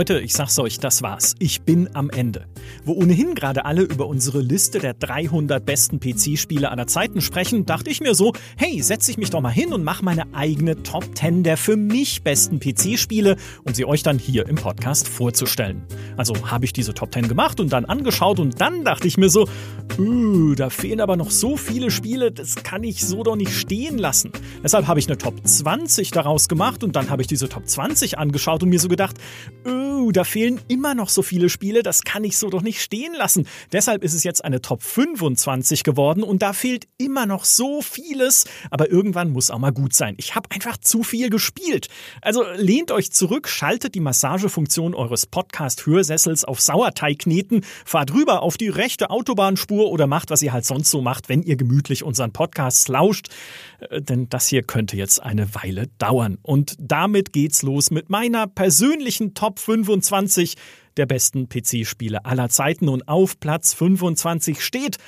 Leute, ich sag's euch, das war's. Ich bin am Ende. Wo ohnehin gerade alle über unsere Liste der 300 besten PC-Spiele aller Zeiten sprechen, dachte ich mir so, hey, setz ich mich doch mal hin und mach meine eigene Top 10 der für mich besten PC-Spiele, um sie euch dann hier im Podcast vorzustellen. Also habe ich diese Top 10 gemacht und dann angeschaut und dann dachte ich mir so, uh, da fehlen aber noch so viele Spiele, das kann ich so doch nicht stehen lassen. Deshalb habe ich eine Top 20 daraus gemacht und dann habe ich diese Top 20 angeschaut und mir so gedacht, uh, uh, da fehlen immer noch so viele Spiele, das kann ich so doch nicht stehen lassen. Deshalb ist es jetzt eine Top 25 geworden und da fehlt immer noch so vieles, aber irgendwann muss auch mal gut sein. Ich habe einfach zu viel gespielt. Also lehnt euch zurück, schaltet die Massagefunktion eures Podcast-Hörsessels auf Sauerteig kneten, fahrt rüber auf die rechte Autobahnspur oder macht, was ihr halt sonst so macht, wenn ihr gemütlich unseren Podcast lauscht. Denn das hier könnte jetzt eine Weile dauern. Und damit geht's los mit meiner persönlichen Top 25 der besten PC-Spiele aller Zeiten. Und auf Platz 25 steht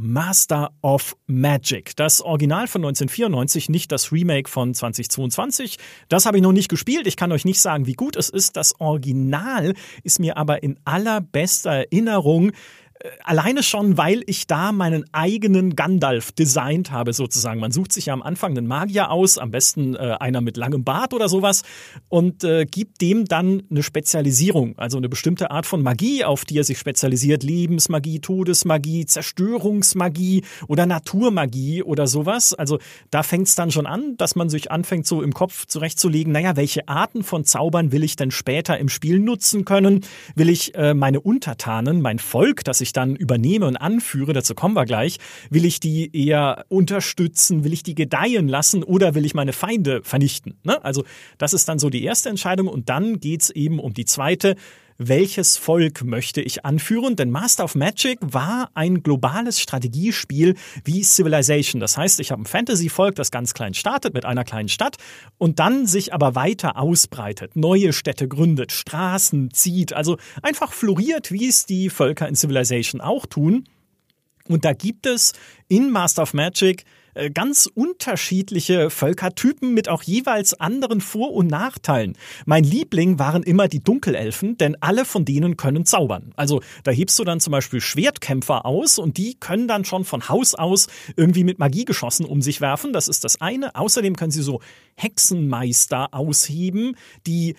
Master of Magic. Das Original von 1994, nicht das Remake von 2022. Das habe ich noch nicht gespielt. Ich kann euch nicht sagen, wie gut es ist. Das Original ist mir aber in allerbester Erinnerung alleine schon, weil ich da meinen eigenen Gandalf designt habe, sozusagen. Man sucht sich ja am Anfang einen Magier aus, am besten äh, einer mit langem Bart oder sowas, und äh, gibt dem dann eine Spezialisierung, also eine bestimmte Art von Magie, auf die er sich spezialisiert. Lebensmagie, Todesmagie, Zerstörungsmagie oder Naturmagie oder sowas. Also da fängt es dann schon an, dass man sich anfängt, so im Kopf zurechtzulegen, naja, welche Arten von Zaubern will ich denn später im Spiel nutzen können? Will ich äh, meine Untertanen, mein Volk, das ich ich dann übernehme und anführe, dazu kommen wir gleich, will ich die eher unterstützen, will ich die gedeihen lassen oder will ich meine Feinde vernichten? Ne? Also das ist dann so die erste Entscheidung und dann geht's eben um die zweite welches Volk möchte ich anführen? Denn Master of Magic war ein globales Strategiespiel wie Civilization. Das heißt, ich habe ein Fantasy-Volk, das ganz klein startet mit einer kleinen Stadt und dann sich aber weiter ausbreitet, neue Städte gründet, Straßen zieht, also einfach floriert, wie es die Völker in Civilization auch tun. Und da gibt es in Master of Magic ganz unterschiedliche Völkertypen mit auch jeweils anderen Vor- und Nachteilen. Mein Liebling waren immer die Dunkelelfen, denn alle von denen können zaubern. Also da hebst du dann zum Beispiel Schwertkämpfer aus und die können dann schon von Haus aus irgendwie mit Magiegeschossen um sich werfen. Das ist das eine. Außerdem können sie so Hexenmeister ausheben, die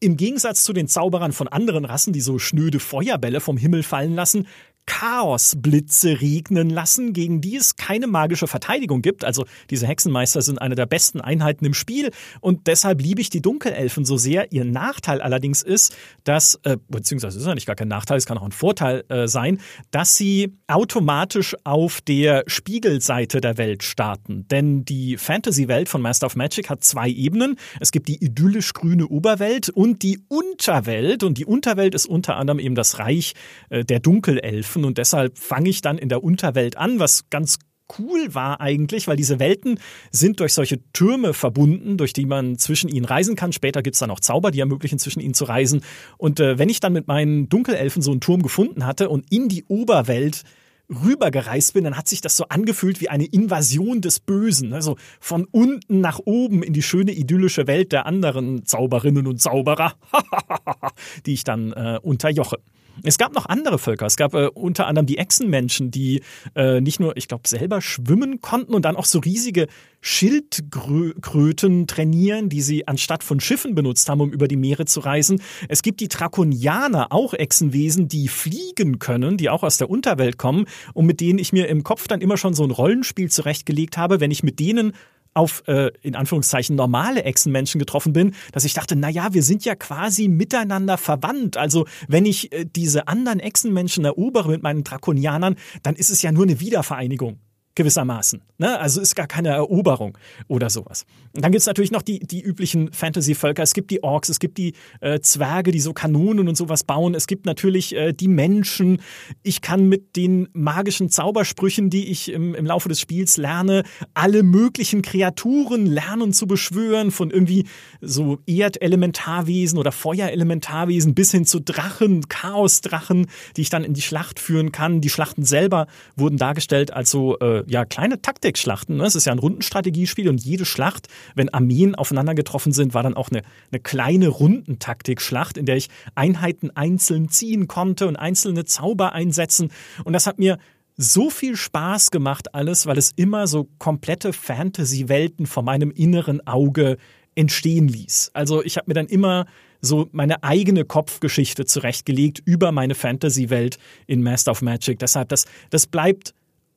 im Gegensatz zu den Zauberern von anderen Rassen, die so schnöde Feuerbälle vom Himmel fallen lassen, Chaosblitze regnen lassen, gegen die es keine magische Verteidigung gibt. Also diese Hexenmeister sind eine der besten Einheiten im Spiel und deshalb liebe ich die Dunkelelfen so sehr. Ihr Nachteil allerdings ist, dass, äh, beziehungsweise ist ja nicht gar kein Nachteil, es kann auch ein Vorteil äh, sein, dass sie automatisch auf der Spiegelseite der Welt starten. Denn die Fantasy-Welt von Master of Magic hat zwei Ebenen. Es gibt die idyllisch grüne Oberwelt und die Unterwelt. Und die Unterwelt ist unter anderem eben das Reich äh, der Dunkelelfen treffen und deshalb fange ich dann in der Unterwelt an, was ganz cool war eigentlich, weil diese Welten sind durch solche Türme verbunden, durch die man zwischen ihnen reisen kann. Später gibt es dann auch Zauber, die ermöglichen, zwischen ihnen zu reisen. Und äh, wenn ich dann mit meinen Dunkelelfen so einen Turm gefunden hatte und in die Oberwelt rübergereist bin, dann hat sich das so angefühlt wie eine Invasion des Bösen. Also von unten nach oben in die schöne idyllische Welt der anderen Zauberinnen und Zauberer, die ich dann äh, unterjoche. Es gab noch andere Völker. Es gab äh, unter anderem die Echsenmenschen, die äh, nicht nur, ich glaube, selber schwimmen konnten und dann auch so riesige Schildkröten trainieren, die sie anstatt von Schiffen benutzt haben, um über die Meere zu reisen. Es gibt die Drakonianer, auch Echsenwesen, die fliegen können, die auch aus der Unterwelt kommen und mit denen ich mir im Kopf dann immer schon so ein Rollenspiel zurechtgelegt habe, wenn ich mit denen auf äh, in Anführungszeichen normale Echsenmenschen getroffen bin, dass ich dachte, na ja, wir sind ja quasi miteinander verwandt. Also wenn ich äh, diese anderen Echsenmenschen erobere mit meinen Drakonianern, dann ist es ja nur eine Wiedervereinigung gewissermaßen. Ne? Also ist gar keine Eroberung oder sowas. Und dann gibt es natürlich noch die, die üblichen Fantasy-Völker. Es gibt die Orks, es gibt die äh, Zwerge, die so Kanonen und sowas bauen. Es gibt natürlich äh, die Menschen. Ich kann mit den magischen Zaubersprüchen, die ich im, im Laufe des Spiels lerne, alle möglichen Kreaturen lernen zu beschwören, von irgendwie so Erdelementarwesen oder Feuerelementarwesen bis hin zu Drachen, Chaosdrachen, die ich dann in die Schlacht führen kann. Die Schlachten selber wurden dargestellt als so äh, ja kleine Taktikschlachten. Ne? Es ist ja ein Rundenstrategiespiel und jede Schlacht, wenn Armeen aufeinander getroffen sind, war dann auch eine, eine kleine Rundentaktikschlacht, in der ich Einheiten einzeln ziehen konnte und einzelne Zauber einsetzen. Und das hat mir so viel Spaß gemacht alles, weil es immer so komplette Fantasy-Welten vor meinem inneren Auge entstehen ließ. Also ich habe mir dann immer so meine eigene Kopfgeschichte zurechtgelegt über meine Fantasy-Welt in Master of Magic. Deshalb, das, das bleibt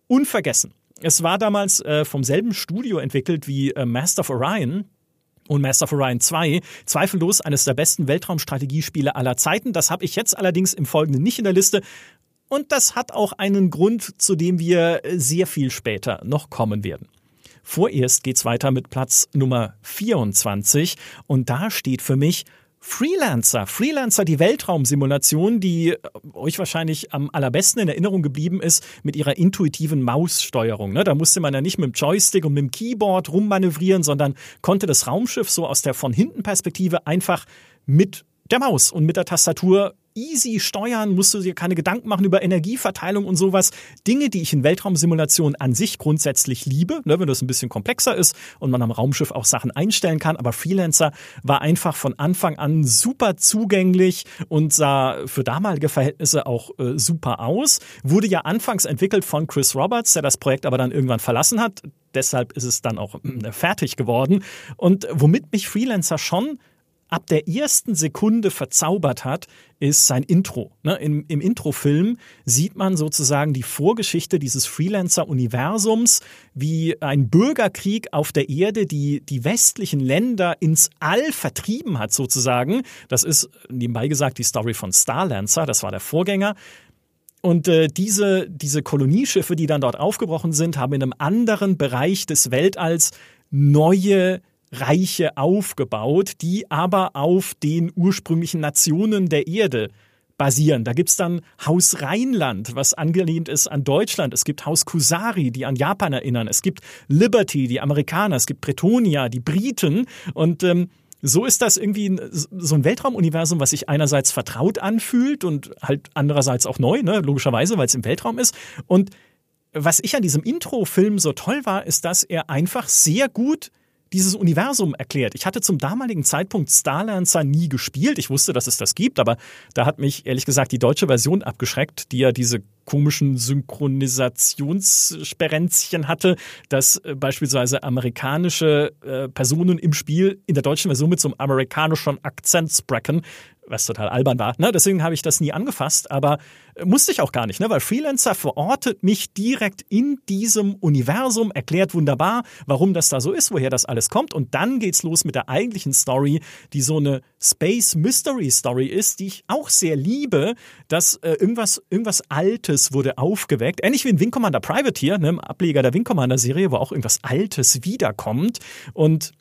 unvergessen. Es war damals äh, vom selben Studio entwickelt wie äh, Master of Orion, und Master of Orion 2, zweifellos eines der besten Weltraumstrategiespiele aller Zeiten. Das habe ich jetzt allerdings im Folgenden nicht in der Liste. Und das hat auch einen Grund, zu dem wir sehr viel später noch kommen werden. Vorerst geht's weiter mit Platz Nummer 24 und da steht für mich Freelancer. Freelancer, die Weltraumsimulation, die äh, euch wahrscheinlich am allerbesten in Erinnerung geblieben ist mit ihrer intuitiven Maussteuerung. Ne? Da musste man ja nicht mit dem Joystick und mit dem Keyboard rummanövrieren, sondern konnte das Raumschiff so aus der von hinten Perspektive einfach mit der Maus und mit der Tastatur easy steuern, musst du dir keine Gedanken machen über Energieverteilung und sowas. Dinge, die ich in Weltraumsimulationen an sich grundsätzlich liebe, ne, wenn das ein bisschen komplexer ist und man am Raumschiff auch Sachen einstellen kann. Aber Freelancer war einfach von Anfang an super zugänglich und sah für damalige Verhältnisse auch äh, super aus. Wurde ja anfangs entwickelt von Chris Roberts, der das Projekt aber dann irgendwann verlassen hat. Deshalb ist es dann auch äh, fertig geworden. Und womit mich Freelancer schon ab der ersten Sekunde verzaubert hat, ist sein Intro. Ne, Im, Im Introfilm sieht man sozusagen die Vorgeschichte dieses Freelancer-Universums, wie ein Bürgerkrieg auf der Erde, die die westlichen Länder ins All vertrieben hat, sozusagen. Das ist nebenbei gesagt die Story von Starlancer, das war der Vorgänger. Und äh, diese, diese Kolonieschiffe, die dann dort aufgebrochen sind, haben in einem anderen Bereich des Weltalls neue Reiche aufgebaut, die aber auf den ursprünglichen Nationen der Erde basieren. Da gibt's dann Haus Rheinland, was angelehnt ist an Deutschland. Es gibt Haus Kusari, die an Japan erinnern. Es gibt Liberty, die Amerikaner. Es gibt Bretonia, die Briten. Und ähm, so ist das irgendwie so ein Weltraumuniversum, was sich einerseits vertraut anfühlt und halt andererseits auch neu, ne? logischerweise, weil es im Weltraum ist. Und was ich an diesem Intro-Film so toll war, ist, dass er einfach sehr gut dieses Universum erklärt. Ich hatte zum damaligen Zeitpunkt Starlancer nie gespielt. Ich wusste, dass es das gibt, aber da hat mich ehrlich gesagt die deutsche Version abgeschreckt, die ja diese komischen Synchronisationssperenzchen hatte, dass äh, beispielsweise amerikanische äh, Personen im Spiel in der deutschen Version mit so einem amerikanischen Akzent sprechen, was total albern war. Ne? Deswegen habe ich das nie angefasst, aber musste ich auch gar nicht, ne? weil Freelancer verortet mich direkt in diesem Universum, erklärt wunderbar, warum das da so ist, woher das alles kommt. Und dann geht's los mit der eigentlichen Story, die so eine Space Mystery Story ist, die ich auch sehr liebe, dass äh, irgendwas, irgendwas Altes wurde aufgeweckt. Ähnlich wie in Wing Commander Privateer, ne? Ableger der Wing Commander Serie, wo auch irgendwas Altes wiederkommt. Und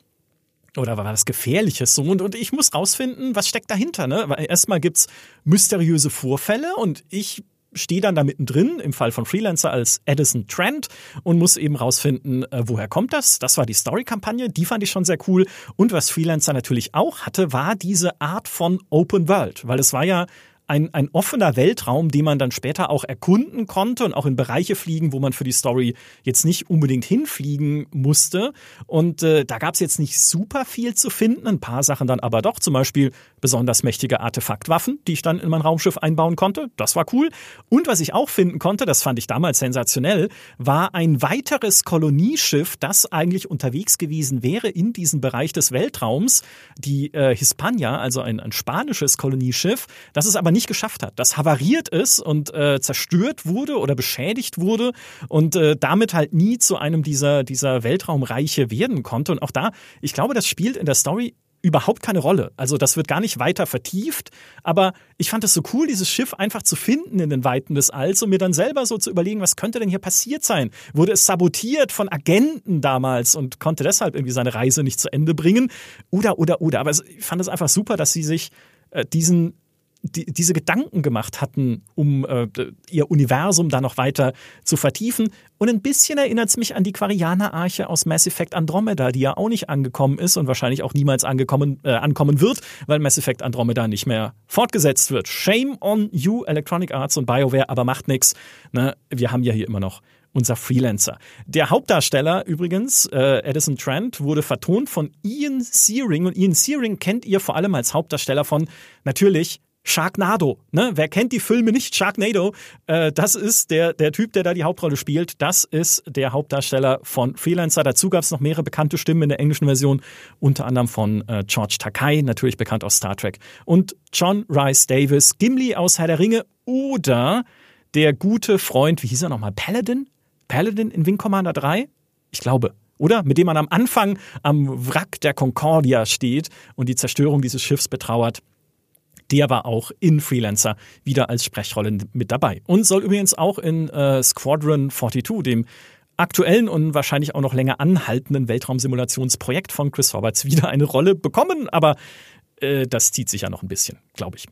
oder war das Gefährliches so? Und, und ich muss rausfinden, was steckt dahinter, ne? Weil erstmal gibt's mysteriöse Vorfälle und ich stehe dann da mittendrin, im Fall von Freelancer als Edison Trent und muss eben rausfinden, äh, woher kommt das? Das war die Story-Kampagne, die fand ich schon sehr cool. Und was Freelancer natürlich auch hatte, war diese Art von Open World, weil es war ja ein, ein offener Weltraum, den man dann später auch erkunden konnte und auch in Bereiche fliegen, wo man für die Story jetzt nicht unbedingt hinfliegen musste. Und äh, da gab es jetzt nicht super viel zu finden, ein paar Sachen dann aber doch, zum Beispiel besonders mächtige Artefaktwaffen, die ich dann in mein Raumschiff einbauen konnte. Das war cool. Und was ich auch finden konnte, das fand ich damals sensationell, war ein weiteres Kolonieschiff, das eigentlich unterwegs gewesen wäre in diesem Bereich des Weltraums, die äh, Hispania, also ein, ein spanisches Kolonieschiff, das es aber nicht geschafft hat, das havariert ist und äh, zerstört wurde oder beschädigt wurde und äh, damit halt nie zu einem dieser, dieser Weltraumreiche werden konnte. Und auch da, ich glaube, das spielt in der Story überhaupt keine Rolle. Also das wird gar nicht weiter vertieft, aber ich fand es so cool, dieses Schiff einfach zu finden in den Weiten des Alls und mir dann selber so zu überlegen, was könnte denn hier passiert sein? Wurde es sabotiert von Agenten damals und konnte deshalb irgendwie seine Reise nicht zu Ende bringen? Oder, oder, oder. Aber ich fand es einfach super, dass sie sich äh, diesen die, diese Gedanken gemacht hatten, um äh, ihr Universum da noch weiter zu vertiefen. Und ein bisschen erinnert es mich an die Quarianer-Arche aus Mass Effect Andromeda, die ja auch nicht angekommen ist und wahrscheinlich auch niemals angekommen, äh, ankommen wird, weil Mass Effect Andromeda nicht mehr fortgesetzt wird. Shame on you, Electronic Arts und BioWare, aber macht nichts. Ne? Wir haben ja hier immer noch unser Freelancer. Der Hauptdarsteller übrigens, äh, Edison Trent, wurde vertont von Ian Searing und Ian Searing kennt ihr vor allem als Hauptdarsteller von natürlich Sharknado. Ne? Wer kennt die Filme nicht? Sharknado. Äh, das ist der, der Typ, der da die Hauptrolle spielt. Das ist der Hauptdarsteller von Freelancer. Dazu gab es noch mehrere bekannte Stimmen in der englischen Version, unter anderem von äh, George Takai, natürlich bekannt aus Star Trek, und John Rice Davis, Gimli aus Herr der Ringe oder der gute Freund, wie hieß er nochmal? Paladin? Paladin in Wing Commander 3? Ich glaube. Oder? Mit dem man am Anfang am Wrack der Concordia steht und die Zerstörung dieses Schiffs betrauert. Der war auch in Freelancer wieder als Sprechrolle mit dabei. Und soll übrigens auch in äh, Squadron 42, dem aktuellen und wahrscheinlich auch noch länger anhaltenden Weltraumsimulationsprojekt von Chris Roberts, wieder eine Rolle bekommen. Aber äh, das zieht sich ja noch ein bisschen, glaube ich.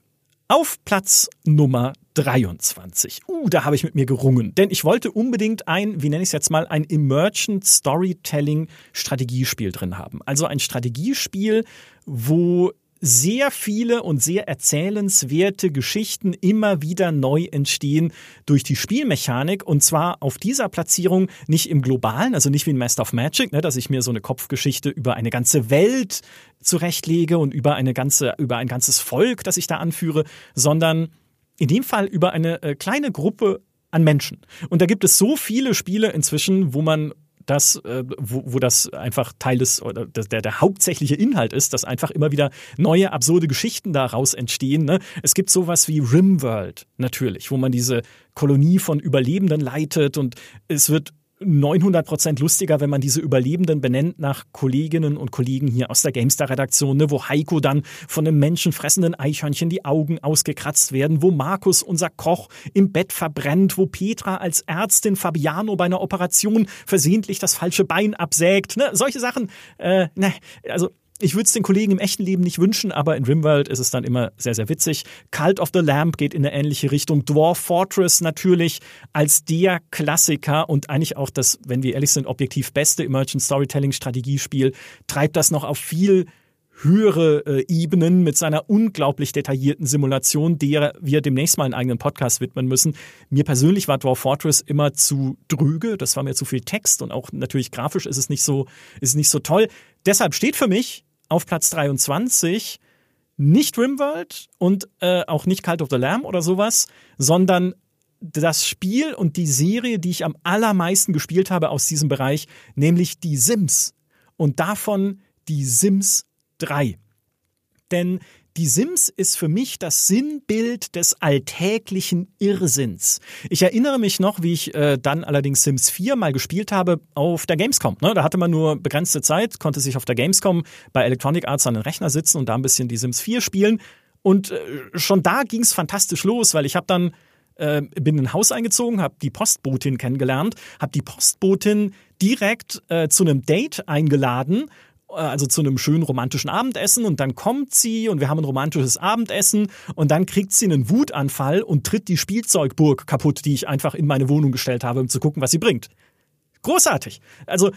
Auf Platz Nummer 23. Uh, da habe ich mit mir gerungen, denn ich wollte unbedingt ein, wie nenne ich es jetzt mal, ein Emergent Storytelling Strategiespiel drin haben. Also ein Strategiespiel, wo sehr viele und sehr erzählenswerte Geschichten immer wieder neu entstehen durch die Spielmechanik und zwar auf dieser Platzierung nicht im globalen, also nicht wie in Master of Magic, ne, dass ich mir so eine Kopfgeschichte über eine ganze Welt zurechtlege und über eine ganze über ein ganzes Volk, das ich da anführe, sondern in dem Fall über eine äh, kleine Gruppe an Menschen. Und da gibt es so viele Spiele inzwischen, wo man das, äh, wo, wo das einfach Teil des, oder der, der hauptsächliche Inhalt ist, dass einfach immer wieder neue absurde Geschichten daraus entstehen. Ne? Es gibt sowas wie Rimworld natürlich, wo man diese Kolonie von Überlebenden leitet und es wird 900 Prozent lustiger, wenn man diese Überlebenden benennt nach Kolleginnen und Kollegen hier aus der GameStar-Redaktion, ne, wo Heiko dann von einem menschenfressenden Eichhörnchen die Augen ausgekratzt werden, wo Markus, unser Koch, im Bett verbrennt, wo Petra als Ärztin Fabiano bei einer Operation versehentlich das falsche Bein absägt. Ne, solche Sachen, äh, ne, also ich würde es den Kollegen im echten Leben nicht wünschen, aber in Rimworld ist es dann immer sehr, sehr witzig. Cult of the Lamp geht in eine ähnliche Richtung. Dwarf Fortress natürlich als der Klassiker und eigentlich auch das, wenn wir ehrlich sind, objektiv beste Emergent Storytelling Strategiespiel, treibt das noch auf viel höhere äh, Ebenen mit seiner unglaublich detaillierten Simulation, der wir demnächst mal einen eigenen Podcast widmen müssen. Mir persönlich war Dwarf Fortress immer zu drüge, das war mir zu viel Text und auch natürlich grafisch ist es nicht so, ist nicht so toll. Deshalb steht für mich auf Platz 23 nicht Rimworld und äh, auch nicht Cult of the Lamb oder sowas, sondern das Spiel und die Serie, die ich am allermeisten gespielt habe aus diesem Bereich, nämlich die Sims. Und davon die Sims 3. Denn die Sims ist für mich das Sinnbild des alltäglichen Irrsinns. Ich erinnere mich noch, wie ich äh, dann allerdings Sims 4 mal gespielt habe auf der Gamescom. Ne? Da hatte man nur begrenzte Zeit, konnte sich auf der Gamescom bei Electronic Arts an den Rechner sitzen und da ein bisschen die Sims 4 spielen. Und äh, schon da ging es fantastisch los, weil ich habe dann äh, bin in ein Haus eingezogen, habe die Postbotin kennengelernt, habe die Postbotin direkt äh, zu einem Date eingeladen also zu einem schönen romantischen Abendessen und dann kommt sie und wir haben ein romantisches Abendessen und dann kriegt sie einen Wutanfall und tritt die Spielzeugburg kaputt, die ich einfach in meine Wohnung gestellt habe, um zu gucken, was sie bringt. Großartig. Also,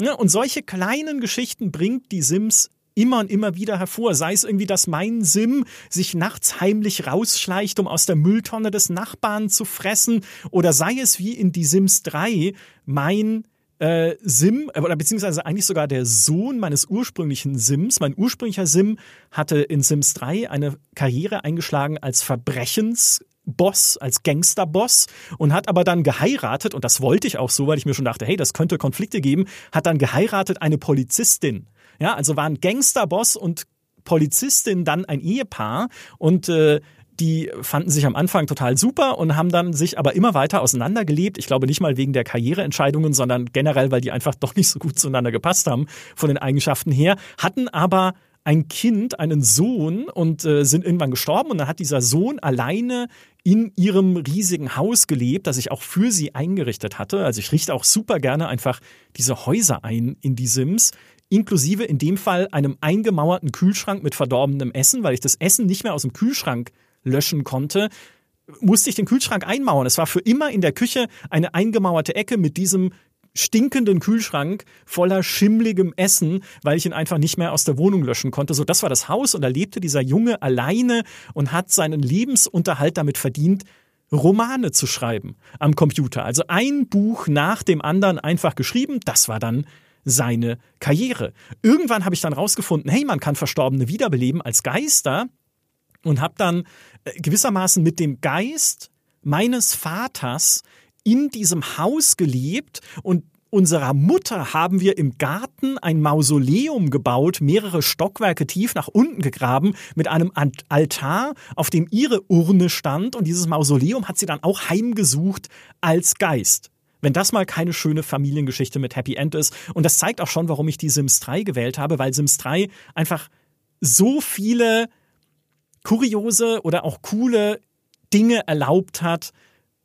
ne, und solche kleinen Geschichten bringt die Sims immer und immer wieder hervor. Sei es irgendwie, dass mein Sim sich nachts heimlich rausschleicht, um aus der Mülltonne des Nachbarn zu fressen, oder sei es wie in die Sims 3 mein äh, Sim, äh, oder beziehungsweise eigentlich sogar der Sohn meines ursprünglichen Sims. Mein ursprünglicher Sim hatte in Sims 3 eine Karriere eingeschlagen als Verbrechensboss, als Gangsterboss und hat aber dann geheiratet, und das wollte ich auch so, weil ich mir schon dachte, hey, das könnte Konflikte geben, hat dann geheiratet eine Polizistin. Ja, also waren Gangsterboss und Polizistin dann ein Ehepaar und äh, die fanden sich am Anfang total super und haben dann sich aber immer weiter auseinandergelebt. Ich glaube nicht mal wegen der Karriereentscheidungen, sondern generell, weil die einfach doch nicht so gut zueinander gepasst haben von den Eigenschaften her, hatten aber ein Kind, einen Sohn und äh, sind irgendwann gestorben und dann hat dieser Sohn alleine in ihrem riesigen Haus gelebt, das ich auch für sie eingerichtet hatte. Also ich richte auch super gerne einfach diese Häuser ein in die Sims, inklusive in dem Fall einem eingemauerten Kühlschrank mit verdorbenem Essen, weil ich das Essen nicht mehr aus dem Kühlschrank löschen konnte, musste ich den Kühlschrank einmauern. Es war für immer in der Küche eine eingemauerte Ecke mit diesem stinkenden Kühlschrank voller schimmligem Essen, weil ich ihn einfach nicht mehr aus der Wohnung löschen konnte. So, das war das Haus und da lebte dieser Junge alleine und hat seinen Lebensunterhalt damit verdient, Romane zu schreiben am Computer. Also ein Buch nach dem anderen einfach geschrieben. Das war dann seine Karriere. Irgendwann habe ich dann rausgefunden, hey, man kann Verstorbene wiederbeleben als Geister und habe dann gewissermaßen mit dem Geist meines Vaters in diesem Haus gelebt und unserer Mutter haben wir im Garten ein Mausoleum gebaut, mehrere Stockwerke tief nach unten gegraben, mit einem Altar, auf dem ihre Urne stand. Und dieses Mausoleum hat sie dann auch heimgesucht als Geist. Wenn das mal keine schöne Familiengeschichte mit Happy End ist. Und das zeigt auch schon, warum ich die Sims 3 gewählt habe, weil Sims 3 einfach so viele kuriose oder auch coole Dinge erlaubt hat,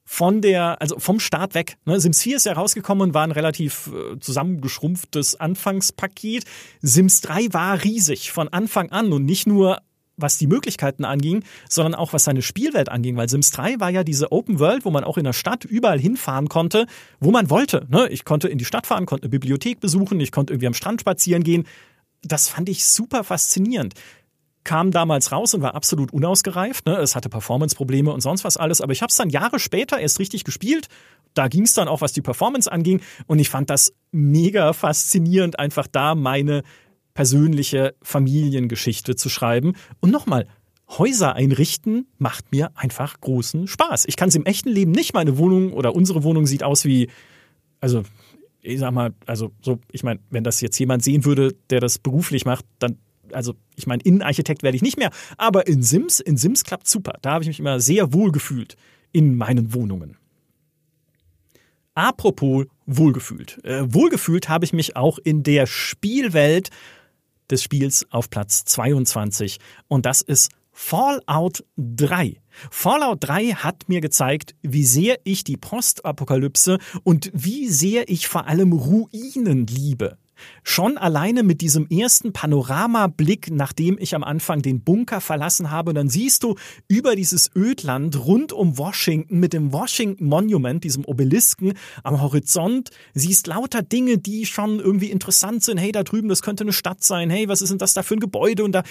von der, also vom Start weg. Ne? Sims 4 ist ja rausgekommen und war ein relativ äh, zusammengeschrumpftes Anfangspaket. Sims 3 war riesig von Anfang an und nicht nur was die Möglichkeiten anging, sondern auch was seine Spielwelt anging, weil Sims 3 war ja diese Open World, wo man auch in der Stadt überall hinfahren konnte, wo man wollte. Ne? Ich konnte in die Stadt fahren, konnte eine Bibliothek besuchen, ich konnte irgendwie am Strand spazieren gehen. Das fand ich super faszinierend kam damals raus und war absolut unausgereift. Ne? Es hatte Performance-Probleme und sonst was alles. Aber ich habe es dann Jahre später erst richtig gespielt. Da ging es dann auch, was die Performance anging. Und ich fand das mega faszinierend, einfach da meine persönliche Familiengeschichte zu schreiben. Und nochmal, Häuser einrichten macht mir einfach großen Spaß. Ich kann es im echten Leben nicht. Meine Wohnung oder unsere Wohnung sieht aus wie, also ich sag mal, also so, ich meine, wenn das jetzt jemand sehen würde, der das beruflich macht, dann also ich meine, Innenarchitekt werde ich nicht mehr, aber in Sims, in Sims klappt super. Da habe ich mich immer sehr wohl gefühlt in meinen Wohnungen. Apropos wohlgefühlt. Äh, wohlgefühlt habe ich mich auch in der Spielwelt des Spiels auf Platz 22 und das ist Fallout 3. Fallout 3 hat mir gezeigt, wie sehr ich die Postapokalypse und wie sehr ich vor allem Ruinen liebe. Schon alleine mit diesem ersten Panoramablick, nachdem ich am Anfang den Bunker verlassen habe, dann siehst du über dieses Ödland rund um Washington mit dem Washington Monument, diesem Obelisken am Horizont, siehst lauter Dinge, die schon irgendwie interessant sind. Hey, da drüben, das könnte eine Stadt sein. Hey, was ist denn das da für ein Gebäude? Und da,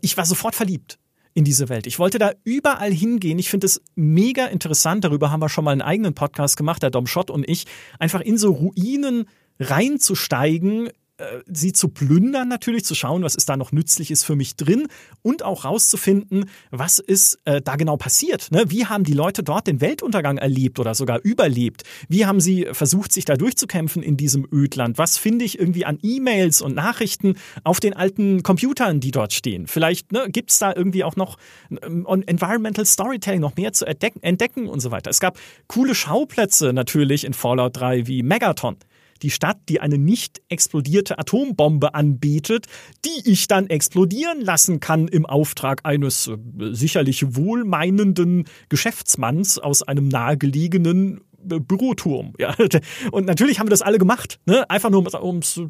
ich war sofort verliebt in diese Welt. Ich wollte da überall hingehen. Ich finde es mega interessant. Darüber haben wir schon mal einen eigenen Podcast gemacht, der Dom Schott und ich. Einfach in so Ruinen reinzusteigen, äh, sie zu plündern natürlich, zu schauen, was ist da noch nützliches für mich drin und auch rauszufinden, was ist äh, da genau passiert. Ne? Wie haben die Leute dort den Weltuntergang erlebt oder sogar überlebt? Wie haben sie versucht, sich da durchzukämpfen in diesem Ödland? Was finde ich irgendwie an E-Mails und Nachrichten auf den alten Computern, die dort stehen? Vielleicht ne, gibt es da irgendwie auch noch ähm, Environmental Storytelling noch mehr zu entdecken, entdecken und so weiter. Es gab coole Schauplätze natürlich in Fallout 3 wie Megaton die Stadt, die eine nicht explodierte Atombombe anbietet, die ich dann explodieren lassen kann im Auftrag eines äh, sicherlich wohlmeinenden Geschäftsmanns aus einem nahegelegenen äh, Büroturm. Ja. Und natürlich haben wir das alle gemacht, ne? einfach nur um es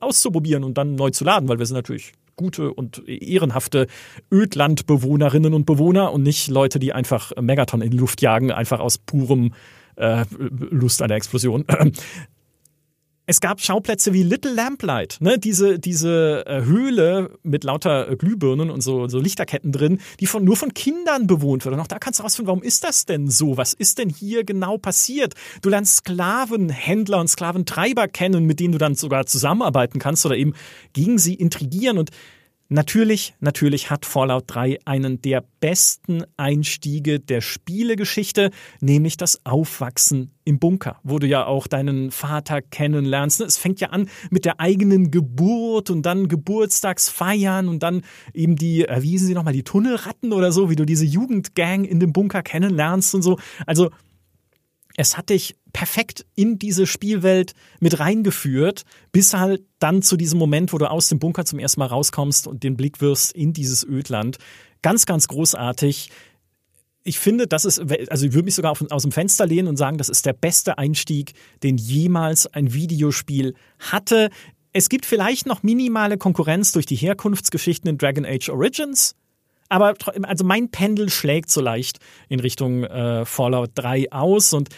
auszuprobieren und dann neu zu laden, weil wir sind natürlich gute und ehrenhafte Ödlandbewohnerinnen und Bewohner und nicht Leute, die einfach Megaton in die Luft jagen, einfach aus purem äh, Lust an der Explosion. Es gab Schauplätze wie Little Lamplight, ne? diese, diese äh, Höhle mit lauter äh, Glühbirnen und so, so Lichterketten drin, die von, nur von Kindern bewohnt wird. Und auch da kannst du rausfinden, warum ist das denn so? Was ist denn hier genau passiert? Du lernst Sklavenhändler und Sklaventreiber kennen, mit denen du dann sogar zusammenarbeiten kannst oder eben gegen sie intrigieren. Und Natürlich, natürlich hat Fallout 3 einen der besten Einstiege der Spielegeschichte, nämlich das Aufwachsen im Bunker, wo du ja auch deinen Vater kennenlernst. Es fängt ja an mit der eigenen Geburt und dann Geburtstagsfeiern und dann eben die, äh, wie hießen sie nochmal, die Tunnelratten oder so, wie du diese Jugendgang in dem Bunker kennenlernst und so. Also es hat dich perfekt in diese Spielwelt mit reingeführt, bis halt dann zu diesem Moment, wo du aus dem Bunker zum ersten Mal rauskommst und den Blick wirst in dieses Ödland. Ganz, ganz großartig. Ich finde, das ist, also ich würde mich sogar aus dem Fenster lehnen und sagen, das ist der beste Einstieg, den jemals ein Videospiel hatte. Es gibt vielleicht noch minimale Konkurrenz durch die Herkunftsgeschichten in Dragon Age Origins. Aber also mein Pendel schlägt so leicht in Richtung äh, Fallout 3 aus und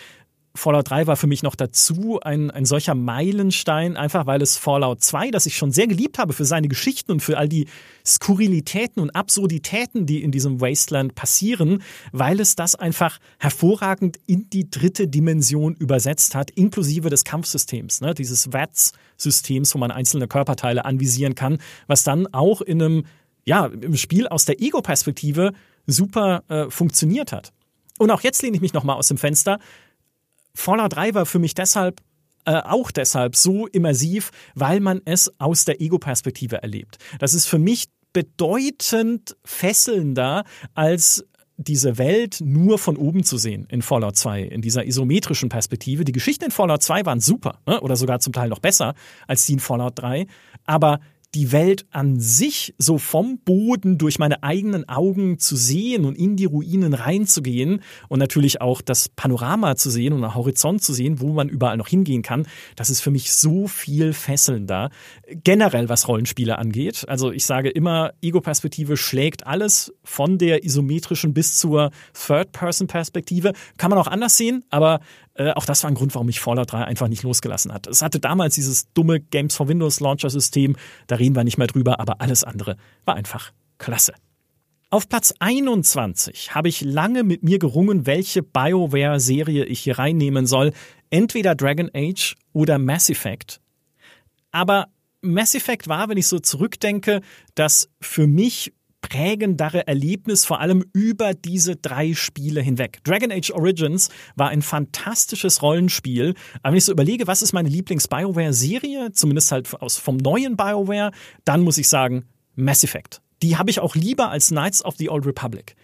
Fallout 3 war für mich noch dazu ein, ein solcher Meilenstein, einfach weil es Fallout 2, das ich schon sehr geliebt habe für seine Geschichten und für all die Skurrilitäten und Absurditäten, die in diesem Wasteland passieren, weil es das einfach hervorragend in die dritte Dimension übersetzt hat, inklusive des Kampfsystems, ne? dieses VATS-Systems, wo man einzelne Körperteile anvisieren kann, was dann auch in einem, ja, im Spiel aus der Ego-Perspektive super äh, funktioniert hat. Und auch jetzt lehne ich mich nochmal aus dem Fenster. Fallout 3 war für mich deshalb äh, auch deshalb so immersiv, weil man es aus der Ego-Perspektive erlebt. Das ist für mich bedeutend fesselnder als diese Welt nur von oben zu sehen in Fallout 2, in dieser isometrischen Perspektive. Die Geschichten in Fallout 2 waren super ne? oder sogar zum Teil noch besser als die in Fallout 3, aber die Welt an sich so vom Boden durch meine eigenen Augen zu sehen und in die Ruinen reinzugehen und natürlich auch das Panorama zu sehen und einen Horizont zu sehen, wo man überall noch hingehen kann, das ist für mich so viel fesselnder. Generell, was Rollenspiele angeht. Also ich sage immer, Ego-Perspektive schlägt alles von der isometrischen bis zur Third-Person-Perspektive. Kann man auch anders sehen, aber äh, auch das war ein Grund, warum ich Fallout 3 einfach nicht losgelassen hat. Es hatte damals dieses dumme Games for Windows Launcher System, da reden wir nicht mehr drüber, aber alles andere war einfach klasse. Auf Platz 21 habe ich lange mit mir gerungen, welche BioWare-Serie ich hier reinnehmen soll. Entweder Dragon Age oder Mass Effect. Aber Mass Effect war, wenn ich so zurückdenke, das für mich prägendere Erlebnis, vor allem über diese drei Spiele hinweg. Dragon Age Origins war ein fantastisches Rollenspiel. Aber wenn ich so überlege, was ist meine Lieblings-BioWare-Serie, zumindest halt aus, vom neuen BioWare, dann muss ich sagen, Mass Effect. Die habe ich auch lieber als Knights of the Old Republic.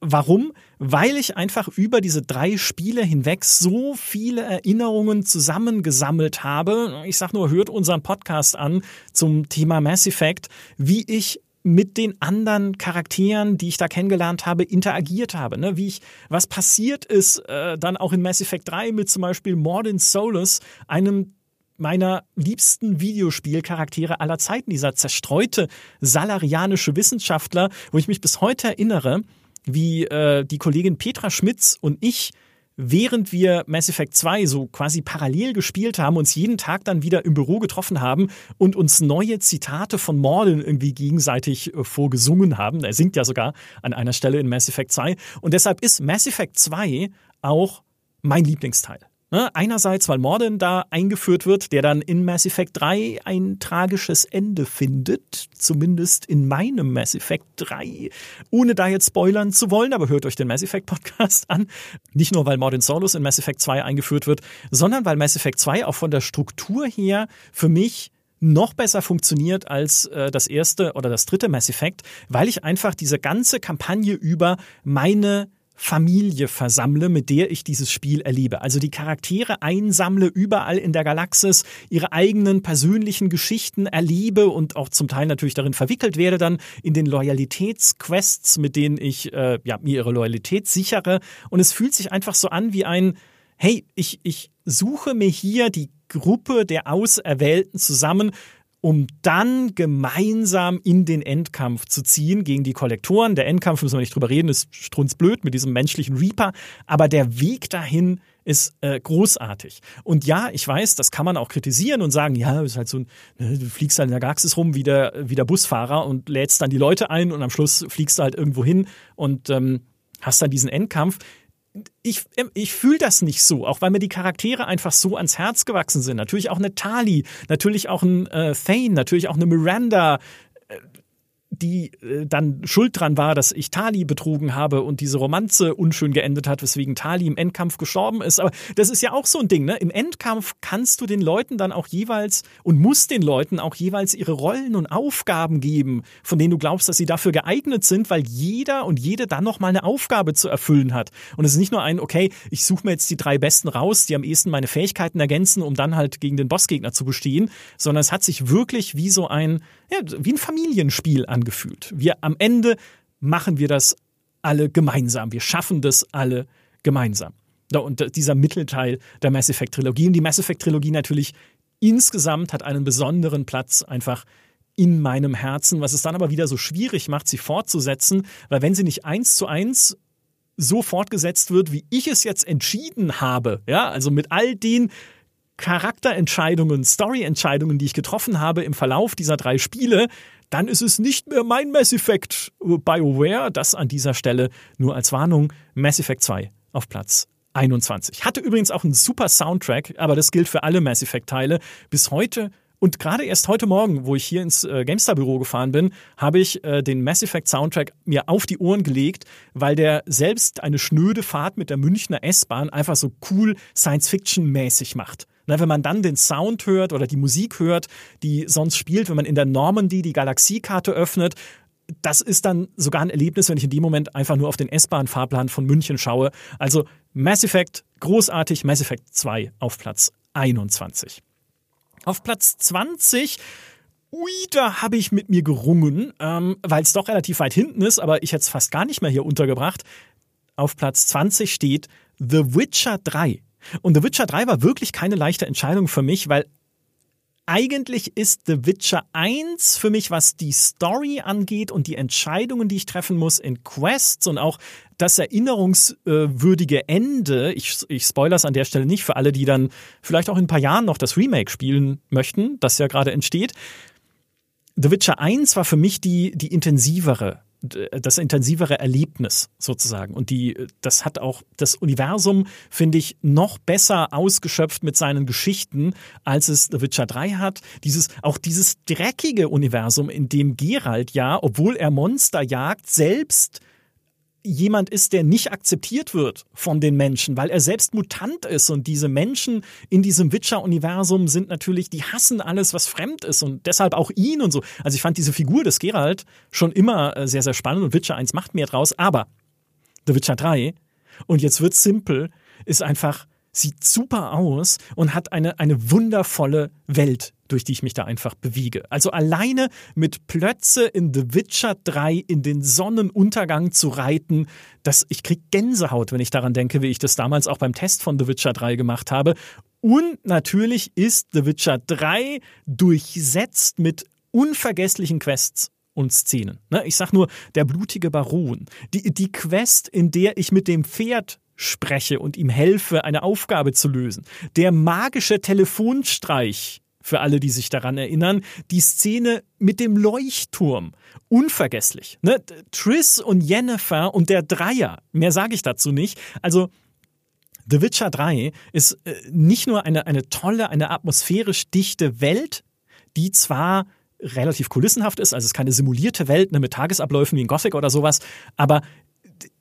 Warum? Weil ich einfach über diese drei Spiele hinweg so viele Erinnerungen zusammengesammelt habe. Ich sag nur, hört unseren Podcast an zum Thema Mass Effect, wie ich mit den anderen Charakteren, die ich da kennengelernt habe, interagiert habe. Ne? Wie ich, was passiert ist, äh, dann auch in Mass Effect 3 mit zum Beispiel Mordin Solus, einem meiner liebsten Videospielcharaktere aller Zeiten, dieser zerstreute salarianische Wissenschaftler, wo ich mich bis heute erinnere, wie äh, die Kollegin Petra Schmitz und ich während wir Mass Effect 2 so quasi parallel gespielt haben, uns jeden Tag dann wieder im Büro getroffen haben und uns neue Zitate von Morden irgendwie gegenseitig äh, vorgesungen haben. Er singt ja sogar an einer Stelle in Mass Effect 2. Und deshalb ist Mass Effect 2 auch mein Lieblingsteil. Ne? Einerseits, weil Morden da eingeführt wird, der dann in Mass Effect 3 ein tragisches Ende findet, zumindest in meinem Mass Effect 3, ohne da jetzt spoilern zu wollen, aber hört euch den Mass Effect Podcast an. Nicht nur, weil Mordin Solus in Mass Effect 2 eingeführt wird, sondern weil Mass Effect 2 auch von der Struktur her für mich noch besser funktioniert als äh, das erste oder das dritte Mass Effect, weil ich einfach diese ganze Kampagne über meine Familie versammle, mit der ich dieses Spiel erlebe. Also die Charaktere einsammle überall in der Galaxis, ihre eigenen persönlichen Geschichten erlebe und auch zum Teil natürlich darin verwickelt werde dann in den Loyalitätsquests, mit denen ich äh, ja, mir ihre Loyalität sichere. Und es fühlt sich einfach so an wie ein, hey, ich, ich suche mir hier die Gruppe der Auserwählten zusammen, um dann gemeinsam in den Endkampf zu ziehen gegen die Kollektoren. Der Endkampf, müssen wir nicht drüber reden, ist strunzblöd mit diesem menschlichen Reaper, aber der Weg dahin ist äh, großartig. Und ja, ich weiß, das kann man auch kritisieren und sagen, ja, ist halt so ein, ne, du fliegst halt in der Galaxis rum wie der, wie der Busfahrer und lädst dann die Leute ein und am Schluss fliegst du halt irgendwo hin und ähm, hast dann diesen Endkampf ich, ähm, ich fühle das nicht so, auch weil mir die Charaktere einfach so ans Herz gewachsen sind. Natürlich auch eine Tali, natürlich auch ein äh, Thane, natürlich auch eine Miranda, die äh, dann schuld dran war, dass ich Tali betrogen habe und diese Romanze unschön geendet hat, weswegen Tali im Endkampf gestorben ist. Aber das ist ja auch so ein Ding, ne? Im Endkampf kannst du den Leuten dann auch jeweils und musst den Leuten auch jeweils ihre Rollen und Aufgaben geben, von denen du glaubst, dass sie dafür geeignet sind, weil jeder und jede dann nochmal eine Aufgabe zu erfüllen hat. Und es ist nicht nur ein, okay, ich suche mir jetzt die drei Besten raus, die am ehesten meine Fähigkeiten ergänzen, um dann halt gegen den Bossgegner zu bestehen, sondern es hat sich wirklich wie so ein, ja, wie ein Familienspiel angefühlt. Wir am Ende machen wir das alle gemeinsam. Wir schaffen das alle gemeinsam. Und dieser Mittelteil der Mass Effect Trilogie und die Mass Effect Trilogie natürlich insgesamt hat einen besonderen Platz einfach in meinem Herzen, was es dann aber wieder so schwierig macht, sie fortzusetzen, weil wenn sie nicht eins zu eins so fortgesetzt wird, wie ich es jetzt entschieden habe, ja, also mit all den Charakterentscheidungen, Storyentscheidungen, die ich getroffen habe im Verlauf dieser drei Spiele, dann ist es nicht mehr mein Mass Effect BioWare. Das an dieser Stelle nur als Warnung. Mass Effect 2 auf Platz 21. Hatte übrigens auch einen super Soundtrack, aber das gilt für alle Mass Effect Teile. Bis heute und gerade erst heute Morgen, wo ich hier ins äh, GameStar-Büro gefahren bin, habe ich äh, den Mass Effect Soundtrack mir auf die Ohren gelegt, weil der selbst eine schnöde Fahrt mit der Münchner S-Bahn einfach so cool Science-Fiction-mäßig macht. Na, wenn man dann den Sound hört oder die Musik hört, die sonst spielt, wenn man in der Normandy die Galaxiekarte öffnet, das ist dann sogar ein Erlebnis, wenn ich in dem Moment einfach nur auf den S-Bahn-Fahrplan von München schaue. Also Mass Effect, großartig, Mass Effect 2 auf Platz 21. Auf Platz 20 Ui, da habe ich mit mir gerungen, ähm, weil es doch relativ weit hinten ist, aber ich hätte es fast gar nicht mehr hier untergebracht. Auf Platz 20 steht The Witcher 3. Und The Witcher 3 war wirklich keine leichte Entscheidung für mich, weil eigentlich ist The Witcher 1 für mich, was die Story angeht und die Entscheidungen, die ich treffen muss in Quests und auch das erinnerungswürdige Ende. Ich, ich spoilers an der Stelle nicht für alle, die dann vielleicht auch in ein paar Jahren noch das Remake spielen möchten, das ja gerade entsteht. The Witcher 1 war für mich die, die intensivere das intensivere Erlebnis sozusagen. Und die, das hat auch das Universum, finde ich, noch besser ausgeschöpft mit seinen Geschichten, als es The Witcher 3 hat. Dieses, auch dieses dreckige Universum, in dem Geralt ja, obwohl er Monster jagt, selbst jemand ist, der nicht akzeptiert wird von den Menschen, weil er selbst Mutant ist und diese Menschen in diesem Witcher-Universum sind natürlich, die hassen alles, was fremd ist und deshalb auch ihn und so. Also ich fand diese Figur des Geralt schon immer äh, sehr, sehr spannend und Witcher 1 macht mehr draus, aber The Witcher 3 und jetzt wird's simpel, ist einfach sieht super aus und hat eine, eine wundervolle Welt, durch die ich mich da einfach bewege. Also alleine mit Plötze in The Witcher 3 in den Sonnenuntergang zu reiten, das, ich krieg Gänsehaut, wenn ich daran denke, wie ich das damals auch beim Test von The Witcher 3 gemacht habe. Und natürlich ist The Witcher 3 durchsetzt mit unvergesslichen Quests und Szenen. Ne, ich sag nur, der blutige Baron. Die, die Quest, in der ich mit dem Pferd spreche und ihm helfe, eine Aufgabe zu lösen. Der magische Telefonstreich, für alle, die sich daran erinnern, die Szene mit dem Leuchtturm. Unvergesslich. Ne? Triss und Jennifer und der Dreier. Mehr sage ich dazu nicht. Also, The Witcher 3 ist äh, nicht nur eine, eine tolle, eine atmosphärisch dichte Welt, die zwar relativ kulissenhaft ist, also es ist keine simulierte Welt ne, mit Tagesabläufen wie in Gothic oder sowas, aber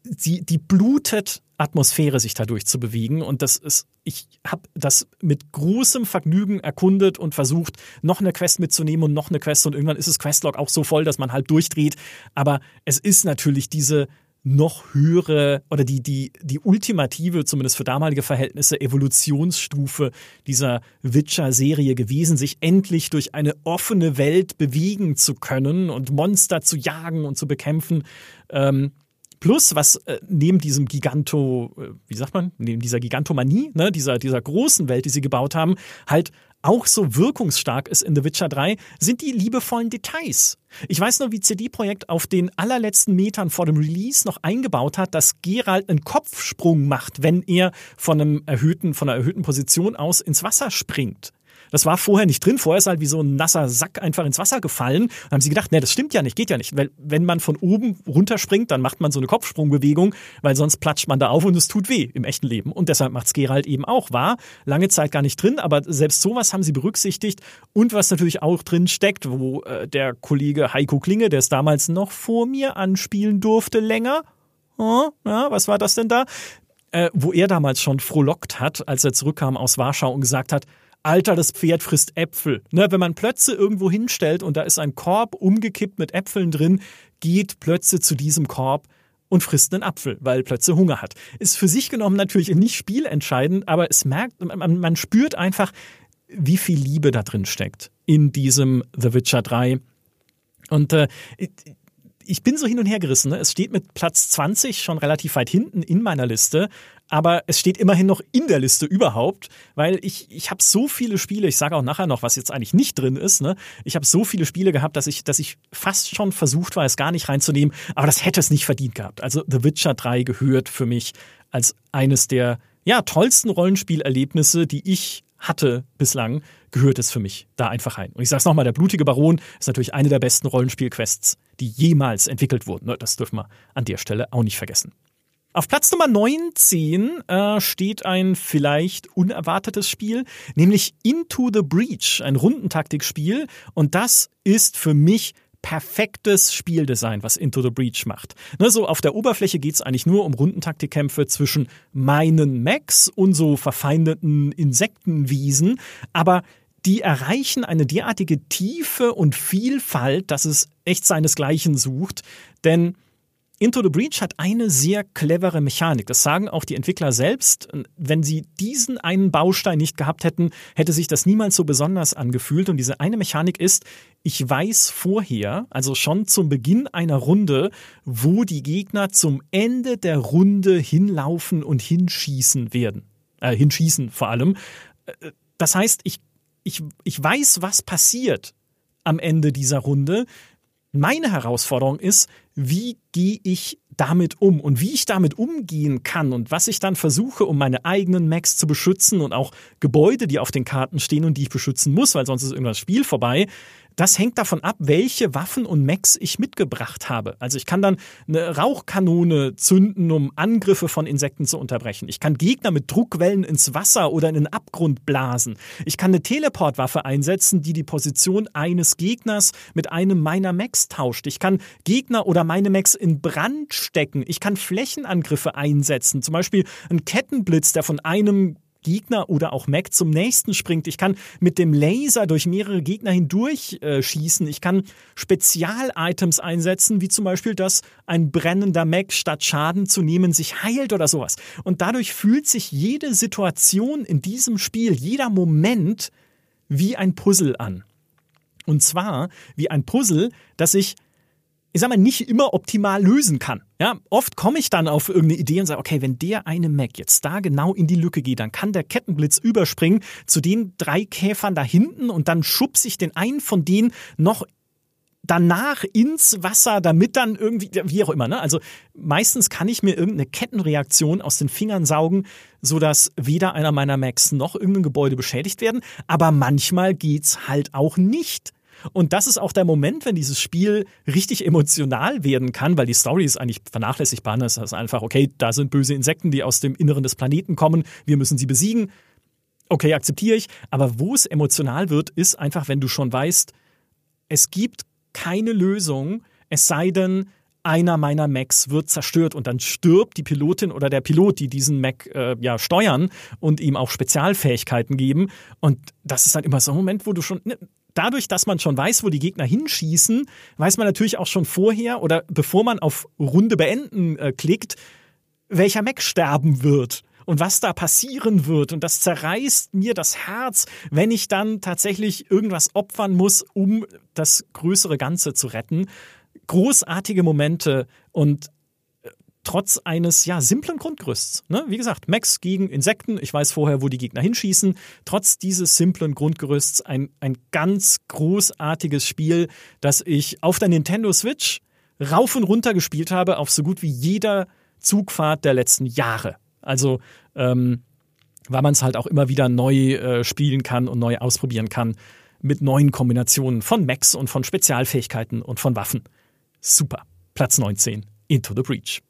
die, die blutet Atmosphäre, sich dadurch zu bewegen. Und das ist, ich habe das mit großem Vergnügen erkundet und versucht, noch eine Quest mitzunehmen und noch eine Quest. Und irgendwann ist das Questlog auch so voll, dass man halb durchdreht. Aber es ist natürlich diese noch höhere oder die, die, die ultimative, zumindest für damalige Verhältnisse, Evolutionsstufe dieser Witcher-Serie gewesen, sich endlich durch eine offene Welt bewegen zu können und Monster zu jagen und zu bekämpfen. Ähm, Plus, was äh, neben diesem Giganto, äh, wie sagt man, neben dieser Gigantomanie, ne, dieser, dieser großen Welt, die sie gebaut haben, halt auch so wirkungsstark ist in The Witcher 3, sind die liebevollen Details. Ich weiß noch, wie CD Projekt auf den allerletzten Metern vor dem Release noch eingebaut hat, dass Geralt einen Kopfsprung macht, wenn er von einem erhöhten, von einer erhöhten Position aus ins Wasser springt. Das war vorher nicht drin. Vorher ist halt wie so ein nasser Sack einfach ins Wasser gefallen. Dann haben sie gedacht, nee, das stimmt ja nicht, geht ja nicht. Weil wenn man von oben runterspringt, dann macht man so eine Kopfsprungbewegung, weil sonst platscht man da auf und es tut weh im echten Leben. Und deshalb macht's Gerald eben auch. War lange Zeit gar nicht drin, aber selbst sowas haben sie berücksichtigt. Und was natürlich auch drin steckt, wo äh, der Kollege Heiko Klinge, der es damals noch vor mir anspielen durfte, länger. Oh, ja, was war das denn da? Äh, wo er damals schon frohlockt hat, als er zurückkam aus Warschau und gesagt hat, Alter, das Pferd frisst Äpfel. Ne, wenn man Plötze irgendwo hinstellt und da ist ein Korb umgekippt mit Äpfeln drin, geht Plötze zu diesem Korb und frisst einen Apfel, weil Plötze Hunger hat. Ist für sich genommen natürlich nicht spielentscheidend, aber es merkt, man, man spürt einfach, wie viel Liebe da drin steckt in diesem The Witcher 3. Und äh, ich bin so hin und her gerissen. Ne? Es steht mit Platz 20 schon relativ weit hinten in meiner Liste, aber es steht immerhin noch in der Liste überhaupt, weil ich, ich habe so viele Spiele, ich sage auch nachher noch, was jetzt eigentlich nicht drin ist, ne? Ich habe so viele Spiele gehabt, dass ich, dass ich fast schon versucht war, es gar nicht reinzunehmen, aber das hätte es nicht verdient gehabt. Also The Witcher 3 gehört für mich als eines der ja, tollsten Rollenspielerlebnisse, die ich hatte bislang, gehört es für mich da einfach rein. Und ich sage es nochmal, der blutige Baron ist natürlich eine der besten Rollenspielquests, die jemals entwickelt wurden. Ne? Das dürfen wir an der Stelle auch nicht vergessen. Auf Platz Nummer 19 äh, steht ein vielleicht unerwartetes Spiel, nämlich Into the Breach, ein Rundentaktikspiel. Und das ist für mich perfektes Spieldesign, was Into the Breach macht. Ne, so auf der Oberfläche geht es eigentlich nur um Rundentaktikkämpfe zwischen meinen Mechs und so verfeindeten Insektenwiesen, aber die erreichen eine derartige Tiefe und Vielfalt, dass es echt seinesgleichen sucht, denn Into the Breach hat eine sehr clevere Mechanik. Das sagen auch die Entwickler selbst. Wenn sie diesen einen Baustein nicht gehabt hätten, hätte sich das niemals so besonders angefühlt. Und diese eine Mechanik ist, ich weiß vorher, also schon zum Beginn einer Runde, wo die Gegner zum Ende der Runde hinlaufen und hinschießen werden. Äh, hinschießen vor allem. Das heißt, ich, ich, ich weiß, was passiert am Ende dieser Runde. Meine Herausforderung ist, wie gehe ich damit um und wie ich damit umgehen kann und was ich dann versuche, um meine eigenen Macs zu beschützen und auch Gebäude, die auf den Karten stehen und die ich beschützen muss, weil sonst ist irgendwas Spiel vorbei, das hängt davon ab, welche Waffen und Mechs ich mitgebracht habe. Also ich kann dann eine Rauchkanone zünden, um Angriffe von Insekten zu unterbrechen. Ich kann Gegner mit Druckwellen ins Wasser oder in den Abgrund blasen. Ich kann eine Teleportwaffe einsetzen, die die Position eines Gegners mit einem meiner Mechs tauscht. Ich kann Gegner oder meine Mechs in Brand stecken. Ich kann Flächenangriffe einsetzen. Zum Beispiel ein Kettenblitz, der von einem Gegner oder auch Mac zum nächsten springt. Ich kann mit dem Laser durch mehrere Gegner hindurch äh, schießen. Ich kann Spezial-Items einsetzen, wie zum Beispiel, dass ein brennender Mac statt Schaden zu nehmen sich heilt oder sowas. Und dadurch fühlt sich jede Situation in diesem Spiel, jeder Moment wie ein Puzzle an. Und zwar wie ein Puzzle, das ich ich sag mal, nicht immer optimal lösen kann. Ja, oft komme ich dann auf irgendeine Idee und sage, okay, wenn der eine Mac jetzt da genau in die Lücke geht, dann kann der Kettenblitz überspringen zu den drei Käfern da hinten und dann schubse ich den einen von denen noch danach ins Wasser, damit dann irgendwie, wie auch immer, ne? Also meistens kann ich mir irgendeine Kettenreaktion aus den Fingern saugen, sodass weder einer meiner Macs noch irgendein Gebäude beschädigt werden. Aber manchmal geht's halt auch nicht. Und das ist auch der Moment, wenn dieses Spiel richtig emotional werden kann, weil die Story ist eigentlich vernachlässigbar. Ne? Es ist einfach, okay, da sind böse Insekten, die aus dem Inneren des Planeten kommen, wir müssen sie besiegen. Okay, akzeptiere ich. Aber wo es emotional wird, ist einfach, wenn du schon weißt, es gibt keine Lösung, es sei denn, einer meiner Macs wird zerstört und dann stirbt die Pilotin oder der Pilot, die diesen Mac äh, ja steuern und ihm auch Spezialfähigkeiten geben. Und das ist dann immer so ein Moment, wo du schon, ne, dadurch, dass man schon weiß, wo die Gegner hinschießen, weiß man natürlich auch schon vorher oder bevor man auf Runde beenden äh, klickt, welcher Mac sterben wird und was da passieren wird. Und das zerreißt mir das Herz, wenn ich dann tatsächlich irgendwas opfern muss, um das größere Ganze zu retten. Großartige Momente und trotz eines ja simplen Grundgerüsts. Ne? Wie gesagt, Max gegen Insekten. Ich weiß vorher, wo die Gegner hinschießen. Trotz dieses simplen Grundgerüsts ein, ein ganz großartiges Spiel, das ich auf der Nintendo Switch rauf und runter gespielt habe, auf so gut wie jeder Zugfahrt der letzten Jahre. Also ähm, weil man es halt auch immer wieder neu äh, spielen kann und neu ausprobieren kann mit neuen Kombinationen von Max und von Spezialfähigkeiten und von Waffen. Super. Platz 19. Into the Breach.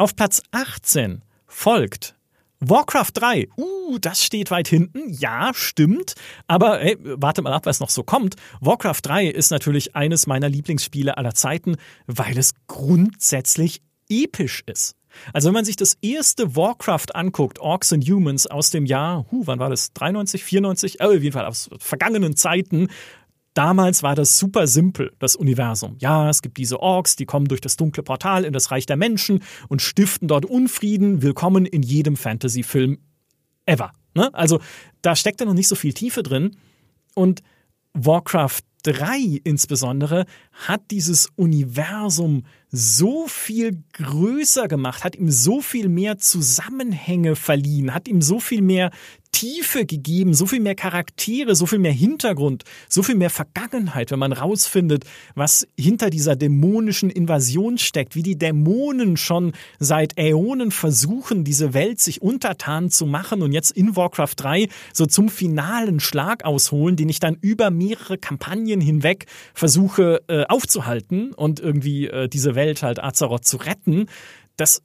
Auf Platz 18 folgt Warcraft 3. Uh, das steht weit hinten. Ja, stimmt. Aber hey, warte mal ab, was noch so kommt. Warcraft 3 ist natürlich eines meiner Lieblingsspiele aller Zeiten, weil es grundsätzlich episch ist. Also wenn man sich das erste Warcraft anguckt, Orcs and Humans aus dem Jahr, huh, wann war das? 93, 94? Oh, auf jeden Fall aus vergangenen Zeiten, Damals war das super simpel, das Universum. Ja, es gibt diese Orks, die kommen durch das dunkle Portal in das Reich der Menschen und stiften dort Unfrieden. Willkommen in jedem Fantasy-Film ever. Ne? Also da steckt ja noch nicht so viel Tiefe drin. Und Warcraft 3 insbesondere hat dieses Universum so viel größer gemacht, hat ihm so viel mehr Zusammenhänge verliehen, hat ihm so viel mehr Tiefe gegeben, so viel mehr Charaktere, so viel mehr Hintergrund, so viel mehr Vergangenheit, wenn man rausfindet, was hinter dieser dämonischen Invasion steckt, wie die Dämonen schon seit Äonen versuchen, diese Welt sich untertan zu machen und jetzt in Warcraft 3 so zum finalen Schlag ausholen, den ich dann über mehrere Kampagnen hinweg versuche äh, aufzuhalten und irgendwie äh, diese Welt halt Azeroth zu retten. Das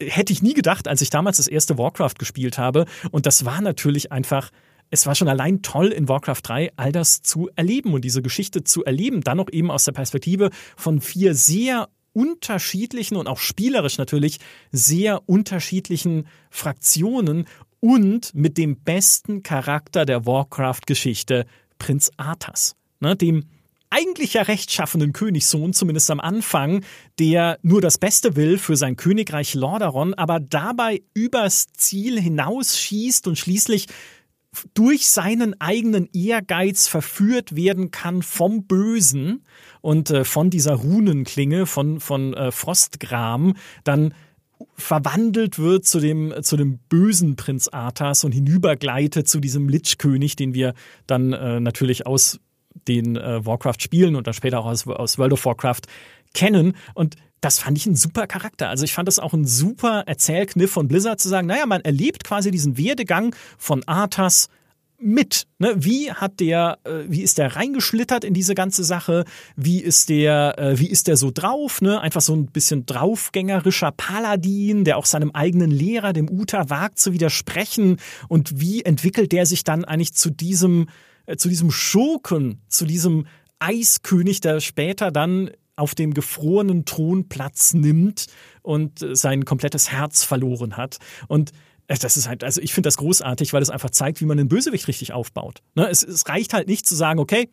hätte ich nie gedacht, als ich damals das erste Warcraft gespielt habe. Und das war natürlich einfach es war schon allein toll in Warcraft 3 all das zu erleben und diese Geschichte zu erleben, dann noch eben aus der Perspektive von vier sehr unterschiedlichen und auch spielerisch natürlich sehr unterschiedlichen Fraktionen und mit dem besten Charakter der Warcraft-Geschichte, Prinz Arthas, ne, dem eigentlich ja rechtschaffenen Königssohn, zumindest am Anfang, der nur das Beste will für sein Königreich Lordaeron, aber dabei übers Ziel hinausschießt und schließlich durch seinen eigenen Ehrgeiz verführt werden kann vom Bösen und äh, von dieser Runenklinge, von, von äh, Frostgram, dann verwandelt wird zu dem, zu dem bösen Prinz Arthas und hinübergleitet zu diesem Lich-König, den wir dann äh, natürlich aus den äh, Warcraft spielen und dann später auch aus, aus World of Warcraft kennen. Und das fand ich ein super Charakter. Also ich fand das auch ein super Erzählkniff von Blizzard zu sagen, naja, man erlebt quasi diesen Werdegang von Arthas mit. Ne? Wie hat der, äh, wie ist der reingeschlittert in diese ganze Sache? Wie ist der, äh, wie ist der so drauf? Ne? Einfach so ein bisschen draufgängerischer Paladin, der auch seinem eigenen Lehrer, dem Uta, wagt zu widersprechen. Und wie entwickelt der sich dann eigentlich zu diesem zu diesem Schurken, zu diesem Eiskönig, der später dann auf dem gefrorenen Thron Platz nimmt und äh, sein komplettes Herz verloren hat. Und äh, das ist halt, also ich finde das großartig, weil es einfach zeigt, wie man einen Bösewicht richtig aufbaut. Ne? Es reicht halt nicht zu sagen, okay,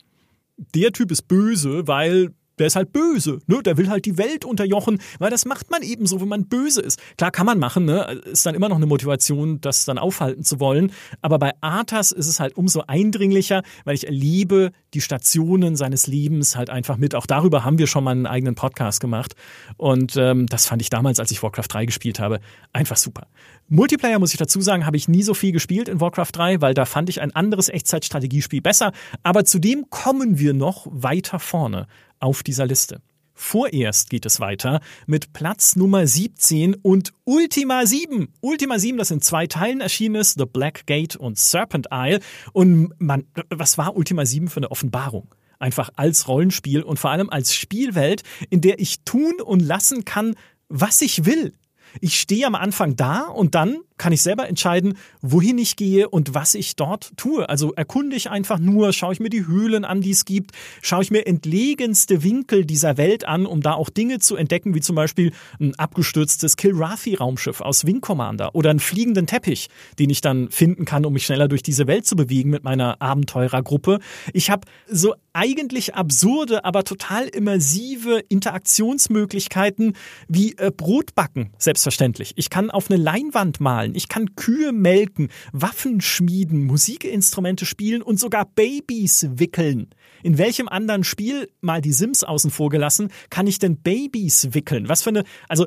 der Typ ist böse, weil der ist halt böse, ne? Der will halt die Welt unterjochen, weil das macht man eben so, wenn man böse ist. Klar kann man machen, ne? Ist dann immer noch eine Motivation, das dann aufhalten zu wollen. Aber bei Arthas ist es halt umso eindringlicher, weil ich erlebe die Stationen seines Lebens halt einfach mit. Auch darüber haben wir schon mal einen eigenen Podcast gemacht. Und ähm, das fand ich damals, als ich Warcraft 3 gespielt habe, einfach super. Multiplayer, muss ich dazu sagen, habe ich nie so viel gespielt in Warcraft 3, weil da fand ich ein anderes Echtzeitstrategiespiel besser. Aber zudem kommen wir noch weiter vorne auf dieser Liste. Vorerst geht es weiter mit Platz Nummer 17 und Ultima 7. Ultima 7, das in zwei Teilen erschienen ist, The Black Gate und Serpent Isle. Und man, was war Ultima 7 für eine Offenbarung? Einfach als Rollenspiel und vor allem als Spielwelt, in der ich tun und lassen kann, was ich will. Ich stehe am Anfang da und dann kann ich selber entscheiden, wohin ich gehe und was ich dort tue. Also erkunde ich einfach nur, schaue ich mir die Höhlen an, die es gibt, schaue ich mir entlegenste Winkel dieser Welt an, um da auch Dinge zu entdecken, wie zum Beispiel ein abgestürztes Kilrathi-Raumschiff aus Wing Commander oder einen fliegenden Teppich, den ich dann finden kann, um mich schneller durch diese Welt zu bewegen mit meiner Abenteurergruppe. Ich habe so eigentlich absurde, aber total immersive Interaktionsmöglichkeiten wie äh, Brotbacken, selbstverständlich. Ich kann auf eine Leinwand malen malen, ich kann Kühe melken, Waffen schmieden, Musikinstrumente spielen und sogar Babys wickeln. In welchem anderen Spiel, mal die Sims außen vor gelassen, kann ich denn Babys wickeln? Was für eine, also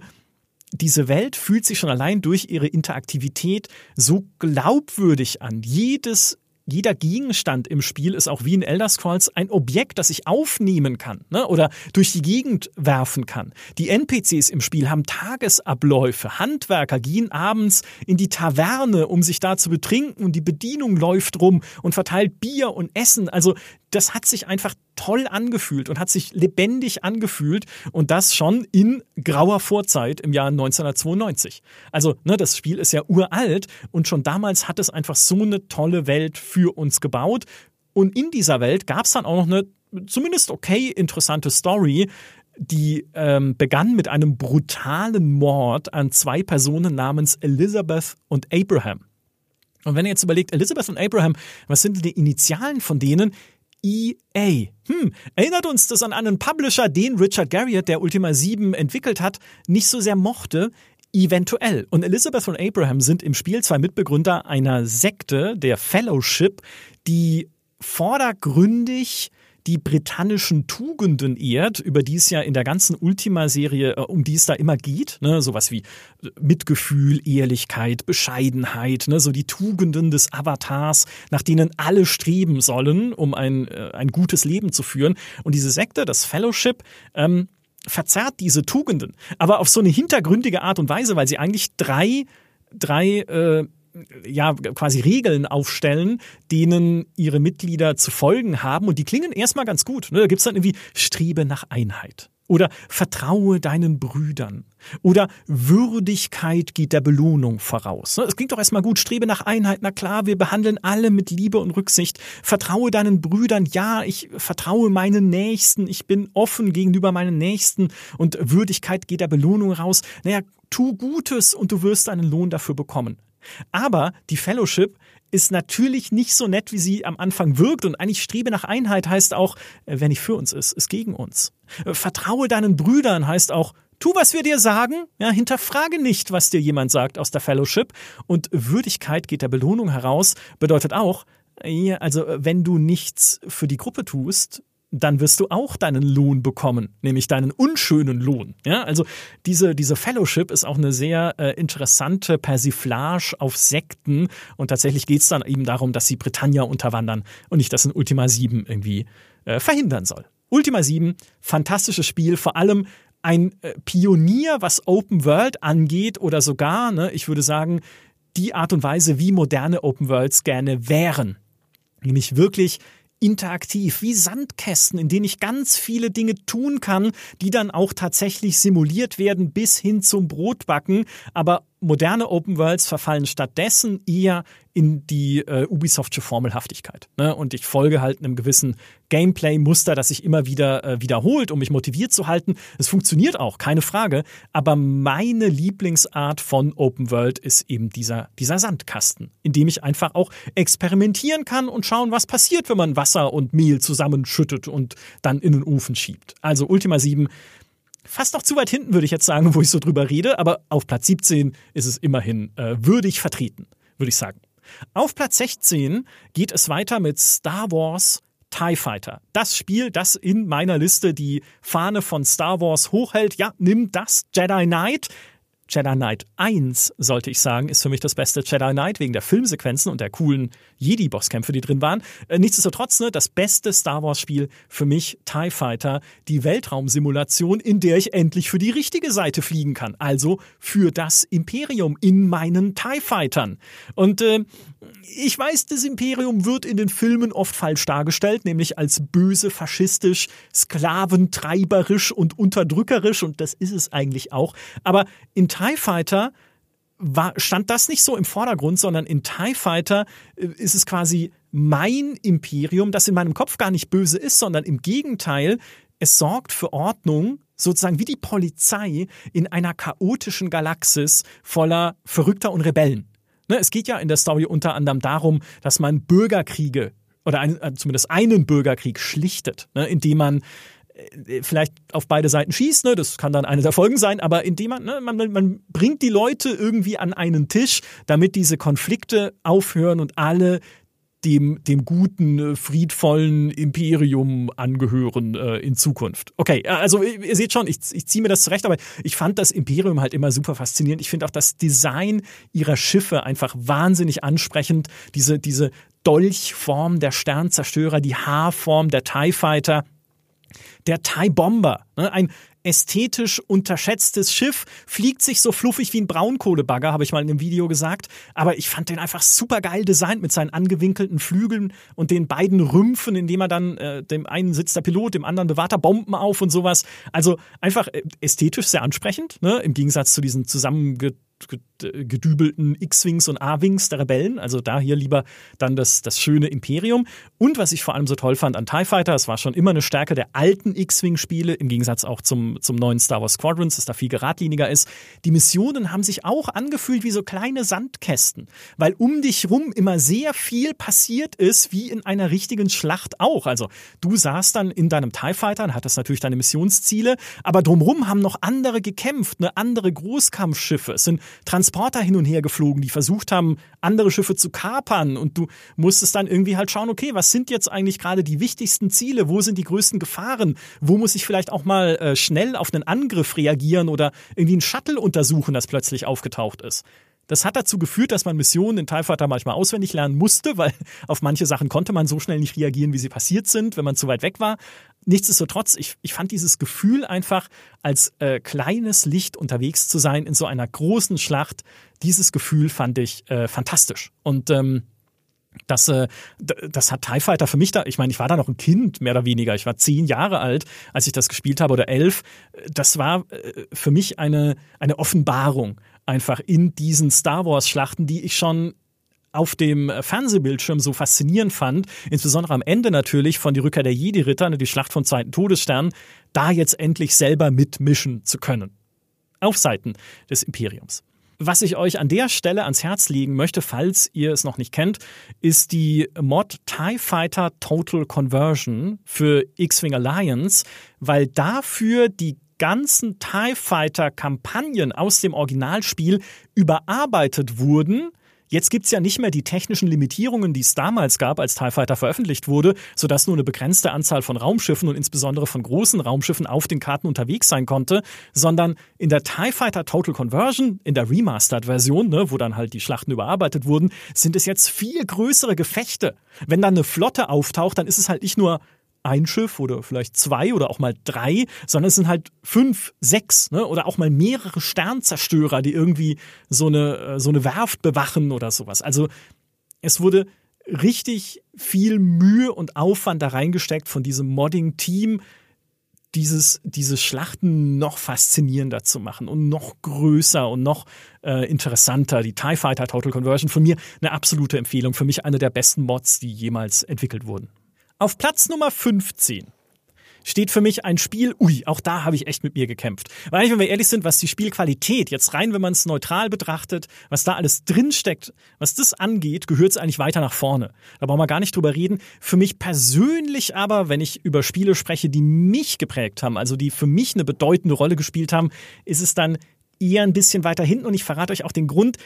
diese Welt fühlt sich schon allein durch ihre Interaktivität so glaubwürdig an. Jedes jeder Gegenstand im Spiel ist auch wie in Elder Scrolls ein Objekt, das ich aufnehmen kann ne? oder durch die Gegend werfen kann. Die NPCs im Spiel haben Tagesabläufe. Handwerker gehen abends in die Taverne, um sich da zu betrinken und die Bedienung läuft rum und verteilt Bier und Essen. Also das hat sich einfach toll angefühlt und hat sich lebendig angefühlt und das schon in grauer Vorzeit im Jahr 1992. Also, ne, das Spiel ist ja uralt und schon damals hat es einfach so eine tolle Welt für uns gebaut. Und in dieser Welt gab es dann auch noch eine zumindest okay interessante Story, die ähm, begann mit einem brutalen Mord an zwei Personen namens Elizabeth und Abraham. Und wenn ihr jetzt überlegt, Elizabeth und Abraham, was sind die Initialen von denen? EA. Hm, erinnert uns das an einen Publisher, den Richard Garriott, der Ultima 7 entwickelt hat, nicht so sehr mochte? Eventuell. Und Elizabeth und Abraham sind im Spiel zwei Mitbegründer einer Sekte, der Fellowship, die vordergründig die britannischen Tugenden ehrt, über die es ja in der ganzen Ultima-Serie, äh, um die es da immer geht, ne, sowas wie Mitgefühl, Ehrlichkeit, Bescheidenheit, ne, so die Tugenden des Avatars, nach denen alle streben sollen, um ein, äh, ein gutes Leben zu führen. Und diese Sekte, das Fellowship, ähm, verzerrt diese Tugenden, aber auf so eine hintergründige Art und Weise, weil sie eigentlich drei, drei äh, ja quasi Regeln aufstellen, denen ihre Mitglieder zu folgen haben und die klingen erstmal ganz gut. Ne? Da gibt's dann irgendwie Strebe nach Einheit. Oder vertraue deinen Brüdern. Oder Würdigkeit geht der Belohnung voraus. Es klingt doch erstmal gut. Strebe nach Einheit. Na klar, wir behandeln alle mit Liebe und Rücksicht. Vertraue deinen Brüdern. Ja, ich vertraue meinen Nächsten. Ich bin offen gegenüber meinen Nächsten. Und Würdigkeit geht der Belohnung raus. Naja, tu Gutes und du wirst einen Lohn dafür bekommen. Aber die Fellowship ist natürlich nicht so nett, wie sie am Anfang wirkt. Und eigentlich Strebe nach Einheit heißt auch, äh, wer nicht für uns ist, ist gegen uns. Äh, vertraue deinen Brüdern heißt auch, tu, was wir dir sagen. Ja, hinterfrage nicht, was dir jemand sagt aus der Fellowship. Und Würdigkeit geht der Belohnung heraus, bedeutet auch, also wenn du nichts für die Gruppe tust, dann wirst du auch deinen Lohn bekommen, nämlich deinen unschönen Lohn. Ja, also diese, diese Fellowship ist auch eine sehr äh, interessante Persiflage auf Sekten und tatsächlich geht es dann eben darum, dass sie Britannia unterwandern und nicht das in Ultima 7 irgendwie äh, verhindern soll. Ultima 7, fantastisches Spiel, vor allem ein äh, Pionier, was Open World angeht oder sogar, ne, ich würde sagen, die Art und Weise, wie moderne Open Worlds gerne wären. Nämlich wirklich interaktiv, wie Sandkästen, in denen ich ganz viele Dinge tun kann, die dann auch tatsächlich simuliert werden bis hin zum Brotbacken. Aber moderne Open Worlds verfallen stattdessen eher in die äh, Ubisoftsche Formelhaftigkeit. Ne? Und ich folge halt einem gewissen Gameplay-Muster, das sich immer wieder äh, wiederholt, um mich motiviert zu halten. Es funktioniert auch, keine Frage. Aber meine Lieblingsart von Open World ist eben dieser, dieser Sandkasten, in dem ich einfach auch experimentieren kann und schauen, was passiert, wenn man Wasser und Mehl zusammenschüttet und dann in den Ofen schiebt. Also Ultima 7 fast noch zu weit hinten, würde ich jetzt sagen, wo ich so drüber rede, aber auf Platz 17 ist es immerhin äh, würdig vertreten, würde ich sagen. Auf Platz 16 geht es weiter mit Star Wars TIE Fighter. Das Spiel, das in meiner Liste die Fahne von Star Wars hochhält. Ja, nimm das Jedi Knight. Jedi Knight 1, sollte ich sagen, ist für mich das beste Jedi Knight wegen der Filmsequenzen und der coolen Jedi-Bosskämpfe, die drin waren. Äh, nichtsdestotrotz, ne, das beste Star Wars-Spiel für mich, TIE Fighter, die Weltraumsimulation, in der ich endlich für die richtige Seite fliegen kann. Also für das Imperium in meinen TIE Fightern. Und äh, ich weiß, das Imperium wird in den Filmen oft falsch dargestellt, nämlich als böse, faschistisch, sklaventreiberisch und unterdrückerisch, und das ist es eigentlich auch. Aber in TIE Fighter war, stand das nicht so im Vordergrund, sondern in TIE Fighter äh, ist es quasi mein Imperium, das in meinem Kopf gar nicht böse ist, sondern im Gegenteil, es sorgt für Ordnung, sozusagen wie die Polizei in einer chaotischen Galaxis voller Verrückter und Rebellen. Ne, es geht ja in der Story unter anderem darum, dass man Bürgerkriege oder ein, äh, zumindest einen Bürgerkrieg schlichtet, ne, indem man vielleicht auf beide Seiten schießt, ne? das kann dann eine der Folgen sein, aber indem man, ne, man, man bringt die Leute irgendwie an einen Tisch, damit diese Konflikte aufhören und alle dem, dem guten, äh, friedvollen Imperium angehören äh, in Zukunft. Okay, also ihr seht schon, ich, ich ziehe mir das zurecht, aber ich fand das Imperium halt immer super faszinierend. Ich finde auch das Design ihrer Schiffe einfach wahnsinnig ansprechend. Diese, diese Dolchform der Sternzerstörer, die Haarform der TIE Fighter der TIE Bomber, ne? ein ästhetisch unterschätztes Schiff, fliegt sich so fluffig wie ein Braunkohlebagger, habe ich mal in einem Video gesagt. Aber ich fand den einfach super geil designt mit seinen angewinkelten Flügeln und den beiden Rümpfen, in dem er dann, äh, dem einen sitzt der Pilot, dem anderen bewahrt er Bomben auf und sowas. Also einfach äh, ästhetisch sehr ansprechend, ne? im Gegensatz zu diesen zusammengetrockneten gedübelten X-Wings und A-Wings der Rebellen. Also da hier lieber dann das, das schöne Imperium. Und was ich vor allem so toll fand an TIE Fighter, es war schon immer eine Stärke der alten X-Wing-Spiele, im Gegensatz auch zum, zum neuen Star Wars Squadrons, das da viel geradliniger ist. Die Missionen haben sich auch angefühlt wie so kleine Sandkästen, weil um dich rum immer sehr viel passiert ist, wie in einer richtigen Schlacht auch. Also du saßt dann in deinem TIE Fighter und hattest natürlich deine Missionsziele, aber drumherum haben noch andere gekämpft, eine andere Großkampfschiffe. Es sind Transporter hin und her geflogen, die versucht haben, andere Schiffe zu kapern und du musstest dann irgendwie halt schauen, okay, was sind jetzt eigentlich gerade die wichtigsten Ziele, wo sind die größten Gefahren, wo muss ich vielleicht auch mal äh, schnell auf einen Angriff reagieren oder irgendwie ein Shuttle untersuchen, das plötzlich aufgetaucht ist. Das hat dazu geführt, dass man Missionen in TIE manchmal auswendig lernen musste, weil auf manche Sachen konnte man so schnell nicht reagieren, wie sie passiert sind, wenn man zu weit weg war. Nichtsdestotrotz, ich, ich fand dieses Gefühl einfach als äh, kleines Licht unterwegs zu sein in so einer großen Schlacht, dieses Gefühl fand ich äh, fantastisch. Und ähm, das, äh, das hat TIE Fighter für mich da, ich meine, ich war da noch ein Kind, mehr oder weniger. Ich war zehn Jahre alt, als ich das gespielt habe oder elf. Das war äh, für mich eine, eine Offenbarung einfach in diesen Star Wars-Schlachten, die ich schon auf dem Fernsehbildschirm so faszinierend fand, insbesondere am Ende natürlich von die Rückkehr der Jedi-Ritter, ne, die Schlacht vom zweiten Todesstern, da jetzt endlich selber mitmischen zu können. Auf Seiten des Imperiums. Was ich euch an der Stelle ans Herz legen möchte, falls ihr es noch nicht kennt, ist die Mod TIE Fighter Total Conversion für X-Wing Alliance, weil dafür die ganzen TIE Fighter Kampagnen aus dem Originalspiel überarbeitet wurden. Jetzt gibt's ja nicht mehr die technischen Limitierungen, die es damals gab, als TIE Fighter veröffentlicht wurde, sodass nur eine begrenzte Anzahl von Raumschiffen und insbesondere von großen Raumschiffen auf den Karten unterwegs sein konnte, sondern in der TIE Fighter Total Conversion, in der Remastered-Version, ne, wo dann halt die Schlachten überarbeitet wurden, sind es jetzt viel größere Gefechte. Wenn dann eine Flotte auftaucht, dann ist es halt nicht nur ein Schiff oder vielleicht zwei oder auch mal drei, sondern es sind halt fünf, sechs ne? oder auch mal mehrere Sternzerstörer, die irgendwie so eine, äh, so eine Werft bewachen oder sowas. Also es wurde richtig viel Mühe und Aufwand da reingesteckt von diesem Modding-Team, dieses, diese Schlachten noch faszinierender zu machen und noch größer und noch äh, interessanter. Die TIE Fighter Total Conversion von mir eine absolute Empfehlung. Für mich eine der besten Mods, die jemals entwickelt wurden. Auf Platz Nummer 15 steht für mich ein Spiel, ui, auch da habe ich echt mit mir gekämpft. Weil wenn wir ehrlich sind, was die Spielqualität jetzt rein, wenn man es neutral betrachtet, was da alles drinsteckt, was das angeht, gehört es eigentlich weiter nach vorne. Da brauchen wir gar nicht drüber reden. Für mich persönlich aber, wenn ich über Spiele spreche, die mich geprägt haben, also die für mich eine bedeutende Rolle gespielt haben, ist es dann eher ein bisschen weiter hinten und ich verrate euch auch den Grund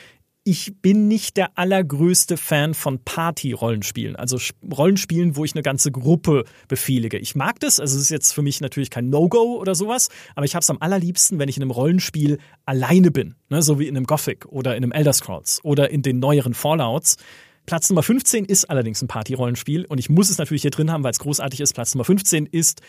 ich bin nicht der allergrößte Fan von Party-Rollenspielen, also Rollenspielen, wo ich eine ganze Gruppe befehlige. Ich mag das, also es ist jetzt für mich natürlich kein No-Go oder sowas, aber ich habe es am allerliebsten, wenn ich in einem Rollenspiel alleine bin, ne, so wie in einem Gothic oder in einem Elder Scrolls oder in den neueren Fallouts. Platz Nummer 15 ist allerdings ein Party-Rollenspiel und ich muss es natürlich hier drin haben, weil es großartig ist. Platz Nummer 15 ist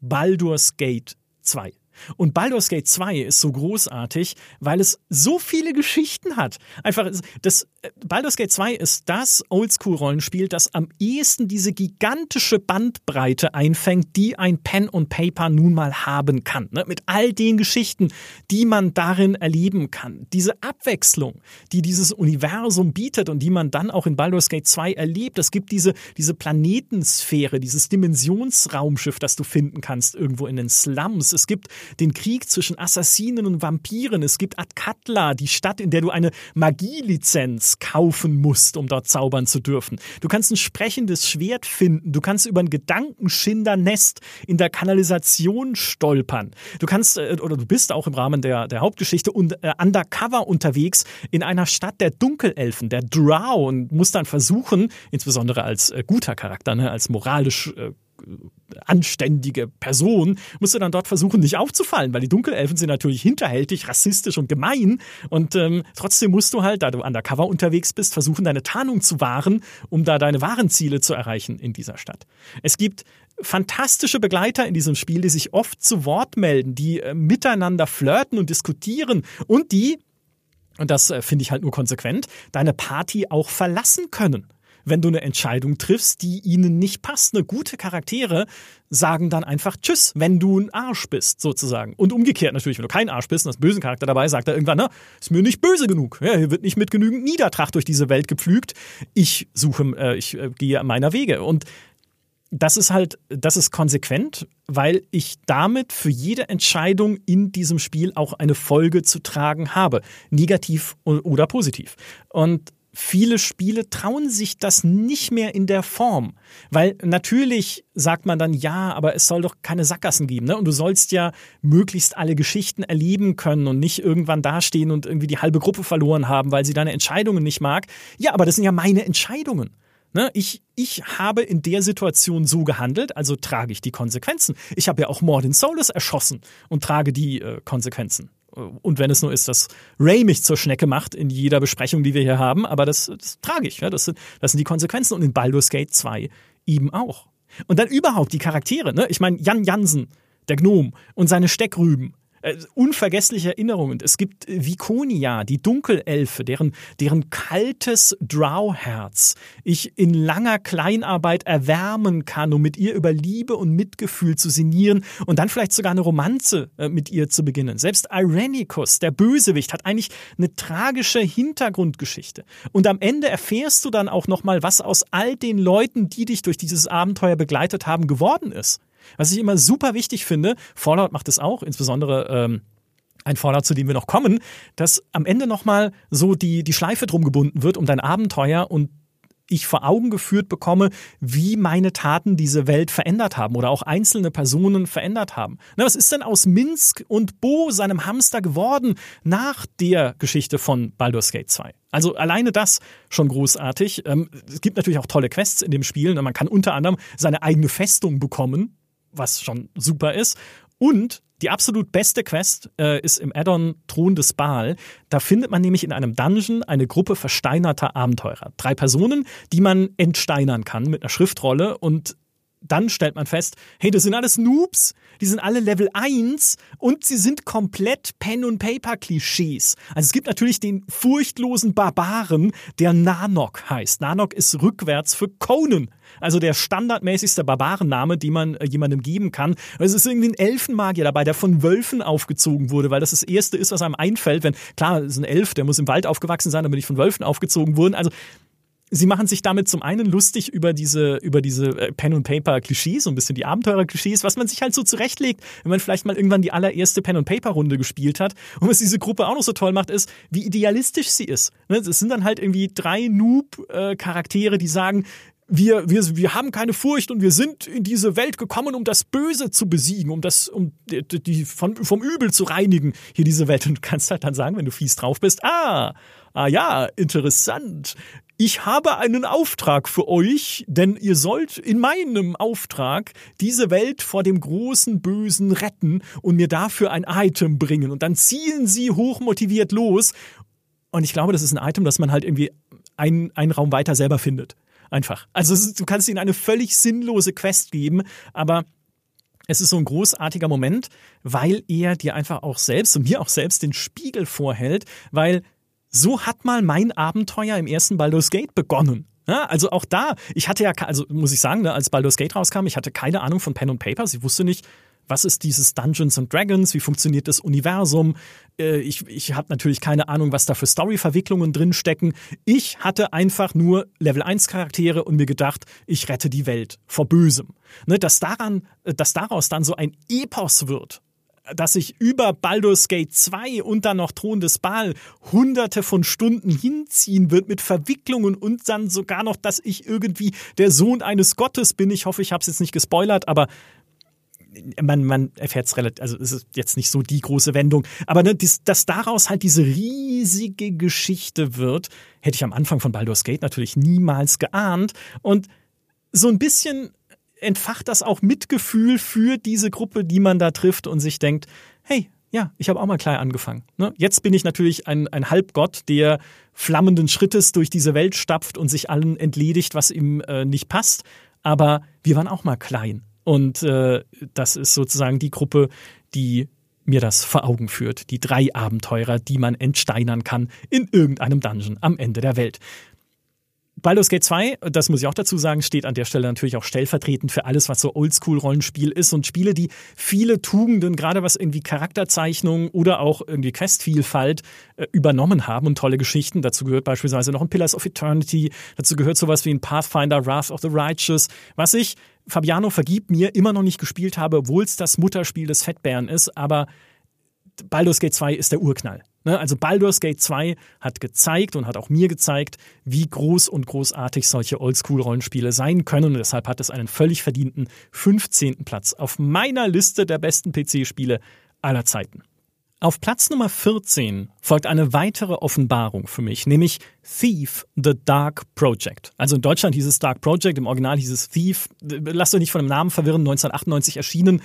Baldur's Gate 2. Und Baldur's Gate 2 ist so großartig, weil es so viele Geschichten hat. Einfach, das, äh, Baldur's Gate 2 ist das Oldschool-Rollenspiel, das am ehesten diese gigantische Bandbreite einfängt, die ein Pen und Paper nun mal haben kann. Ne? Mit all den Geschichten, die man darin erleben kann. Diese Abwechslung, die dieses Universum bietet und die man dann auch in Baldur's Gate 2 erlebt. Es gibt diese, diese Planetensphäre, dieses Dimensionsraumschiff, das du finden kannst irgendwo in den Slums. Es gibt den Krieg zwischen Assassinen und Vampiren. Es gibt Adkatla, die Stadt, in der du eine Magielizenz kaufen musst, um dort zaubern zu dürfen. Du kannst ein sprechendes Schwert finden. Du kannst über ein Gedankenschindernest in der Kanalisation stolpern. Du kannst, äh, oder du bist auch im Rahmen der, der Hauptgeschichte und äh, undercover unterwegs in einer Stadt der Dunkelelfen, der Drow und musst dann versuchen, insbesondere als äh, guter Charakter, ne, als moralisch äh, anständige Person, musst du dann dort versuchen, nicht aufzufallen, weil die Dunkelelfen sind natürlich hinterhältig, rassistisch und gemein. Und ähm, trotzdem musst du halt, da du undercover unterwegs bist, versuchen, deine Tarnung zu wahren, um da deine wahren Ziele zu erreichen in dieser Stadt. Es gibt fantastische Begleiter in diesem Spiel, die sich oft zu Wort melden, die äh, miteinander flirten und diskutieren und die, und das äh, finde ich halt nur konsequent, deine Party auch verlassen können wenn du eine Entscheidung triffst, die ihnen nicht passt. Eine gute Charaktere sagen dann einfach Tschüss, wenn du ein Arsch bist, sozusagen. Und umgekehrt natürlich, wenn du kein Arsch bist und hast bösen Charakter dabei, sagt er irgendwann, na, ist mir nicht böse genug. Ja, hier wird nicht mit genügend Niedertracht durch diese Welt gepflügt. Ich suche, äh, ich äh, gehe meiner Wege. Und das ist halt, das ist konsequent, weil ich damit für jede Entscheidung in diesem Spiel auch eine Folge zu tragen habe. Negativ oder positiv. Und viele Spiele trauen sich das nicht mehr in der Form. Weil natürlich sagt man dann, ja, aber es soll doch keine Sackgassen geben. Ne? Und du sollst ja möglichst alle Geschichten erleben können und nicht irgendwann dastehen und irgendwie die halbe Gruppe verloren haben, weil sie deine Entscheidungen nicht mag. Ja, aber das sind ja meine Entscheidungen. Ne? Ich, ich habe in der Situation so gehandelt, also trage ich die Konsequenzen. Ich habe ja auch Mordin Solus erschossen und trage die äh, Konsequenzen. Und wenn es nur ist, dass Ray mich zur Schnecke macht in jeder Besprechung, die wir hier haben, aber das, das trage ich. Ja? Das, sind, das sind die Konsequenzen. Und in Baldur's Gate 2 eben auch. Und dann überhaupt die Charaktere. Ne? Ich meine, Jan Jansen, der Gnom und seine Steckrüben äh, unvergessliche Erinnerungen. Es gibt Vikonia, die Dunkelelfe, deren, deren kaltes Drauherz ich in langer Kleinarbeit erwärmen kann, um mit ihr über Liebe und Mitgefühl zu sinnieren und dann vielleicht sogar eine Romanze äh, mit ihr zu beginnen. Selbst Irenicus, der Bösewicht, hat eigentlich eine tragische Hintergrundgeschichte. Und am Ende erfährst du dann auch nochmal, was aus all den Leuten, die dich durch dieses Abenteuer begleitet haben, geworden ist. Was ich immer super wichtig finde, Fallout macht es auch, insbesondere ähm, ein Fallout, zu dem wir noch kommen, dass am Ende nochmal so die, die Schleife drum gebunden wird um dein Abenteuer und ich vor Augen geführt bekomme, wie meine Taten diese Welt verändert haben oder auch einzelne Personen verändert haben. Na, was ist denn aus Minsk und Bo, seinem Hamster, geworden nach der Geschichte von Baldur's Gate 2? Also alleine das schon großartig. Ähm, es gibt natürlich auch tolle Quests in dem Spiel. Man kann unter anderem seine eigene Festung bekommen, was schon super ist. Und die absolut beste Quest äh, ist im Addon Thron des Baal. Da findet man nämlich in einem Dungeon eine Gruppe versteinerter Abenteurer. Drei Personen, die man entsteinern kann mit einer Schriftrolle und dann stellt man fest, hey, das sind alles Noobs, die sind alle Level 1 und sie sind komplett Pen- und Paper-Klischees. Also es gibt natürlich den furchtlosen Barbaren, der Nanok heißt. Nanok ist rückwärts für Conan. Also der standardmäßigste Barbarenname, den man äh, jemandem geben kann. Es ist irgendwie ein Elfenmagier dabei, der von Wölfen aufgezogen wurde, weil das das Erste ist, was einem einfällt, wenn, klar, es ist ein Elf, der muss im Wald aufgewachsen sein, aber nicht von Wölfen aufgezogen wurden. Also sie machen sich damit zum einen lustig über diese, über diese äh, Pen and Paper Klischees, so ein bisschen die Abenteurer Klischees, was man sich halt so zurechtlegt, wenn man vielleicht mal irgendwann die allererste Pen and Paper Runde gespielt hat. Und was diese Gruppe auch noch so toll macht, ist, wie idealistisch sie ist. Ne, es sind dann halt irgendwie drei Noob-Charaktere, die sagen, wir, wir, wir haben keine Furcht und wir sind in diese Welt gekommen, um das Böse zu besiegen, um das, um die, die von, vom Übel zu reinigen, hier diese Welt. Und du kannst halt dann sagen, wenn du fies drauf bist, ah, ah ja, interessant ich habe einen Auftrag für euch, denn ihr sollt in meinem Auftrag diese Welt vor dem großen Bösen retten und mir dafür ein Item bringen. Und dann ziehen sie hochmotiviert los. Und ich glaube, das ist ein Item, das man halt irgendwie einen, einen Raum weiter selber findet. Einfach. Also du kannst ihnen eine völlig sinnlose Quest geben, aber es ist so ein großartiger Moment, weil er dir einfach auch selbst und mir auch selbst den Spiegel vorhält, weil so hat mal mein Abenteuer im ersten Baldur's Gate begonnen. Ja, also auch da, ich hatte ja, also muss ich sagen, ne, als Baldur's Gate rauskam, ich hatte keine Ahnung von Pen und Paper. Ich wusste nicht, was ist dieses Dungeons and Dragons, wie funktioniert das Universum. Äh, ich ich habe natürlich keine Ahnung, was da für Story-Verwicklungen drinstecken. Ich hatte einfach nur Level 1 Charaktere und mir gedacht, ich rette die Welt vor Bösem. Ne, dass, daran, dass daraus dann so ein Epos wird, dass sich über Baldur's Gate 2 und dann noch Thron des Baal hunderte von Stunden hinziehen wird mit Verwicklungen und dann sogar noch, dass ich irgendwie der Sohn eines Gottes bin. Ich hoffe, ich habe es jetzt nicht gespoilert, aber man, man erfährt es relativ, also es ist jetzt nicht so die große Wendung, aber ne, dies, dass daraus halt diese riesige Geschichte wird, hätte ich am Anfang von Baldur's Gate natürlich niemals geahnt und so ein bisschen entfacht das auch Mitgefühl für diese Gruppe, die man da trifft und sich denkt, hey, ja, ich habe auch mal klein angefangen. Ne? Jetzt bin ich natürlich ein, ein Halbgott, der flammenden Schrittes durch diese Welt stapft und sich allen entledigt, was ihm äh, nicht passt. Aber wir waren auch mal klein. Und äh, das ist sozusagen die Gruppe, die mir das vor Augen führt. Die drei Abenteurer, die man entsteinern kann in irgendeinem Dungeon am Ende der Welt. Baldur's Gate 2, das muss ich auch dazu sagen, steht an der Stelle natürlich auch stellvertretend für alles, was so Oldschool-Rollenspiel ist und Spiele, die viele Tugenden, gerade was irgendwie Charakterzeichnung oder auch irgendwie Questvielfalt äh, übernommen haben und tolle Geschichten. Dazu gehört beispielsweise noch ein Pillars of Eternity, dazu gehört sowas wie ein Pathfinder Wrath of the Righteous, was ich, Fabiano vergib mir, immer noch nicht gespielt habe, obwohl es das Mutterspiel des Fettbären ist, aber Baldur's Gate 2 ist der Urknall. Ne? Also Baldur's Gate 2 hat gezeigt und hat auch mir gezeigt, wie groß und großartig solche Oldschool-Rollenspiele sein können. Und deshalb hat es einen völlig verdienten 15. Platz auf meiner Liste der besten PC-Spiele aller Zeiten. Auf Platz Nummer 14 folgt eine weitere Offenbarung für mich, nämlich Thief, The Dark Project. Also in Deutschland hieß es Dark Project, im Original hieß es Thief. Lasst euch nicht von dem Namen verwirren, 1998 erschienen.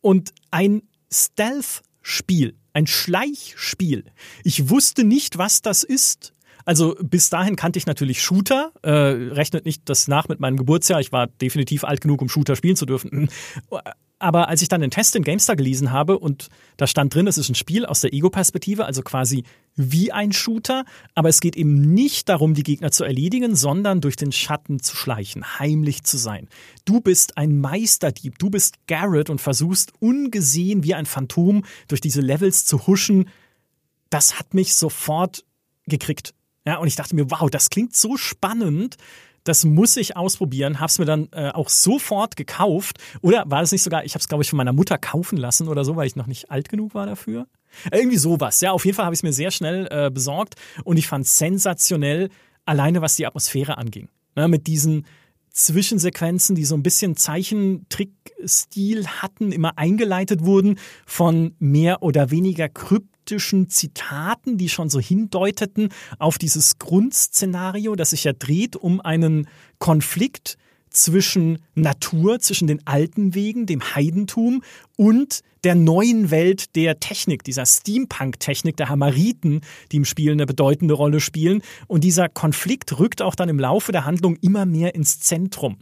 Und ein Stealth-Spiel, ein Schleichspiel. Ich wusste nicht, was das ist. Also bis dahin kannte ich natürlich Shooter, äh, rechnet nicht das nach mit meinem Geburtsjahr. Ich war definitiv alt genug, um Shooter spielen zu dürfen aber als ich dann den Test in GameStar gelesen habe und da stand drin, es ist ein Spiel aus der Ego-Perspektive, also quasi wie ein Shooter, aber es geht eben nicht darum, die Gegner zu erledigen, sondern durch den Schatten zu schleichen, heimlich zu sein. Du bist ein Meisterdieb, du bist Garrett und versuchst ungesehen wie ein Phantom durch diese Levels zu huschen. Das hat mich sofort gekriegt. Ja, und ich dachte mir, wow, das klingt so spannend das muss ich ausprobieren, hab's mir dann äh, auch sofort gekauft. Oder war das nicht sogar, ich habe es glaube ich von meiner Mutter kaufen lassen oder so, weil ich noch nicht alt genug war dafür. Irgendwie sowas. Ja, auf jeden Fall habe ich es mir sehr schnell äh, besorgt und ich fand sensationell, alleine was die Atmosphäre anging. Ne, mit diesen Zwischensequenzen, die so ein bisschen Zeichentrickstil hatten, immer eingeleitet wurden von mehr oder weniger kryptischen kryptischen Zitaten, die schon so hindeuteten auf dieses Grundszenario, das sich ja dreht um einen Konflikt zwischen Natur, zwischen den alten Wegen, dem Heidentum und der neuen Welt der Technik, dieser Steampunk-Technik der Hamariten, die im Spiel eine bedeutende Rolle spielen. Und dieser Konflikt rückt auch dann im Laufe der Handlung immer mehr ins Zentrum.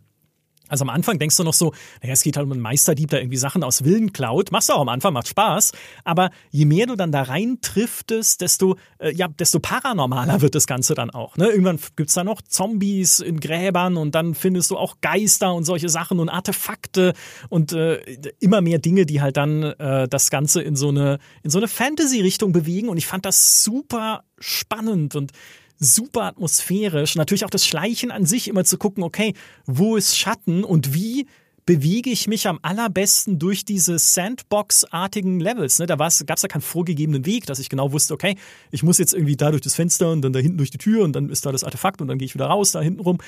Also am Anfang denkst du noch so, naja, es geht halt um einen Meisterdieb, der irgendwie Sachen aus Willen klaut. Machst du auch am Anfang, macht Spaß. Aber je mehr du dann da rein triftest, desto, äh, ja, desto paranormaler wird das Ganze dann auch. Ne? Irgendwann gibt's da noch Zombies in Gräbern und dann findest du auch Geister und solche Sachen und Artefakte und äh, immer mehr Dinge, die halt dann äh, das Ganze in so eine, in so eine Fantasy-Richtung bewegen. Und ich fand das super spannend und super atmosphärisch. Natürlich auch das Schleichen an sich immer zu gucken, okay, wo ist Schatten und wie bewege ich mich am allerbesten durch diese Sandbox-artigen Levels. Ne? Da gab es ja keinen vorgegebenen Weg, dass ich genau wusste, okay, ich muss jetzt irgendwie da durch das Fenster und dann da hinten durch die Tür und dann ist da das Artefakt und dann gehe ich wieder raus, da hinten rum.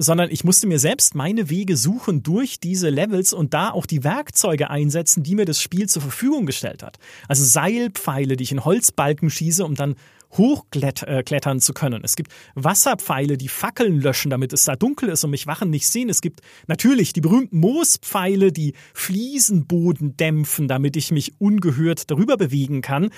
Sondern ich musste mir selbst meine Wege suchen durch diese Levels und da auch die Werkzeuge einsetzen, die mir das Spiel zur Verfügung gestellt hat. Also Seilpfeile, die ich in Holzbalken schieße, um dann hochklettern äh, zu können. Es gibt Wasserpfeile, die Fackeln löschen, damit es da dunkel ist und mich Wachen nicht sehen. Es gibt natürlich die berühmten Moospfeile, die Fliesenboden dämpfen, damit ich mich ungehört darüber bewegen kann.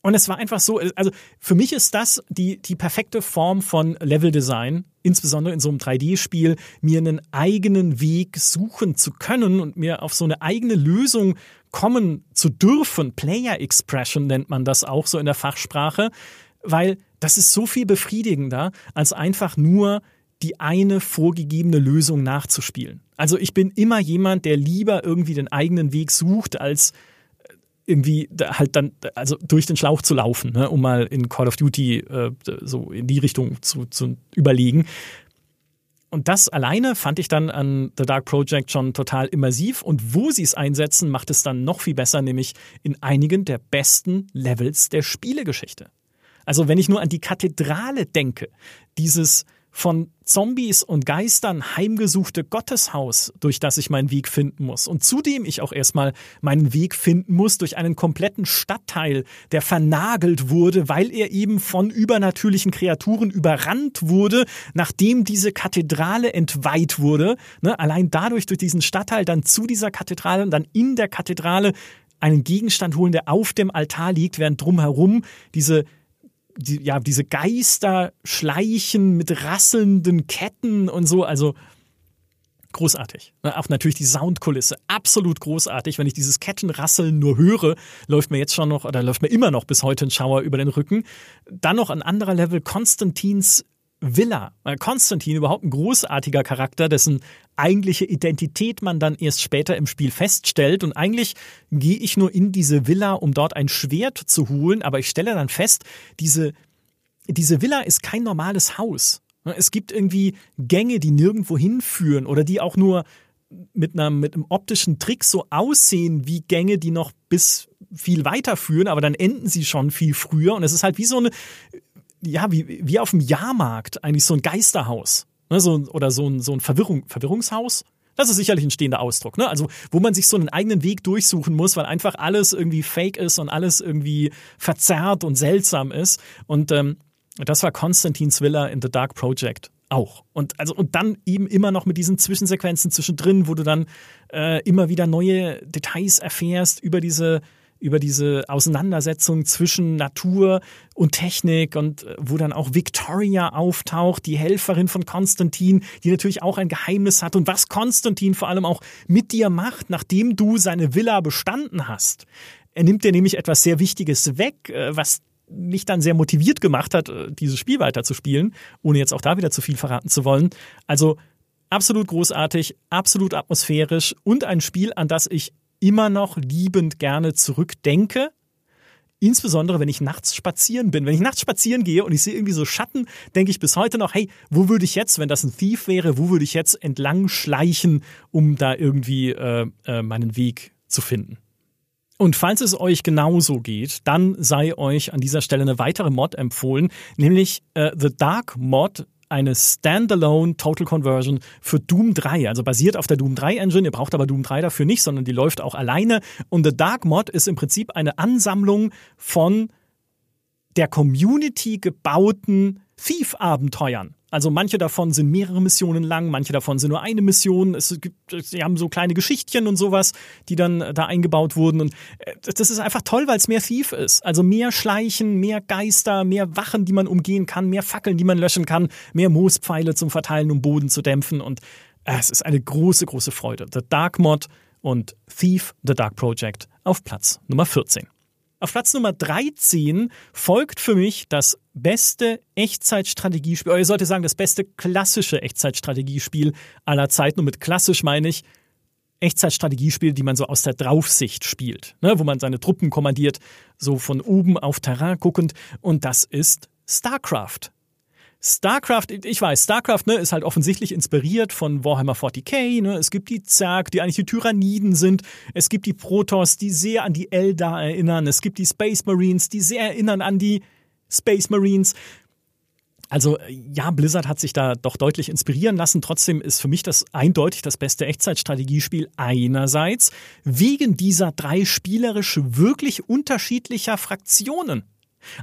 Und es war einfach so, also für mich ist das die, die perfekte Form von Leveldesign, insbesondere in so einem 3D-Spiel, mir einen eigenen Weg suchen zu können und mir auf so eine eigene Lösung kommen zu dürfen. Player Expression nennt man das auch so in der Fachsprache, weil das ist so viel befriedigender, als einfach nur die eine vorgegebene Lösung nachzuspielen. Also ich bin immer jemand, der lieber irgendwie den eigenen Weg sucht, als äh, irgendwie halt dann, also durch den Schlauch zu laufen, ne, um mal in Call of Duty äh, so in die Richtung zu, zu überlegen. Und das alleine fand ich dann an The Dark Project schon total immersiv. Und wo sie es einsetzen, macht es dann noch viel besser, nämlich in einigen der besten Levels der Spielegeschichte. Also wenn ich nur an die Kathedrale denke, dieses von Zombies und Geistern heimgesuchte Gotteshaus, durch das ich meinen Weg finden muss. Und zudem ich auch erstmal meinen Weg finden muss durch einen kompletten Stadtteil, der vernagelt wurde, weil er eben von übernatürlichen Kreaturen überrannt wurde, nachdem diese Kathedrale entweiht wurde. Ne, allein dadurch, durch diesen Stadtteil, dann zu dieser Kathedrale und dann in der Kathedrale einen Gegenstand holen, der auf dem Altar liegt, während drumherum diese die, ja, diese Geister schleichen mit rasselnden Ketten und so, also großartig. Auch natürlich die Soundkulisse, absolut großartig. Wenn ich dieses Kettenrasseln nur höre, läuft mir jetzt schon noch, oder läuft mir immer noch bis heute ein Schauer über den Rücken. Dann noch ein anderer Level, Konstantins Villa. Äh, Konstantin überhaupt ein großartiger Charakter, dessen eigentliche Identität man dann erst später im Spiel feststellt. Und eigentlich gehe ich nur in diese Villa, um dort ein Schwert zu holen, aber ich stelle dann fest, diese, diese Villa ist kein normales Haus. Es gibt irgendwie Gänge, die nirgendwo hinführen oder die auch nur mit, einer, mit einem optischen Trick so aussehen wie Gänge, die noch bis viel weiter führen, aber dann enden sie schon viel früher. Und es ist halt wie so eine, ja, wie, wie auf dem Jahrmarkt, eigentlich so ein Geisterhaus. Ne, so, oder so ein, so ein Verwirrung, Verwirrungshaus. Das ist sicherlich ein stehender Ausdruck, ne? Also, wo man sich so einen eigenen Weg durchsuchen muss, weil einfach alles irgendwie fake ist und alles irgendwie verzerrt und seltsam ist. Und ähm, das war Konstantins Villa in The Dark Project auch. Und also und dann eben immer noch mit diesen Zwischensequenzen zwischendrin, wo du dann äh, immer wieder neue Details erfährst über diese über diese Auseinandersetzung zwischen Natur und Technik und äh, wo dann auch Victoria auftaucht, die Helferin von Konstantin, die natürlich auch ein Geheimnis hat und was Konstantin vor allem auch mit dir macht, nachdem du seine Villa bestanden hast. Er nimmt dir nämlich etwas sehr Wichtiges weg, äh, was mich dann sehr motiviert gemacht hat, äh, dieses Spiel weiterzuspielen, ohne jetzt auch da wieder zu viel verraten zu wollen. Also absolut großartig, absolut atmosphärisch und ein Spiel, an das ich immer noch liebend gerne zurückdenke. Insbesondere, wenn ich nachts spazieren bin. Wenn ich nachts spazieren gehe und ich sehe irgendwie so Schatten, denke ich bis heute noch, hey, wo würde ich jetzt, wenn das ein Thief wäre, wo würde ich jetzt entlang schleichen, um da irgendwie äh, äh, meinen Weg zu finden? Und falls es euch genauso geht, dann sei euch an dieser Stelle eine weitere Mod empfohlen, nämlich äh, The Dark Mod eine Standalone Total Conversion für Doom 3, also basiert auf der Doom 3 Engine. Ihr braucht aber Doom 3 dafür nicht, sondern die läuft auch alleine. Und The Dark Mod ist im Prinzip eine Ansammlung von der Community gebauten Thief-Abenteuern. Also manche davon sind mehrere Missionen lang, manche davon sind nur eine Mission. Es gibt, sie haben so kleine Geschichtchen und sowas, die dann da eingebaut wurden. Und äh, das ist einfach toll, weil es mehr Thief ist. Also mehr Schleichen, mehr Geister, mehr Wachen, die man umgehen kann, mehr Fackeln, die man löschen kann, mehr Moospfeile zum Verteilen, um Boden zu dämpfen. Und äh, es ist eine große, große Freude. The Dark Mod und Thief, The Dark Project auf Platz Nummer 14. Auf Platz Nummer 13 folgt für mich das beste Echtzeitstrategiespiel, oder ihr solltet sagen, das beste klassische Echtzeitstrategiespiel aller Zeiten. Und mit klassisch meine ich Echtzeitstrategiespiel, die man so aus der Draufsicht spielt, ne, wo man seine Truppen kommandiert, so von oben auf Terrain guckend. Und das ist StarCraft. StarCraft, ich weiß, StarCraft ne, ist halt offensichtlich inspiriert von Warhammer 40k. Ne? Es gibt die Zerg, die eigentlich die Tyranniden sind. Es gibt die Protoss, die sehr an die Eldar erinnern. Es gibt die Space Marines, die sehr erinnern an die Space Marines. Also ja, Blizzard hat sich da doch deutlich inspirieren lassen. Trotzdem ist für mich das eindeutig das beste Echtzeitstrategiespiel einerseits wegen dieser drei spielerisch wirklich unterschiedlicher Fraktionen.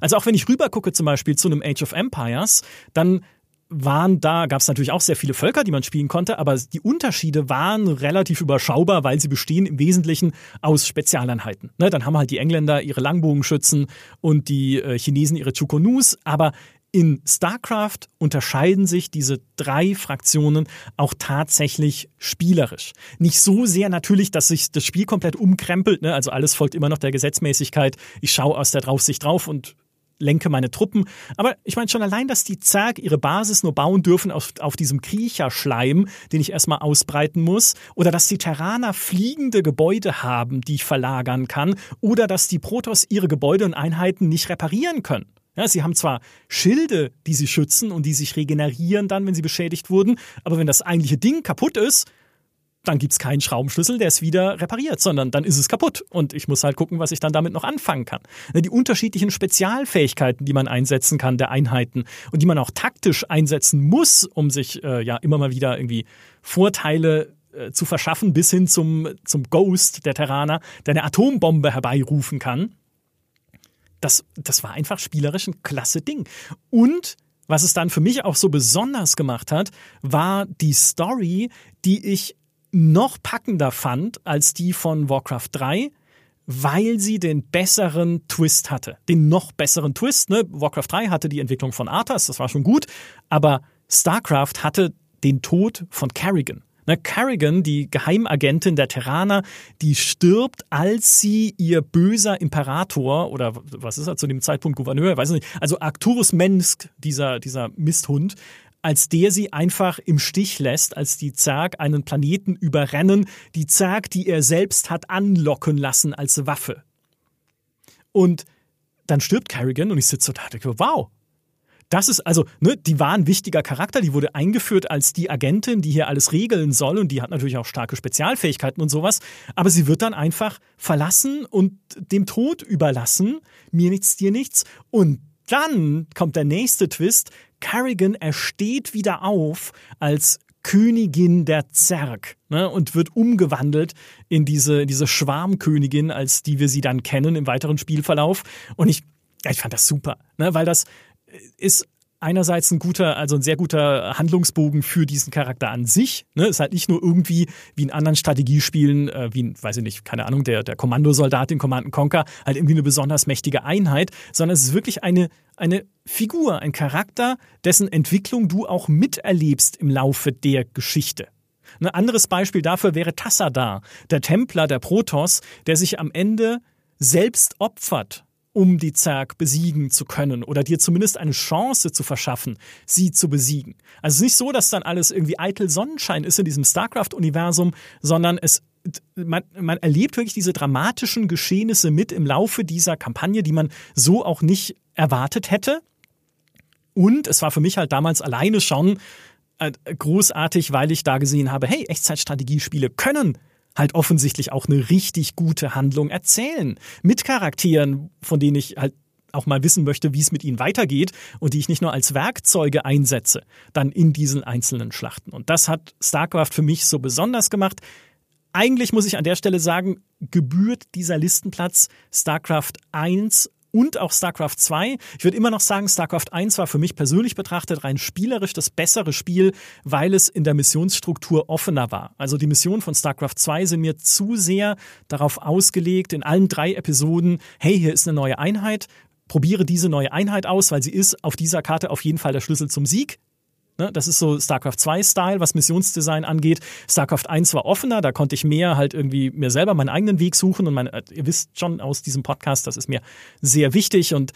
Also auch wenn ich rübergucke zum Beispiel zu einem Age of Empires, dann waren da, gab es natürlich auch sehr viele Völker, die man spielen konnte, aber die Unterschiede waren relativ überschaubar, weil sie bestehen im Wesentlichen aus Spezialeinheiten. Ne, dann haben halt die Engländer ihre Langbogenschützen und die äh, Chinesen ihre Chukonus, aber in StarCraft unterscheiden sich diese drei Fraktionen auch tatsächlich spielerisch. Nicht so sehr natürlich, dass sich das Spiel komplett umkrempelt, ne? also alles folgt immer noch der Gesetzmäßigkeit. Ich schaue aus der Draufsicht drauf und lenke meine Truppen. Aber ich meine schon allein, dass die Zerg ihre Basis nur bauen dürfen auf, auf diesem Kriecherschleim, den ich erstmal ausbreiten muss, oder dass die Terraner fliegende Gebäude haben, die ich verlagern kann, oder dass die Protoss ihre Gebäude und Einheiten nicht reparieren können. Ja, sie haben zwar Schilde, die sie schützen und die sich regenerieren dann, wenn sie beschädigt wurden, aber wenn das eigentliche Ding kaputt ist, dann gibt's keinen Schraubenschlüssel, der es wieder repariert, sondern dann ist es kaputt und ich muss halt gucken, was ich dann damit noch anfangen kann. Die unterschiedlichen Spezialfähigkeiten, die man einsetzen kann der Einheiten und die man auch taktisch einsetzen muss, um sich äh, ja immer mal wieder irgendwie Vorteile äh, zu verschaffen, bis hin zum, zum Ghost der Terraner, der eine Atombombe herbeirufen kann das, das war einfach spielerisch ein klasse Ding. Und was es dann für mich auch so besonders gemacht hat, war die Story, die ich noch packender fand als die von Warcraft 3, weil sie den besseren Twist hatte. Den noch besseren Twist. Ne? Warcraft 3 hatte die Entwicklung von Arthas, das war schon gut, aber StarCraft hatte den Tod von Kerrigan. Ne, Carrigan, die Geheimagentin der Terraner, die stirbt, als sie ihr böser Imperator oder was ist er zu dem Zeitpunkt Gouverneur, weiß nicht, also Arcturus Mensk, dieser, dieser Misthund, als der sie einfach im Stich lässt, als die Zerg einen Planeten überrennen, die Zerg, die er selbst hat anlocken lassen als Waffe. Und dann stirbt Carrigan und ich sitze so da und denke, wow, Das ist also, ne, die war ein wichtiger Charakter, die wurde eingeführt als die Agentin, die hier alles regeln soll und die hat natürlich auch starke Spezialfähigkeiten und sowas, aber sie wird dann einfach verlassen und dem Tod überlassen, mir nichts, dir nichts. Und dann kommt der nächste Twist, Carrigan ersteht wieder auf als Königin der Zerg ne, und wird umgewandelt in diese, diese Schwarmkönigin, als die wir sie dann kennen im weiteren Spielverlauf. Und ich, ich fand das super, ne, weil das ist einerseits ein guter, also ein sehr guter Handlungsbogen für diesen Charakter an sich. Ne? Ist halt nicht nur irgendwie wie in anderen Strategiespielen, äh, wie, weiß ich nicht, keine Ahnung, der, der Kommandosoldat in Command Conquer, halt irgendwie eine besonders mächtige Einheit, sondern es ist wirklich eine, eine Figur, ein Charakter, dessen Entwicklung du auch miterlebst im Laufe der Geschichte. Ein anderes Beispiel dafür wäre Tassadar, der Templer der Protoss, der sich am Ende selbst opfert um die Zerg besiegen zu können oder dir zumindest eine Chance zu verschaffen, sie zu besiegen. Also es ist nicht so, dass dann alles irgendwie eitel Sonnenschein ist in diesem StarCraft-Universum, sondern es man, man erlebt wirklich diese dramatischen Geschehnisse mit im Laufe dieser Kampagne, die man so auch nicht erwartet hätte. Und es war für mich halt damals alleine schon äh, großartig, weil ich da gesehen habe, hey, Echtzeitstrategiespiele können halt offensichtlich auch eine richtig gute Handlung erzählen. Mit Charakteren, von denen ich halt auch mal wissen möchte, wie es mit ihnen weitergeht und die ich nicht nur als Werkzeuge einsetze, dann in diesen einzelnen Schlachten. Und das hat StarCraft für mich so besonders gemacht. Eigentlich muss ich an der Stelle sagen, gebührt dieser Listenplatz StarCraft 1 und auch StarCraft 2. Ich würde immer noch sagen, StarCraft 1 war für mich persönlich betrachtet rein spielerisch das bessere Spiel, weil es in der Missionsstruktur offener war. Also die Missionen von StarCraft 2 sind mir zu sehr darauf ausgelegt, in allen drei Episoden, hey, hier ist eine neue Einheit, probiere diese neue Einheit aus, weil sie ist auf dieser Karte auf jeden Fall der Schlüssel zum Sieg. Ne, das ist so StarCraft 2-Style, was Missionsdesign angeht. StarCraft 1 war offener, da konnte ich mehr halt irgendwie mir selber meinen eigenen Weg suchen. Und mein, äh, ihr wisst schon aus diesem Podcast, das ist mir sehr wichtig. Und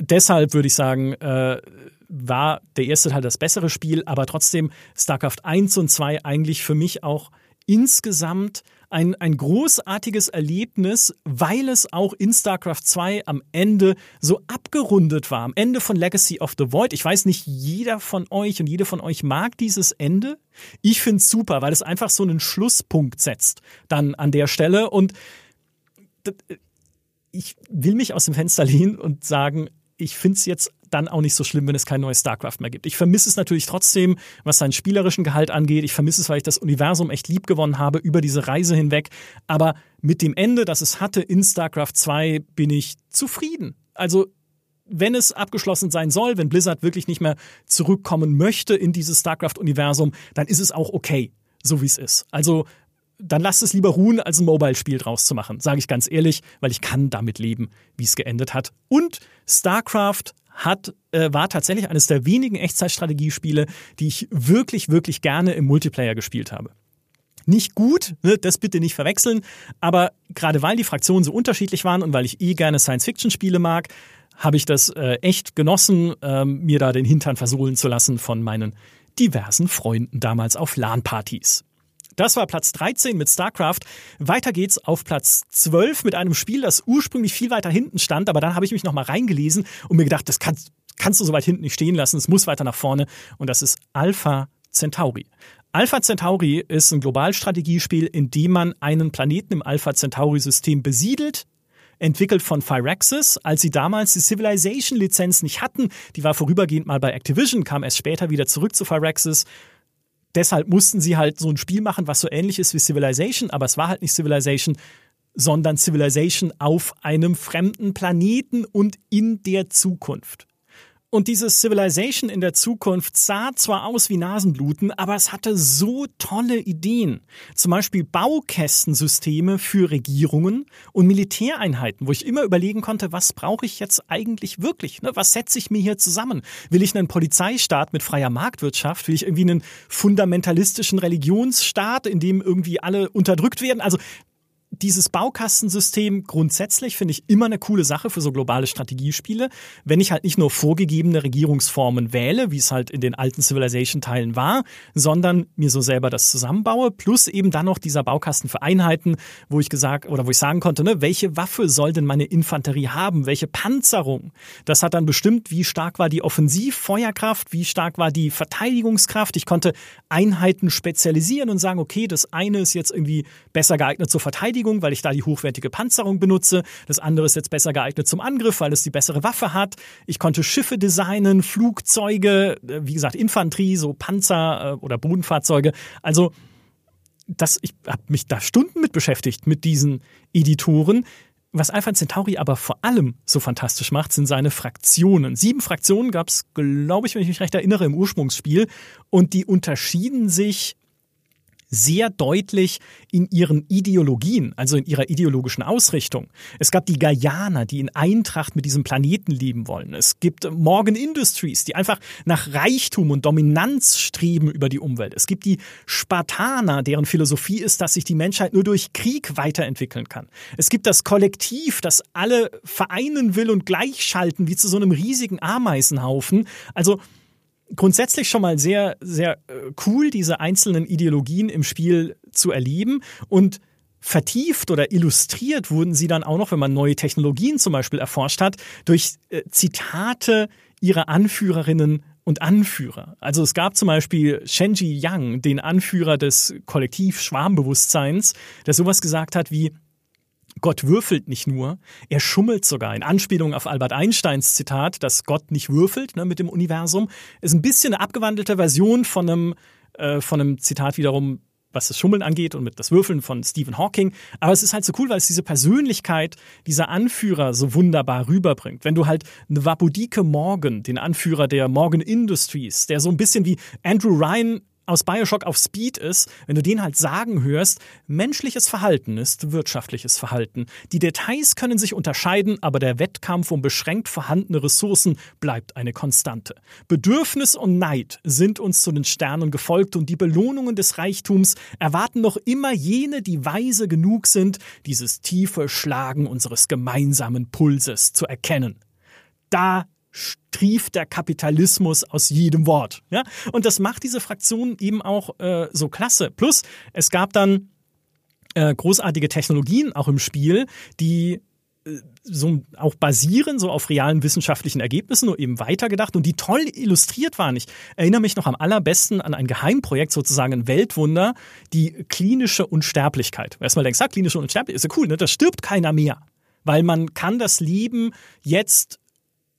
deshalb würde ich sagen, äh, war der erste Teil das bessere Spiel, aber trotzdem StarCraft 1 und 2 eigentlich für mich auch insgesamt ein, ein großartiges Erlebnis, weil es auch in StarCraft 2 am Ende so abgerundet war. Am Ende von Legacy of the Void. Ich weiß nicht, jeder von euch und jede von euch mag dieses Ende. Ich finde es super, weil es einfach so einen Schlusspunkt setzt dann an der Stelle. Und ich will mich aus dem Fenster lehnen und sagen, ich finde es jetzt dann auch nicht so schlimm, wenn es kein neues StarCraft mehr gibt. Ich vermisse es natürlich trotzdem, was seinen spielerischen Gehalt angeht. Ich vermisse es, weil ich das Universum echt lieb gewonnen habe über diese Reise hinweg. Aber mit dem Ende, das es hatte in StarCraft 2, bin ich zufrieden. Also wenn es abgeschlossen sein soll, wenn Blizzard wirklich nicht mehr zurückkommen möchte in dieses StarCraft-Universum, dann ist es auch okay, so wie es ist. Also dann lasst es lieber ruhen, als ein Mobile-Spiel draus zu machen, sage ich ganz ehrlich, weil ich kann damit leben, wie es geendet hat. Und StarCraft hat, äh, war tatsächlich eines der wenigen Echtzeitstrategiespiele, die ich wirklich, wirklich gerne im Multiplayer gespielt habe. Nicht gut, ne, das bitte nicht verwechseln, aber gerade weil die Fraktionen so unterschiedlich waren und weil ich eh gerne Science-Fiction-Spiele mag, habe ich das äh, echt genossen, ähm, mir da den Hintern versohlen zu lassen von meinen diversen Freunden damals auf LAN-Partys. Das war Platz 13 mit StarCraft. Weiter geht's auf Platz 12 mit einem Spiel, das ursprünglich viel weiter hinten stand, aber dann habe ich mich nochmal reingelesen und mir gedacht, das kannst, kannst du so weit hinten nicht stehen lassen, es muss weiter nach vorne und das ist Alpha Centauri. Alpha Centauri ist ein Globalstrategiespiel, in dem man einen Planeten im Alpha Centauri-System besiedelt, entwickelt von Firaxis, als sie damals die Civilization-Lizenz nicht hatten. Die war vorübergehend mal bei Activision, kam erst später wieder zurück zu Firaxis deshalb mussten sie halt so ein Spiel machen, was so ähnlich ist wie Civilization, aber es war halt nicht Civilization, sondern Civilization auf einem fremden Planeten und in der Zukunft. Und dieses Civilization in der Zukunft sah zwar aus wie Nasenbluten, aber es hatte so tolle Ideen. Zum Beispiel Baukästensysteme für Regierungen und Militäreinheiten, wo ich immer überlegen konnte, was brauche ich jetzt eigentlich wirklich? Ne, was setze ich mir hier zusammen? Will ich einen Polizeistaat mit freier Marktwirtschaft? Will ich irgendwie einen fundamentalistischen Religionsstaat, in dem irgendwie alle unterdrückt werden? Also dieses Baukastensystem grundsätzlich finde ich immer eine coole Sache für so globale Strategiespiele, wenn ich halt nicht nur vorgegebene Regierungsformen wähle, wie es halt in den alten Civilization-Teilen war, sondern mir so selber das zusammenbaue, plus eben dann noch dieser Baukasten für Einheiten, wo ich gesagt oder wo ich sagen konnte, ne, welche Waffe soll denn meine Infanterie haben, welche Panzerung. Das hat dann bestimmt, wie stark war die Offensivfeuerkraft, wie stark war die Verteidigungskraft. Ich konnte Einheiten spezialisieren und sagen, okay, das eine ist jetzt irgendwie besser geeignet zur Verteidigung Verteidigung, weil ich da die hochwertige Panzerung benutze. Das andere ist jetzt besser geeignet zum Angriff, weil es die bessere Waffe hat. Ich konnte Schiffe designen, Flugzeuge, äh, wie gesagt, Infanterie, so Panzer äh, oder Bodenfahrzeuge. Also das, ich habe mich da Stunden mit beschäftigt, mit diesen Editoren. Was Alpha Centauri aber vor allem so fantastisch macht, sind seine Fraktionen. Sieben Fraktionen gab es, glaube ich, wenn ich mich recht erinnere, im Ursprungsspiel. Und die unterschieden sich sehr deutlich in ihren Ideologien, also in ihrer ideologischen Ausrichtung. Es gab die Gaianer, die in Eintracht mit diesem Planeten leben wollen. Es gibt Morgan Industries, die einfach nach Reichtum und Dominanz streben über die Umwelt. Es gibt die Spartaner, deren Philosophie ist, dass sich die Menschheit nur durch Krieg weiterentwickeln kann. Es gibt das Kollektiv, das alle vereinen will und gleichschalten, wie zu so einem riesigen Ameisenhaufen. Also grundsätzlich schon mal sehr, sehr äh, cool, diese einzelnen Ideologien im Spiel zu erleben und vertieft oder illustriert wurden sie dann auch noch, wenn man neue Technologien zum Beispiel erforscht hat, durch äh, Zitate ihrer Anführerinnen und Anführer. Also es gab zum Beispiel Shenji Yang, den Anführer des Kollektiv Schwarmbewusstseins, der sowas gesagt hat wie, Gott würfelt nicht nur, er schummelt sogar. In Anspielung auf Albert Einsteins Zitat, dass Gott nicht würfelt ne, mit dem Universum, ist ein bisschen eine abgewandelte Version von einem, äh, von einem Zitat wiederum, was das Schummeln angeht und mit das Würfeln von Stephen Hawking. Aber es ist halt so cool, weil es diese Persönlichkeit dieser Anführer so wunderbar rüberbringt. Wenn du halt Wapudike Morgan, den Anführer der Morgan Industries, der so ein bisschen wie Andrew Ryan aus Bioshock auf Speed ist, wenn du den halt sagen hörst, menschliches Verhalten ist wirtschaftliches Verhalten. Die Details können sich unterscheiden, aber der Wettkampf um beschränkt vorhandene Ressourcen bleibt eine Konstante. Bedürfnis und Neid sind uns zu den Sternen gefolgt und die Belohnungen des Reichtums erwarten noch immer jene, die weise genug sind, dieses tiefe Schlagen unseres gemeinsamen Pulses zu erkennen. Da trieft der Kapitalismus aus jedem Wort. Ja? Und das macht diese Fraktion eben auch äh, so klasse. Plus, es gab dann äh, großartige Technologien auch im Spiel, die äh, so auch basieren so auf realen wissenschaftlichen Ergebnissen, nur eben weitergedacht und die toll illustriert waren. Ich erinnere mich noch am allerbesten an ein Geheimprojekt, sozusagen ein Weltwunder, die klinische Unsterblichkeit. Erstmal denkst, ja, klinische Unsterblichkeit ist ja cool, ne? Da stirbt keiner mehr. Weil man kann das Leben jetzt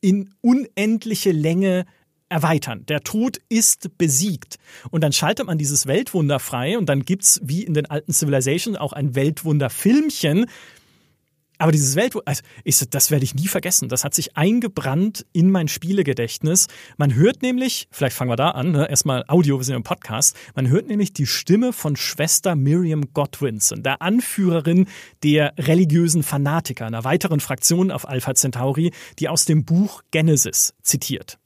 in unendliche Länge erweitern. Der Tod ist besiegt. Und dann schaltet man dieses Weltwunder frei und dann gibt's wie in den alten Civilizations auch ein Weltwunder-Filmchen, aber dieses Weltwunder, also ich, das werde ich nie vergessen. Das hat sich eingebrannt in mein Spielegedächtnis. Man hört nämlich, vielleicht fangen wir da an, ne? erstmal Audio, wir sind im Podcast. Man hört nämlich die Stimme von Schwester Miriam Godwinson, der Anführerin der religiösen Fanatiker, einer weiteren Fraktion auf Alpha Centauri, die aus dem Buch Genesis zitiert.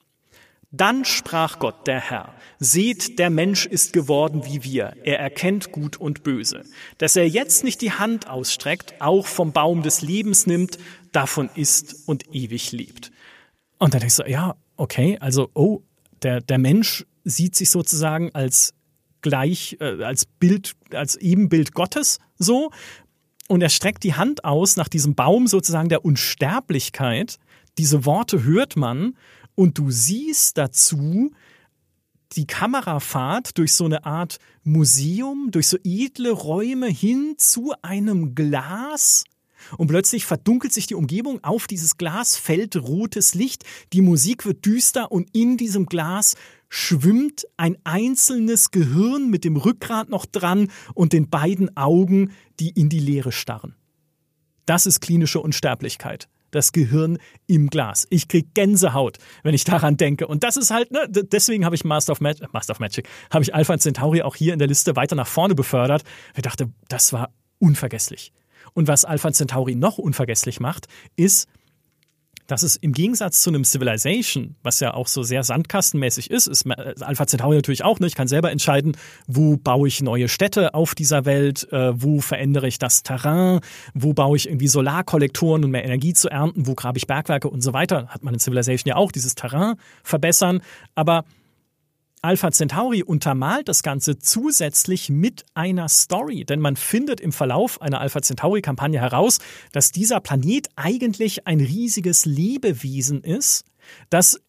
Dann sprach Gott, der Herr, seht, der Mensch ist geworden wie wir, er erkennt Gut und Böse. Dass er jetzt nicht die Hand ausstreckt, auch vom Baum des Lebens nimmt, davon isst und ewig lebt. Und dann denkst du, ja, okay, also, oh, der, der Mensch sieht sich sozusagen als gleich, äh, als Bild, als Ebenbild Gottes so. Und er streckt die Hand aus nach diesem Baum sozusagen der Unsterblichkeit. Diese Worte hört man und du siehst dazu die Kamerafahrt durch so eine Art Museum, durch so edle Räume hin zu einem Glas. Und plötzlich verdunkelt sich die Umgebung, auf dieses Glas fällt rotes Licht, die Musik wird düster und in diesem Glas schwimmt ein einzelnes Gehirn mit dem Rückgrat noch dran und den beiden Augen, die in die Leere starren. Das ist klinische Unsterblichkeit das Gehirn im Glas. Ich kriege Gänsehaut, wenn ich daran denke. Und das ist halt, ne, deswegen habe ich Master of, Mag Master of Magic, habe ich Alpha Centauri auch hier in der Liste weiter nach vorne befördert. Ich dachte, das war unvergesslich. Und was Alpha Centauri noch unvergesslich macht, ist, dass es im Gegensatz zu einem Civilization, was ja auch so sehr sandkastenmäßig ist, ist äh, Alpha Centauri natürlich auch, ne? ich kann selber entscheiden, wo baue ich neue Städte auf dieser Welt, äh, wo verändere ich das Terrain, wo baue ich irgendwie Solarkollektoren, um mehr Energie zu ernten, wo grabe ich Bergwerke und so weiter. Hat man in Civilization ja auch, dieses Terrain verbessern. Aber Alpha Centauri untermalt das Ganze zusätzlich mit einer Story, denn man findet im Verlauf einer Alpha Centauri-Kampagne heraus, dass dieser Planet eigentlich ein riesiges Lebewesen ist, das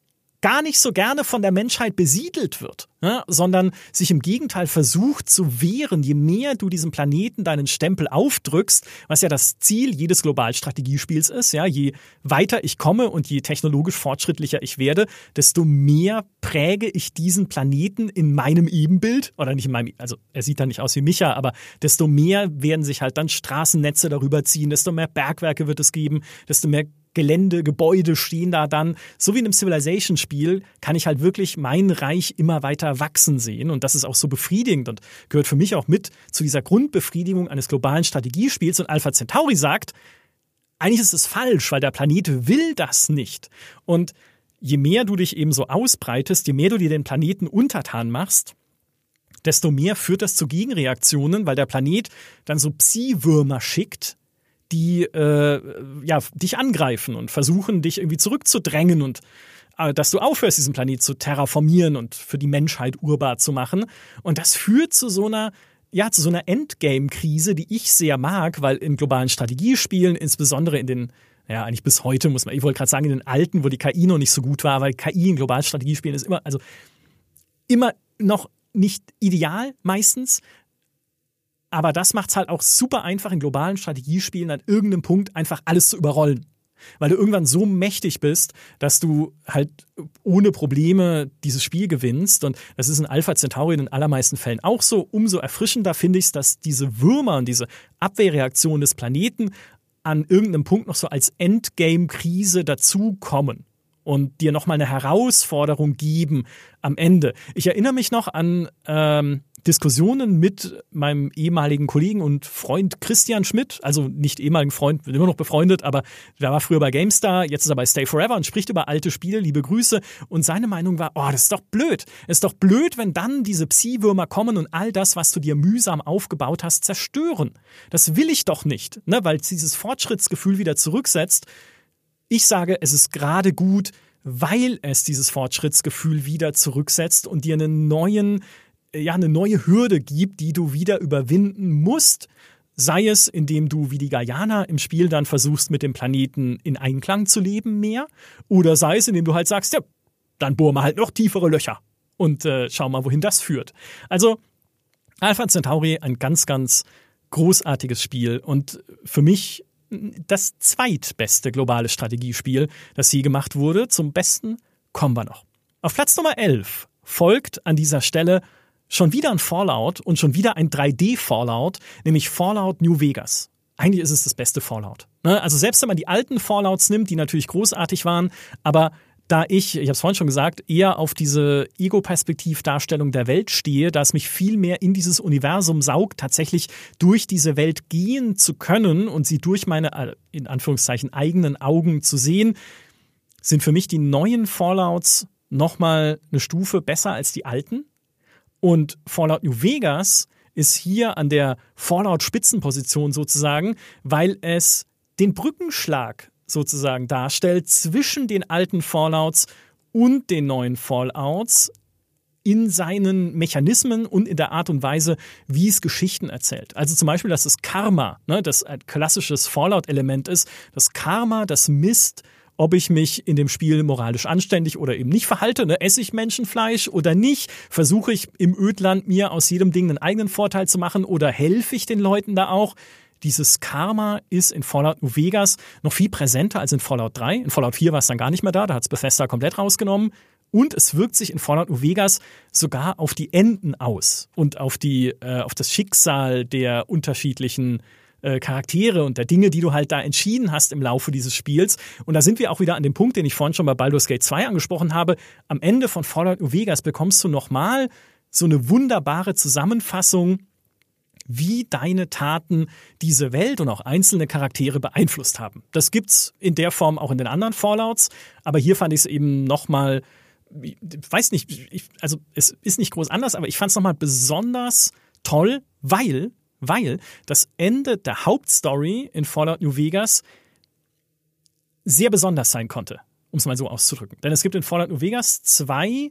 gar nicht so gerne von der Menschheit besiedelt wird, ja, sondern sich im Gegenteil versucht zu wehren, je mehr du diesem Planeten deinen Stempel aufdrückst, was ja das Ziel jedes Globalstrategiespiels ist, ja, je weiter ich komme und je technologisch fortschrittlicher ich werde, desto mehr präge ich diesen Planeten in meinem Ebenbild. Oder nicht in meinem, also er sieht dann nicht aus wie Micha, aber desto mehr werden sich halt dann Straßennetze darüber ziehen, desto mehr Bergwerke wird es geben, desto mehr Gelände, Gebäude stehen da dann. So wie in einem Civilization-Spiel kann ich halt wirklich mein Reich immer weiter wachsen sehen. Und das ist auch so befriedigend und gehört für mich auch mit zu dieser Grundbefriedigung eines globalen Strategiespiels. Und Alpha Centauri sagt, eigentlich ist es falsch, weil der Planet will das nicht. Und je mehr du dich eben so ausbreitest, je mehr du dir den Planeten untertan machst, desto mehr führt das zu Gegenreaktionen, weil der Planet dann so Psi-Würmer schickt, die äh, ja, dich angreifen und versuchen, dich irgendwie zurückzudrängen und äh, dass du aufhörst, diesen Planet zu terraformieren und für die Menschheit urbar zu machen. Und das führt zu so einer ja, zu so einer Endgame-Krise, die ich sehr mag, weil in globalen Strategiespielen, insbesondere in den, ja, eigentlich bis heute muss man, ich wollte gerade sagen, in den alten, wo die KI noch nicht so gut war, weil KI in globalen Strategiespielen ist immer, also immer noch nicht ideal meistens, aber das macht es halt auch super einfach in globalen Strategiespielen an irgendeinem Punkt einfach alles zu überrollen. Weil du irgendwann so mächtig bist, dass du halt ohne Probleme dieses Spiel gewinnst. Und das ist in Alpha Centauri in den allermeisten Fällen auch so. Umso erfrischender finde ich es, dass diese Würmer und diese Abwehrreaktion des Planeten an irgendeinem Punkt noch so als Endgame-Krise dazukommen und dir nochmal eine Herausforderung geben am Ende. Ich erinnere mich noch an ähm, Diskussionen mit meinem ehemaligen Kollegen und Freund Christian Schmidt, also nicht ehemaligen Freund, bin immer noch befreundet, aber der war früher bei GameStar, jetzt ist er bei Stay Forever und spricht über alte Spiele, liebe Grüße. Und seine Meinung war, oh, das ist doch blöd. Es ist doch blöd, wenn dann diese Psi-Würmer kommen und all das, was du dir mühsam aufgebaut hast, zerstören. Das will ich doch nicht, ne? weil es dieses Fortschrittsgefühl wieder zurücksetzt. Ich sage, es ist gerade gut, weil es dieses Fortschrittsgefühl wieder zurücksetzt und dir einen neuen ja, eine neue Hürde gibt, die du wieder überwinden musst. Sei es, indem du wie die Guyana im Spiel dann versuchst, mit dem Planeten in Einklang zu leben mehr, oder sei es, indem du halt sagst, ja, dann bohren wir halt noch tiefere Löcher und äh, schau mal, wohin das führt. Also Alpha Centauri, ein ganz, ganz großartiges Spiel und für mich das zweitbeste globale Strategiespiel, das je gemacht wurde. Zum besten kommen wir noch. Auf Platz Nummer 11 folgt an dieser Stelle Schon wieder ein Fallout und schon wieder ein 3D-Fallout, nämlich Fallout New Vegas. Eigentlich ist es das beste Fallout. Ne? Also selbst wenn man die alten Fallouts nimmt, die natürlich großartig waren, aber da ich, ich habe es vorhin schon gesagt, eher auf diese Ego-Perspektiv-Darstellung der Welt stehe, da es mich viel mehr in dieses Universum saugt, tatsächlich durch diese Welt gehen zu können und sie durch meine, äh, in Anführungszeichen, eigenen Augen zu sehen, sind für mich die neuen Fallouts nochmal eine Stufe besser als die alten. Und Fallout New Vegas ist hier an der Fallout-Spitzenposition sozusagen, weil es den Brückenschlag sozusagen darstellt zwischen den alten Fallouts und den neuen Fallouts in seinen Mechanismen und in der Art und Weise, wie es Geschichten erzählt. Also zum Beispiel, dass das Karma, ne, das ein klassisches Fallout-Element ist, das Karma, das misst ob ich mich in dem Spiel moralisch anständig oder eben nicht verhalte. Ne? Esse ich Menschenfleisch oder nicht? Versuche ich im Ödland mir aus jedem Ding einen eigenen Vorteil zu machen oder helfe ich den Leuten da auch? Dieses Karma ist in Fallout New Vegas noch viel präsenter als in Fallout 3. In Fallout 4 war es dann gar nicht mehr da, da hat es Bethesda komplett rausgenommen. Und es wirkt sich in Fallout New Vegas sogar auf die Enden aus und auf, die, äh, auf das Schicksal der unterschiedlichen äh, Charaktere und der Dinge, die du halt da entschieden hast im Laufe dieses Spiels. Und da sind wir auch wieder an dem Punkt, den ich vorhin schon bei Baldur's Gate 2 angesprochen habe. Am Ende von Fallout New Vegas bekommst du nochmal so eine wunderbare Zusammenfassung wie deine Taten diese Welt und auch einzelne Charaktere beeinflusst haben. Das gibt's in der Form auch in den anderen Fallouts, aber hier fand ich es eben nochmal, weiß nicht, ich, also es ist nicht groß anders, aber ich fand es nochmal besonders toll, weil, weil das Ende der Hauptstory in Fallout New Vegas sehr besonders sein konnte, um es mal so auszudrücken. Denn es gibt in Fallout New Vegas zwei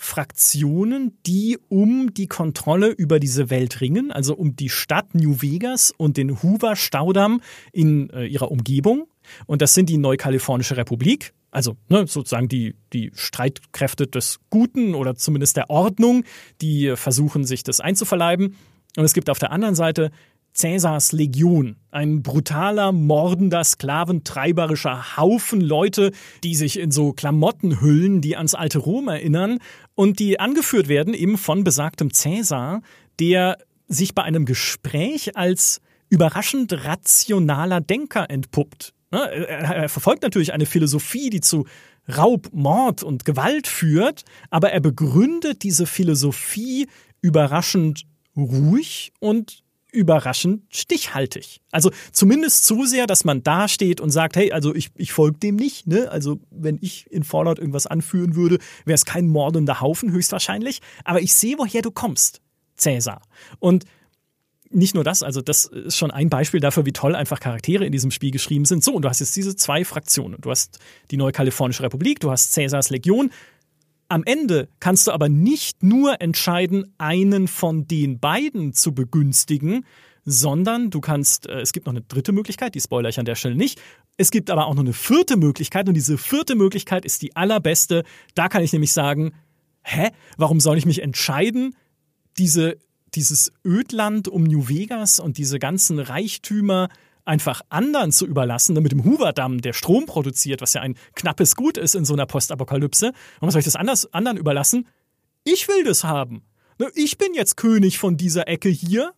Fraktionen, die um die Kontrolle über diese Welt ringen, also um die Stadt New Vegas und den Hoover-Staudamm in äh, ihrer Umgebung. Und das sind die Neukalifornische Republik, also ne, sozusagen die, die Streitkräfte des Guten oder zumindest der Ordnung, die versuchen, sich das einzuverleiben. Und es gibt auf der anderen Seite Cäsars Legion, ein brutaler, mordender, sklaventreiberischer Haufen Leute, die sich in so Klamotten hüllen, die ans alte Rom erinnern und die angeführt werden eben von besagtem Cäsar, der sich bei einem Gespräch als überraschend rationaler Denker entpuppt. Ne, er verfolgt natürlich eine Philosophie, die zu Raub, Mord und Gewalt führt, aber er begründet diese Philosophie überraschend ruhig und überraschend stichhaltig. Also zumindest so sehr, dass man da steht und sagt, hey, also ich, ich folge dem nicht. Ne? Also wenn ich in Fallout irgendwas anführen würde, wäre es kein mordender Haufen höchstwahrscheinlich. Aber ich sehe, woher du kommst, Cäsar. Und nicht nur das, also das ist schon ein Beispiel dafür, wie toll einfach Charaktere in diesem Spiel geschrieben sind. So, und du hast jetzt diese zwei Fraktionen. Du hast die Neue Kalifornische Republik, du hast Cäsars Legion, am Ende kannst du aber nicht nur entscheiden, einen von den beiden zu begünstigen, sondern du kannst, äh, es gibt noch eine dritte Möglichkeit, die spoiler ich an der Stelle nicht. Es gibt aber auch noch eine vierte Möglichkeit und diese vierte Möglichkeit ist die allerbeste. Da kann ich nämlich sagen, hä, warum soll ich mich entscheiden, diese, dieses Ödland um New Vegas und diese ganzen Reichtümer einfach anderen zu überlassen, mit dem Hoover-Damm, der Strom produziert, was ja ein knappes Gut ist in so einer Postapokalypse. Warum soll ich das anders, anderen überlassen? Ich will das haben. Ne, ich bin jetzt König von dieser Ecke hier.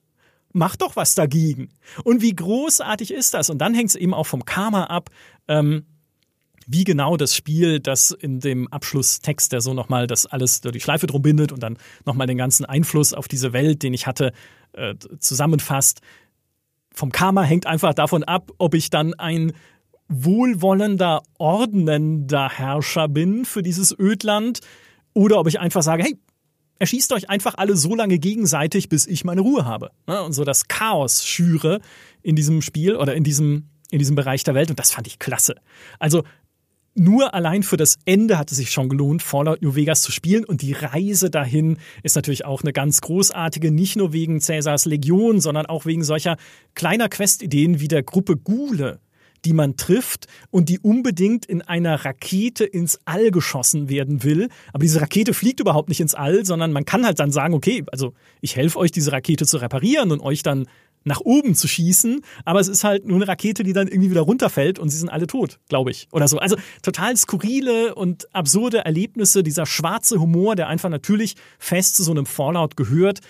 Mach doch was dagegen. Und wie großartig ist das? Und dann hängt es eben auch vom Karma ab. Ähm, wie genau das Spiel, das in dem Abschlusstext, der so nochmal das alles die Schleife drum bindet und dann nochmal den ganzen Einfluss auf diese Welt, den ich hatte, äh, zusammenfasst vom Karma hängt einfach davon ab, ob ich dann ein wohlwollender, ordnender Herrscher bin für dieses Ödland oder ob ich einfach sage, hey, erschießt euch einfach alle so lange gegenseitig, bis ich meine Ruhe habe. Und so das Chaos schüre in diesem Spiel oder in diesem, in diesem Bereich der Welt. Und das fand ich klasse. Also nur allein für das Ende hat es sich schon gelohnt, Fallout New Vegas zu spielen. Und die Reise dahin ist natürlich auch eine ganz großartige, nicht nur wegen Cäsars Legion, sondern auch wegen solcher kleiner Questideen wie der Gruppe Gule, die man trifft und die unbedingt in einer Rakete ins All geschossen werden will. Aber diese Rakete fliegt überhaupt nicht ins All, sondern man kann halt dann sagen, okay, also ich helfe euch, diese Rakete zu reparieren und euch dann nach oben zu schießen, aber es ist halt nur eine Rakete, die dann irgendwie wieder runterfällt und sie sind alle tot, glaube ich, oder so. Also total skurrile und absurde Erlebnisse, dieser schwarze Humor, der einfach natürlich fest zu so einem Fallout gehört,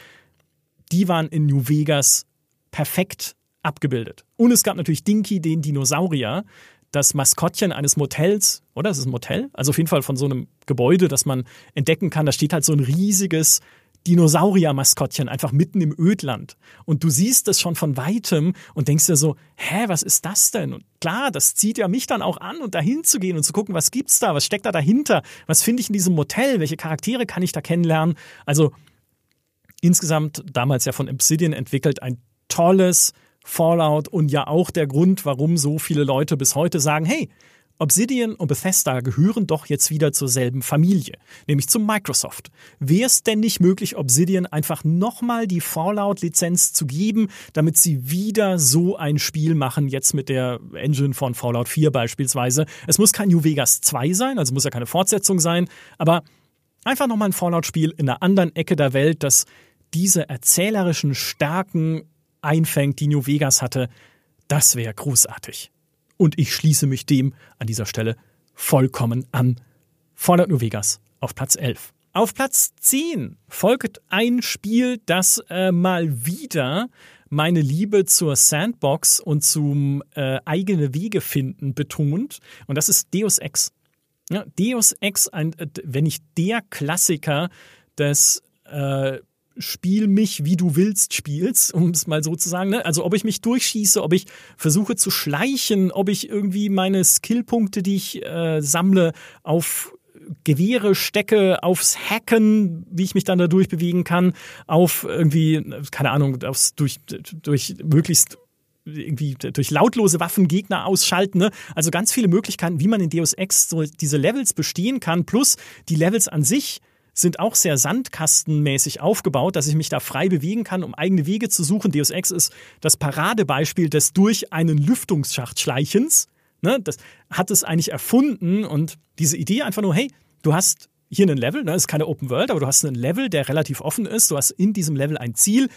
die waren in New Vegas perfekt abgebildet. Und es gab natürlich Dinky, den Dinosaurier, das Maskottchen eines Motels, oder? Es ist ein Motel, also auf jeden Fall von so einem Gebäude, das man entdecken kann. Da steht halt so ein riesiges Dinosaurier-Maskottchen einfach mitten im Ödland. Und du siehst es schon von weitem und denkst dir so, hä, was ist das denn? Und klar, das zieht ja mich dann auch an und dahin zu gehen und zu gucken, was gibt's da, was steckt da dahinter, was finde ich in diesem Motel, welche Charaktere kann ich da kennenlernen? Also insgesamt damals ja von Obsidian entwickelt ein tolles Fallout und ja auch der Grund, warum so viele Leute bis heute sagen, hey, Obsidian und Bethesda gehören doch jetzt wieder zur selben Familie, nämlich zu Microsoft. Wäre es denn nicht möglich, Obsidian einfach nochmal die Fallout-Lizenz zu geben, damit sie wieder so ein Spiel machen, jetzt mit der Engine von Fallout 4 beispielsweise? Es muss kein New Vegas 2 sein, also muss ja keine Fortsetzung sein, aber einfach nochmal ein Fallout-Spiel in einer anderen Ecke der Welt, das diese erzählerischen Stärken einfängt, die New Vegas hatte, das wäre großartig. Und ich schließe mich dem an dieser Stelle vollkommen an. Fallout New Vegas auf Platz 11. Auf Platz 10 folgt ein Spiel, das äh, mal wieder meine Liebe zur Sandbox und zum äh, eigene Wege finden betont. Und das ist Deus Ex. Ja, Deus Ex, ein, äh, wenn nicht der Klassiker des äh, Spiel mich, wie du willst, spielst, um es mal so zu sagen. Ne? Also ob ich mich durchschieße, ob ich versuche zu schleichen, ob ich irgendwie meine Skillpunkte, die ich äh, sammle, auf Gewehre stecke, aufs Hacken, wie ich mich dann da durchbewegen kann, auf irgendwie, keine Ahnung, aufs, durch, durch möglichst irgendwie durch lautlose Waffen Gegner ausschalten. Ne? Also ganz viele Möglichkeiten, wie man in Deus Ex so diese Levels bestehen kann. Plus die Levels an sich sind auch sehr sandkastenmäßig aufgebaut, dass ich mich da frei bewegen kann, um eigene Wege zu suchen. Deus Ex ist das Paradebeispiel des durch einen Lüftungsschacht Schleichens. Ne? Das hat es eigentlich erfunden und diese Idee einfach nur, hey, du hast hier einen Level, ne? das ist keine Open World, aber du hast einen Level, der relativ offen ist. Du hast in diesem Level ein Ziel.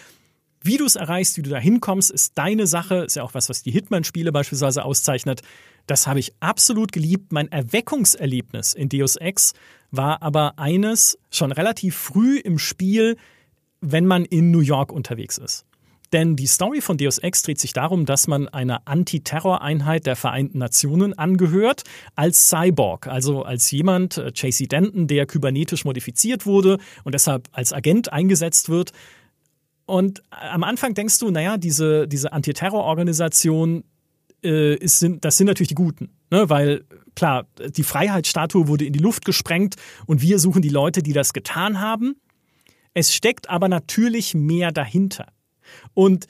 Wie du es erreichst, wie du da hinkommst, ist deine Sache. Ist ja auch was, was die Hitman-Spiele beispielsweise auszeichnet. Das habe ich absolut geliebt. Mein Erweckungserlebnis in Deus Ex war aber eines schon relativ früh im Spiel, wenn man in New York unterwegs ist. Denn die Story von Deus Ex dreht sich darum, dass man einer Antiterror-Einheit der Vereinten Nationen angehört, als Cyborg, also als jemand, äh, JC Denton, der kybernetisch modifiziert wurde und deshalb als Agent eingesetzt wird, und am Anfang denkst du, naja, diese, diese Antiterrororganisation, äh, ist, sind, das sind natürlich die Guten. Ne? Weil, klar, die Freiheitsstatue wurde in die Luft gesprengt und wir suchen die Leute, die das getan haben. Es steckt aber natürlich mehr dahinter. Und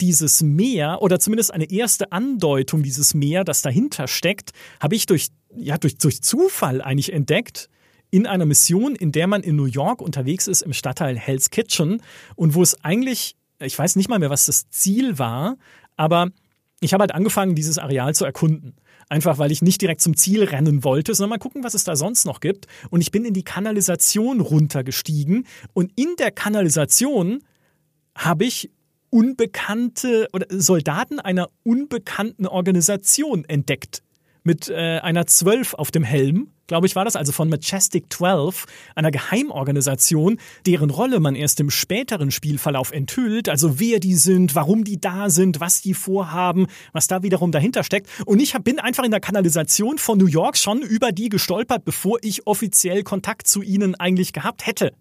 dieses Mehr oder zumindest eine erste Andeutung dieses Mehr, das dahinter steckt, habe ich durch, ja, durch, durch Zufall eigentlich entdeckt, in einer Mission, in der man in New York unterwegs ist, im Stadtteil Hell's Kitchen und wo es eigentlich, ich weiß nicht mal mehr, was das Ziel war, aber ich habe halt angefangen, dieses Areal zu erkunden. Einfach weil ich nicht direkt zum Ziel rennen wollte, sondern mal gucken, was es da sonst noch gibt. Und ich bin in die Kanalisation runtergestiegen und in der Kanalisation habe ich unbekannte oder Soldaten einer unbekannten Organisation entdeckt. Mit äh, einer 12 auf dem Helm glaube ich, war das, also von Majestic 12, einer Geheimorganisation, deren Rolle man erst im späteren Spielverlauf enthüllt, also wer die sind, warum die da sind, was die vorhaben, was da wiederum dahinter steckt. Und ich bin einfach in der Kanalisation von New York schon über die gestolpert, bevor ich offiziell Kontakt zu ihnen eigentlich gehabt hätte.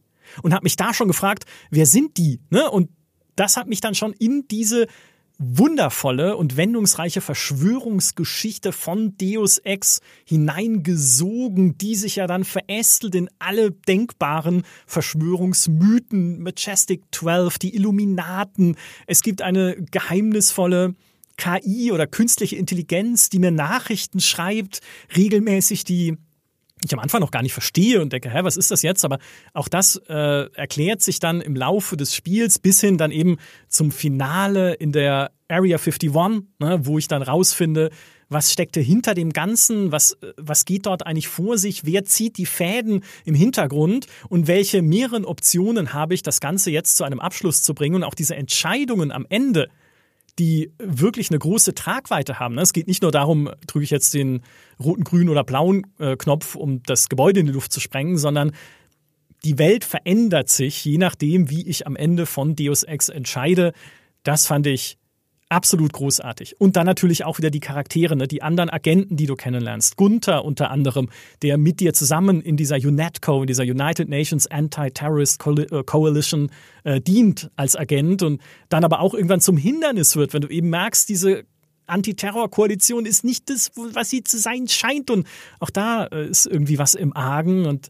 Und habe mich da schon gefragt, wer sind die? Ne? Und das hat mich dann schon in diese wundervolle und wendungsreiche Verschwörungsgeschichte von Deus Ex hineingesogen, die sich ja dann verästelt in alle denkbaren Verschwörungsmythen, Majestic 12, die Illuminaten. Es gibt eine geheimnisvolle KI oder künstliche Intelligenz, die mir Nachrichten schreibt, regelmäßig die ich am Anfang noch gar nicht verstehe und denke, hä, was ist das jetzt? Aber auch das äh, erklärt sich dann im Laufe des Spiels bis hin dann eben zum Finale in der Area 51, ne, wo ich dann rausfinde, was steckte hinter dem Ganzen, was, was geht dort eigentlich vor sich, wer zieht die Fäden im Hintergrund? Und welche mehreren Optionen habe ich, das Ganze jetzt zu einem Abschluss zu bringen? Und auch diese Entscheidungen am Ende die wirklich eine große Tragweite haben. Ne? Es geht nicht nur darum, drücke ich jetzt den roten, grünen oder blauen äh, Knopf, um das Gebäude in die Luft zu sprengen, sondern die Welt verändert sich, je nachdem, wie ich am Ende von Deus Ex entscheide. Das fand ich absolut großartig. Und dann natürlich auch wieder die Charaktere, ne? die anderen Agenten, die du kennenlernst. Gunther unter anderem, der mit dir zusammen in dieser UNETCO, in dieser United Nations Anti-Terrorist äh, Coalition äh, dient als Agent und dann aber auch irgendwann zum Hindernis wird, wenn du eben merkst, diese Antiterror-Koalition ist nicht das, was sie zu sein scheint. Und auch da äh, ist irgendwie was im Argen und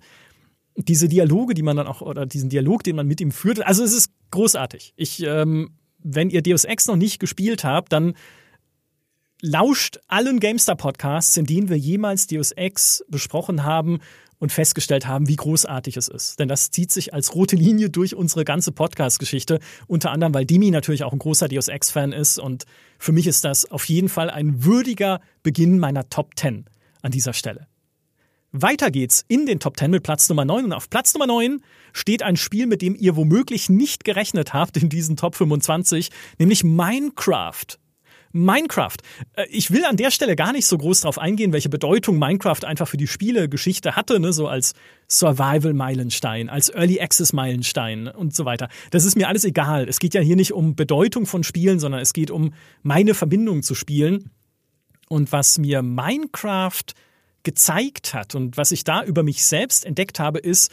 diese Dialoge, die man dann auch, oder diesen Dialog, den man mit ihm führt, also es ist großartig. Ich ähm, wenn ihr Deus Ex noch nicht gespielt habt, dann lauscht allen GameStar-Podcasts, in denen wir jemals Deus Ex besprochen haben und festgestellt haben, wie großartig es ist. Denn das zieht sich als rote Linie durch unsere ganze Podcast-Geschichte. Unter anderem, weil Dimi natürlich auch ein großer Deus Ex-Fan ist. Und für mich ist das auf jeden Fall ein würdiger Beginn meiner Top 10 an dieser Stelle. Weiter geht's in den Top 10 mit Platz Nummer 9. Und auf Platz Nummer 9 steht ein Spiel, mit dem ihr womöglich nicht gerechnet habt in diesen Top 25, nämlich Minecraft. Minecraft. Äh, ich will an der Stelle gar nicht so groß drauf eingehen, welche Bedeutung Minecraft einfach für die Spielegeschichte hatte, ne? so als Survival-Meilenstein, als Early Access-Meilenstein und so weiter. Das ist mir alles egal. Es geht ja hier nicht um Bedeutung von Spielen, sondern es geht um meine Verbindung zu Spielen. Und was mir Minecraft gezeigt hat und was ich da über mich selbst entdeckt habe, ist,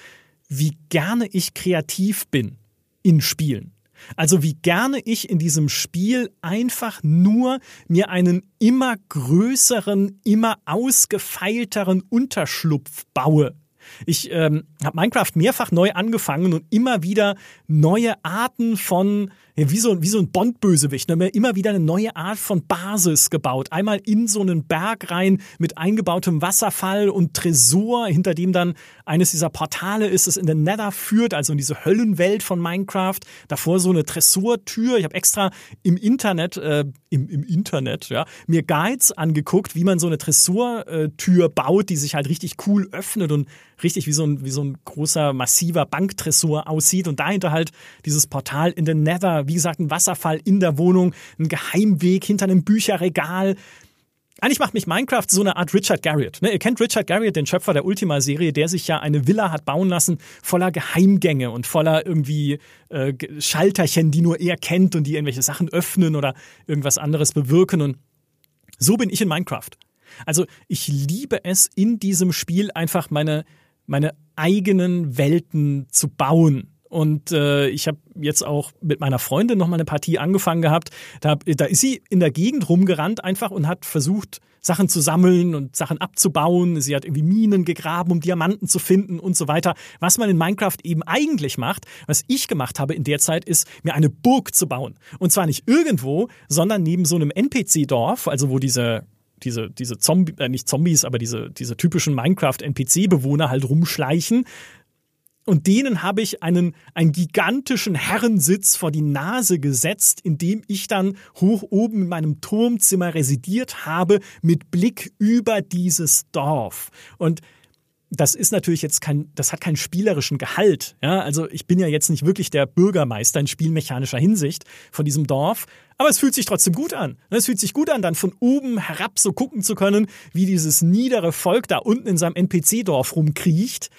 wie gerne ich kreativ bin. in Spielen. Also wie gerne ich in diesem Spiel einfach nur mir einen immer größeren, immer ausgefeilteren Unterschlupf baue. Ich ähm, habe Minecraft mehrfach neu angefangen und immer wieder neue Arten von ja, wie so, wie so ein Bond-Bösewicht, ne? immer wieder eine neue Art von Basis gebaut. Einmal in so einen Berg rein mit eingebautem Wasserfall und Tresor, hinter dem dann eines dieser Portale ist, das in den Nether führt, also in diese Höllenwelt von Minecraft. Davor so eine Tresortür. Ich habe extra im Internet, äh, im, im Internet, ja, mir Guides angeguckt, wie man so eine Tresortür baut, die sich halt richtig cool öffnet und richtig wie so ein, wie so ein großer, massiver Banktresor aussieht und dahinter halt dieses Portal in den Nether, wie gesagt, ein Wasserfall in der Wohnung, ein Geheimweg hinter einem Bücherregal. Eigentlich macht mich Minecraft so eine Art Richard Garriott. Ne? Ihr kennt Richard Garriott, den Schöpfer der Ultima-Serie, der sich ja eine Villa hat bauen lassen, voller Geheimgänge und voller irgendwie äh, Schalterchen, die nur er kennt und die irgendwelche Sachen öffnen oder irgendwas anderes bewirken. Und so bin ich in Minecraft. Also ich liebe es, in diesem Spiel einfach meine meine eigenen Welten zu bauen. Und äh, ich habe jetzt auch mit meiner Freundin noch mal eine Partie angefangen gehabt. Da, da ist sie in der Gegend rumgerannt einfach und hat versucht, Sachen zu sammeln und Sachen abzubauen. Sie hat irgendwie Minen gegraben, um Diamanten zu finden und so weiter. Was man in Minecraft eben eigentlich macht, was ich gemacht habe in der Zeit, ist, mir eine Burg zu bauen. Und zwar nicht irgendwo, sondern neben so einem NPC-Dorf, also wo diese diese, diese Zombie, äh, nicht Zombies, aber diese, diese typischen Minecraft-NPC-Bewohner halt rumschleichen. Und denen habe ich einen, einen gigantischen Herrensitz vor die Nase gesetzt, in dem ich dann hoch oben in meinem Turmzimmer residiert habe, mit Blick über dieses Dorf. Und das ist natürlich jetzt kein, das hat keinen spielerischen Gehalt. Ja, also ich bin ja jetzt nicht wirklich der Bürgermeister in spielmechanischer Hinsicht von diesem Dorf, aber es fühlt sich trotzdem gut an. Es fühlt sich gut an, dann von oben herab so gucken zu können, wie dieses niedere Volk da unten in seinem NPC-Dorf rumkriecht.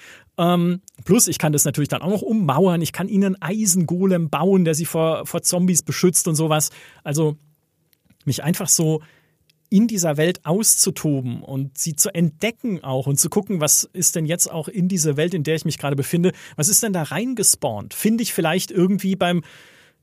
Ähm, plus, ich kann das natürlich dann auch noch ummauern. Ich kann ihnen einen Eisengolem bauen, der sie vor, vor Zombies beschützt und sowas. Also mich einfach so in dieser Welt auszutoben und sie zu entdecken auch und zu gucken, was ist denn jetzt auch in diese Welt, in der ich mich gerade befinde, was ist denn da reingespawnt? Finde ich vielleicht irgendwie beim,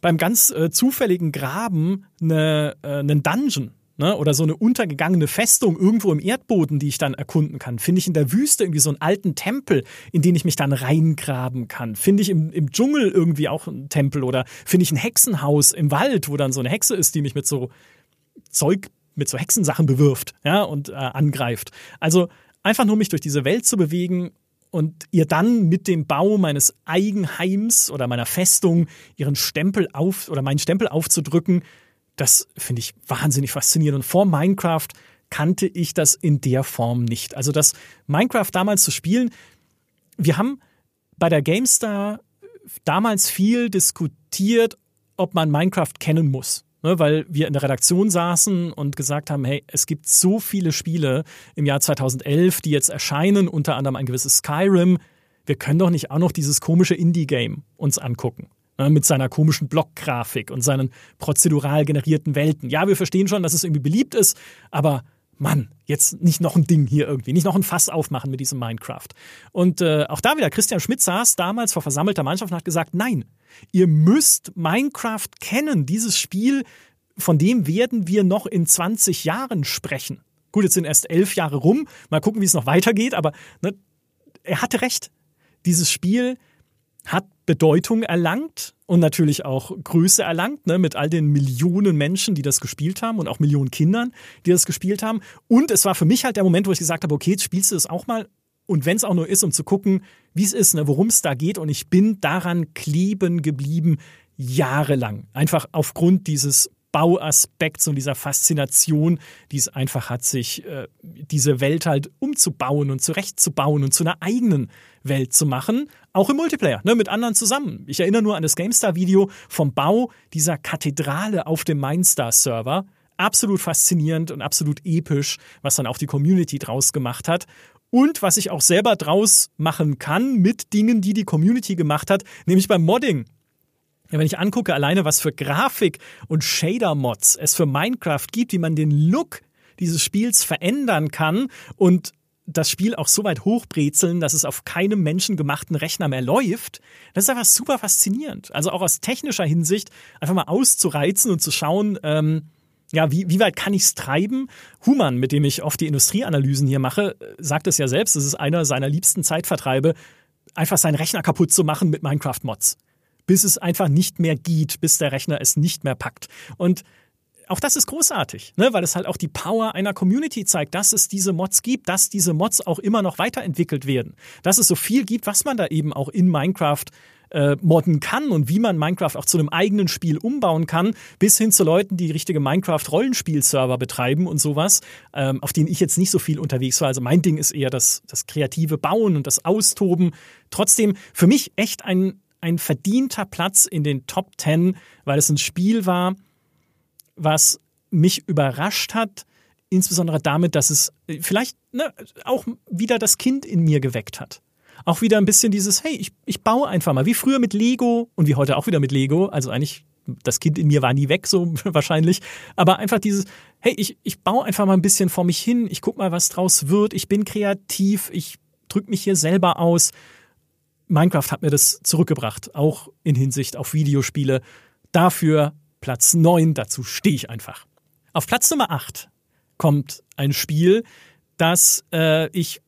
beim ganz äh, zufälligen Graben eine, äh, einen Dungeon? Ne, oder so eine untergegangene Festung irgendwo im Erdboden, die ich dann erkunden kann. Finde ich in der Wüste irgendwie so einen alten Tempel, in den ich mich dann reingraben kann. Finde ich im, im Dschungel irgendwie auch einen Tempel oder finde ich ein Hexenhaus im Wald, wo dann so eine Hexe ist, die mich mit so Zeug mit so Hexensachen bewirft ja, und äh, angreift. Also einfach nur mich durch diese Welt zu bewegen und ihr dann mit dem Bau meines Eigenheims oder meiner Festung ihren Stempel auf oder meinen Stempel aufzudrücken, das finde ich wahnsinnig faszinierend. Und vor Minecraft kannte ich das in der Form nicht. Also das Minecraft damals zu spielen, wir haben bei der GameStar damals viel diskutiert, ob man Minecraft kennen muss. Ne, weil wir in der Redaktion saßen und gesagt haben, hey, es gibt so viele Spiele im Jahr 2011, die jetzt erscheinen, unter anderem ein gewisses Skyrim. Wir können doch nicht auch noch dieses komische Indie-Game uns angucken. Ne, mit seiner komischen Blockgrafik und seinen prozedural generierten Welten. Ja, wir verstehen schon, dass es irgendwie beliebt ist, aber Mann, jetzt nicht noch ein Ding hier irgendwie, nicht noch ein Fass aufmachen mit diesem Minecraft. Und äh, auch da wieder, Christian Schmidt saß damals vor versammelter Mannschaft und hat gesagt, nein, ihr müsst Minecraft kennen. Dieses Spiel, von dem werden wir noch in 20 Jahren sprechen. Gut, jetzt sind erst elf Jahre rum, mal gucken, wie es noch weitergeht, aber ne, er hatte recht. Dieses Spiel hat Bedeutung erlangt und natürlich auch Größe erlangt, ne, mit all den Millionen Menschen, die das gespielt haben und auch Millionen Kindern, die das gespielt haben. Und es war für mich halt der Moment, wo ich gesagt habe, okay, jetzt spielst du das auch mal. Und wenn es auch nur ist, um zu gucken, wie es ist, ne, worum es da geht. Und ich bin daran kleben geblieben, jahrelang. Einfach aufgrund dieses Bauaspekts und dieser Faszination, die es einfach hat, sich äh, diese Welt halt umzubauen und zurechtzubauen und zu einer eigenen Welt zu machen, auch im Multiplayer, ne, mit anderen zusammen. Ich erinnere nur an das GameStar-Video vom Bau dieser Kathedrale auf dem Mindstar-Server. Absolut faszinierend und absolut episch, was dann auch die Community draus gemacht hat. Und was ich auch selber draus machen kann mit Dingen, die die Community gemacht hat, nämlich beim Modding. Ja, wenn ich angucke, alleine was für Grafik und Shader-Mods es für Minecraft gibt, wie man den Look dieses Spiels verändern kann und das Spiel auch so weit hochbrezeln, dass es auf keinem menschengemachten Rechner mehr läuft, das ist einfach super faszinierend. Also auch aus technischer Hinsicht einfach mal auszureizen und zu schauen, ähm, ja, wie, wie weit kann ich es treiben? Human, mit dem ich oft die Industrieanalysen hier mache, sagt es ja selbst, es ist einer seiner liebsten Zeitvertreibe, einfach seinen Rechner kaputt zu machen mit Minecraft-Mods. Bis es einfach nicht mehr geht, bis der Rechner es nicht mehr packt. Und auch das ist großartig, ne? weil es halt auch die Power einer Community zeigt, dass es diese Mods gibt, dass diese Mods auch immer noch weiterentwickelt werden, dass es so viel gibt, was man da eben auch in Minecraft äh, modden kann und wie man Minecraft auch zu einem eigenen Spiel umbauen kann, bis hin zu Leuten, die richtige Minecraft-Rollenspiel-Server betreiben und sowas, ähm, auf denen ich jetzt nicht so viel unterwegs war. Also mein Ding ist eher das, das kreative Bauen und das Austoben. Trotzdem für mich echt ein, ein verdienter Platz in den Top 10, weil es ein Spiel war, was mich überrascht hat, insbesondere damit, dass es äh, vielleicht ne, auch wieder das Kind in mir geweckt hat. Auch wieder ein bisschen dieses, hey, ich, ich baue einfach mal, wie früher mit Lego und wie heute auch wieder mit Lego. Also eigentlich, das Kind in mir war nie weg, so wahrscheinlich. Aber einfach dieses, hey, ich, ich baue einfach mal ein bisschen vor mich hin, ich guck mal, was draus wird, ich bin kreativ, ich drück mich hier selber aus. Minecraft hat mir das zurückgebracht, auch in Hinsicht auf Videospiele. Dafür Platz 9, dazu stehe ich einfach. Auf Platz Nummer 8 kommt ein Spiel, das äh, ich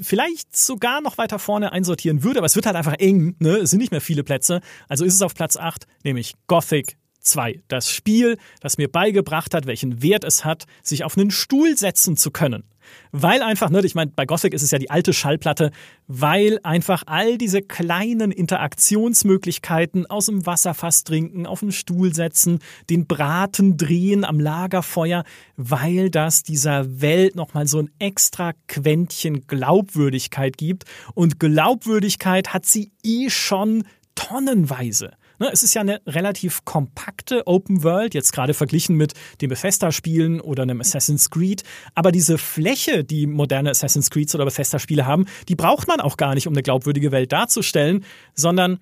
vielleicht sogar noch weiter vorne einsortieren würde, aber es wird halt einfach eng, ne? Es sind nicht mehr viele Plätze. Also ist es auf Platz 8, nämlich Gothic 2. Das Spiel, das mir beigebracht hat, welchen Wert es hat, sich auf einen Stuhl setzen zu können. Weil einfach, ne, ich meine, bei Gothic ist es ja die alte Schallplatte, weil einfach all diese kleinen Interaktionsmöglichkeiten aus dem Wasserfass trinken, auf den Stuhl setzen, den Braten drehen am Lagerfeuer, weil das dieser Welt nochmal so ein extra Quäntchen Glaubwürdigkeit gibt. Und Glaubwürdigkeit hat sie eh schon tonnenweise. Ne, es ist ja eine relativ kompakte Open World, jetzt gerade verglichen mit den Bethesda-Spielen oder einem Assassin's Creed. Aber diese Fläche, die moderne Assassin's Creeds oder Bethesda-Spiele haben, die braucht man auch gar nicht, um eine glaubwürdige Welt darzustellen, sondern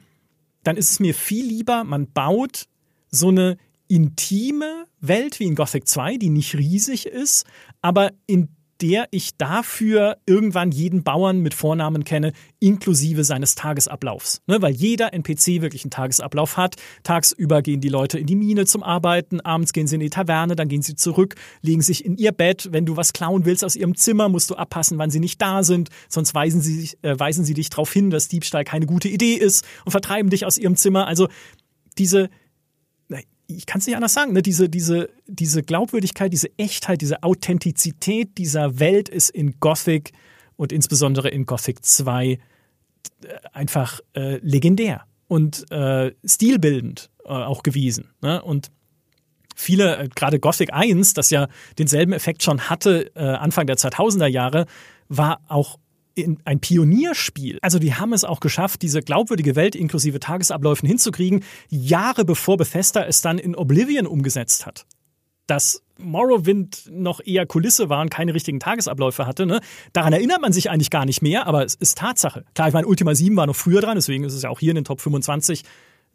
dann ist es mir viel lieber, man baut so eine intime Welt wie in Gothic 2, die nicht riesig ist, aber in der ich dafür irgendwann jeden Bauern mit Vornamen kenne, inklusive seines Tagesablaufs. Ne, weil jeder NPC wirklich einen Tagesablauf hat. Tagsüber gehen die Leute in die Mine zum Arbeiten, abends gehen sie in die Taverne, dann gehen sie zurück, legen sich in ihr Bett. Wenn du was klauen willst aus ihrem Zimmer, musst du abpassen, wann sie nicht da sind. Sonst weisen sie, äh, weisen sie dich darauf hin, dass Diebstahl keine gute Idee ist und vertreiben dich aus ihrem Zimmer. Also diese ich kann es nicht anders sagen, ne? diese, diese, diese Glaubwürdigkeit, diese Echtheit, diese Authentizität dieser Welt ist in Gothic und insbesondere in Gothic 2 äh, einfach äh, legendär und äh, stilbildend äh, auch gewesen. Ne? Und viele, äh, gerade Gothic 1, das ja denselben Effekt schon hatte äh, Anfang der 2000er Jahre, war auch ein Pionierspiel. Also die haben es auch geschafft, diese glaubwürdige Welt inklusive Tagesabläufen hinzukriegen, Jahre bevor Bethesda es dann in Oblivion umgesetzt hat. Dass Morrowind noch eher Kulisse war und keine richtigen Tagesabläufe hatte. Ne? Daran erinnert man sich eigentlich gar nicht mehr, aber es ist Tatsache. Klar, ich meine, Ultima 7 war noch früher dran, deswegen ist es ja auch hier in den Top 25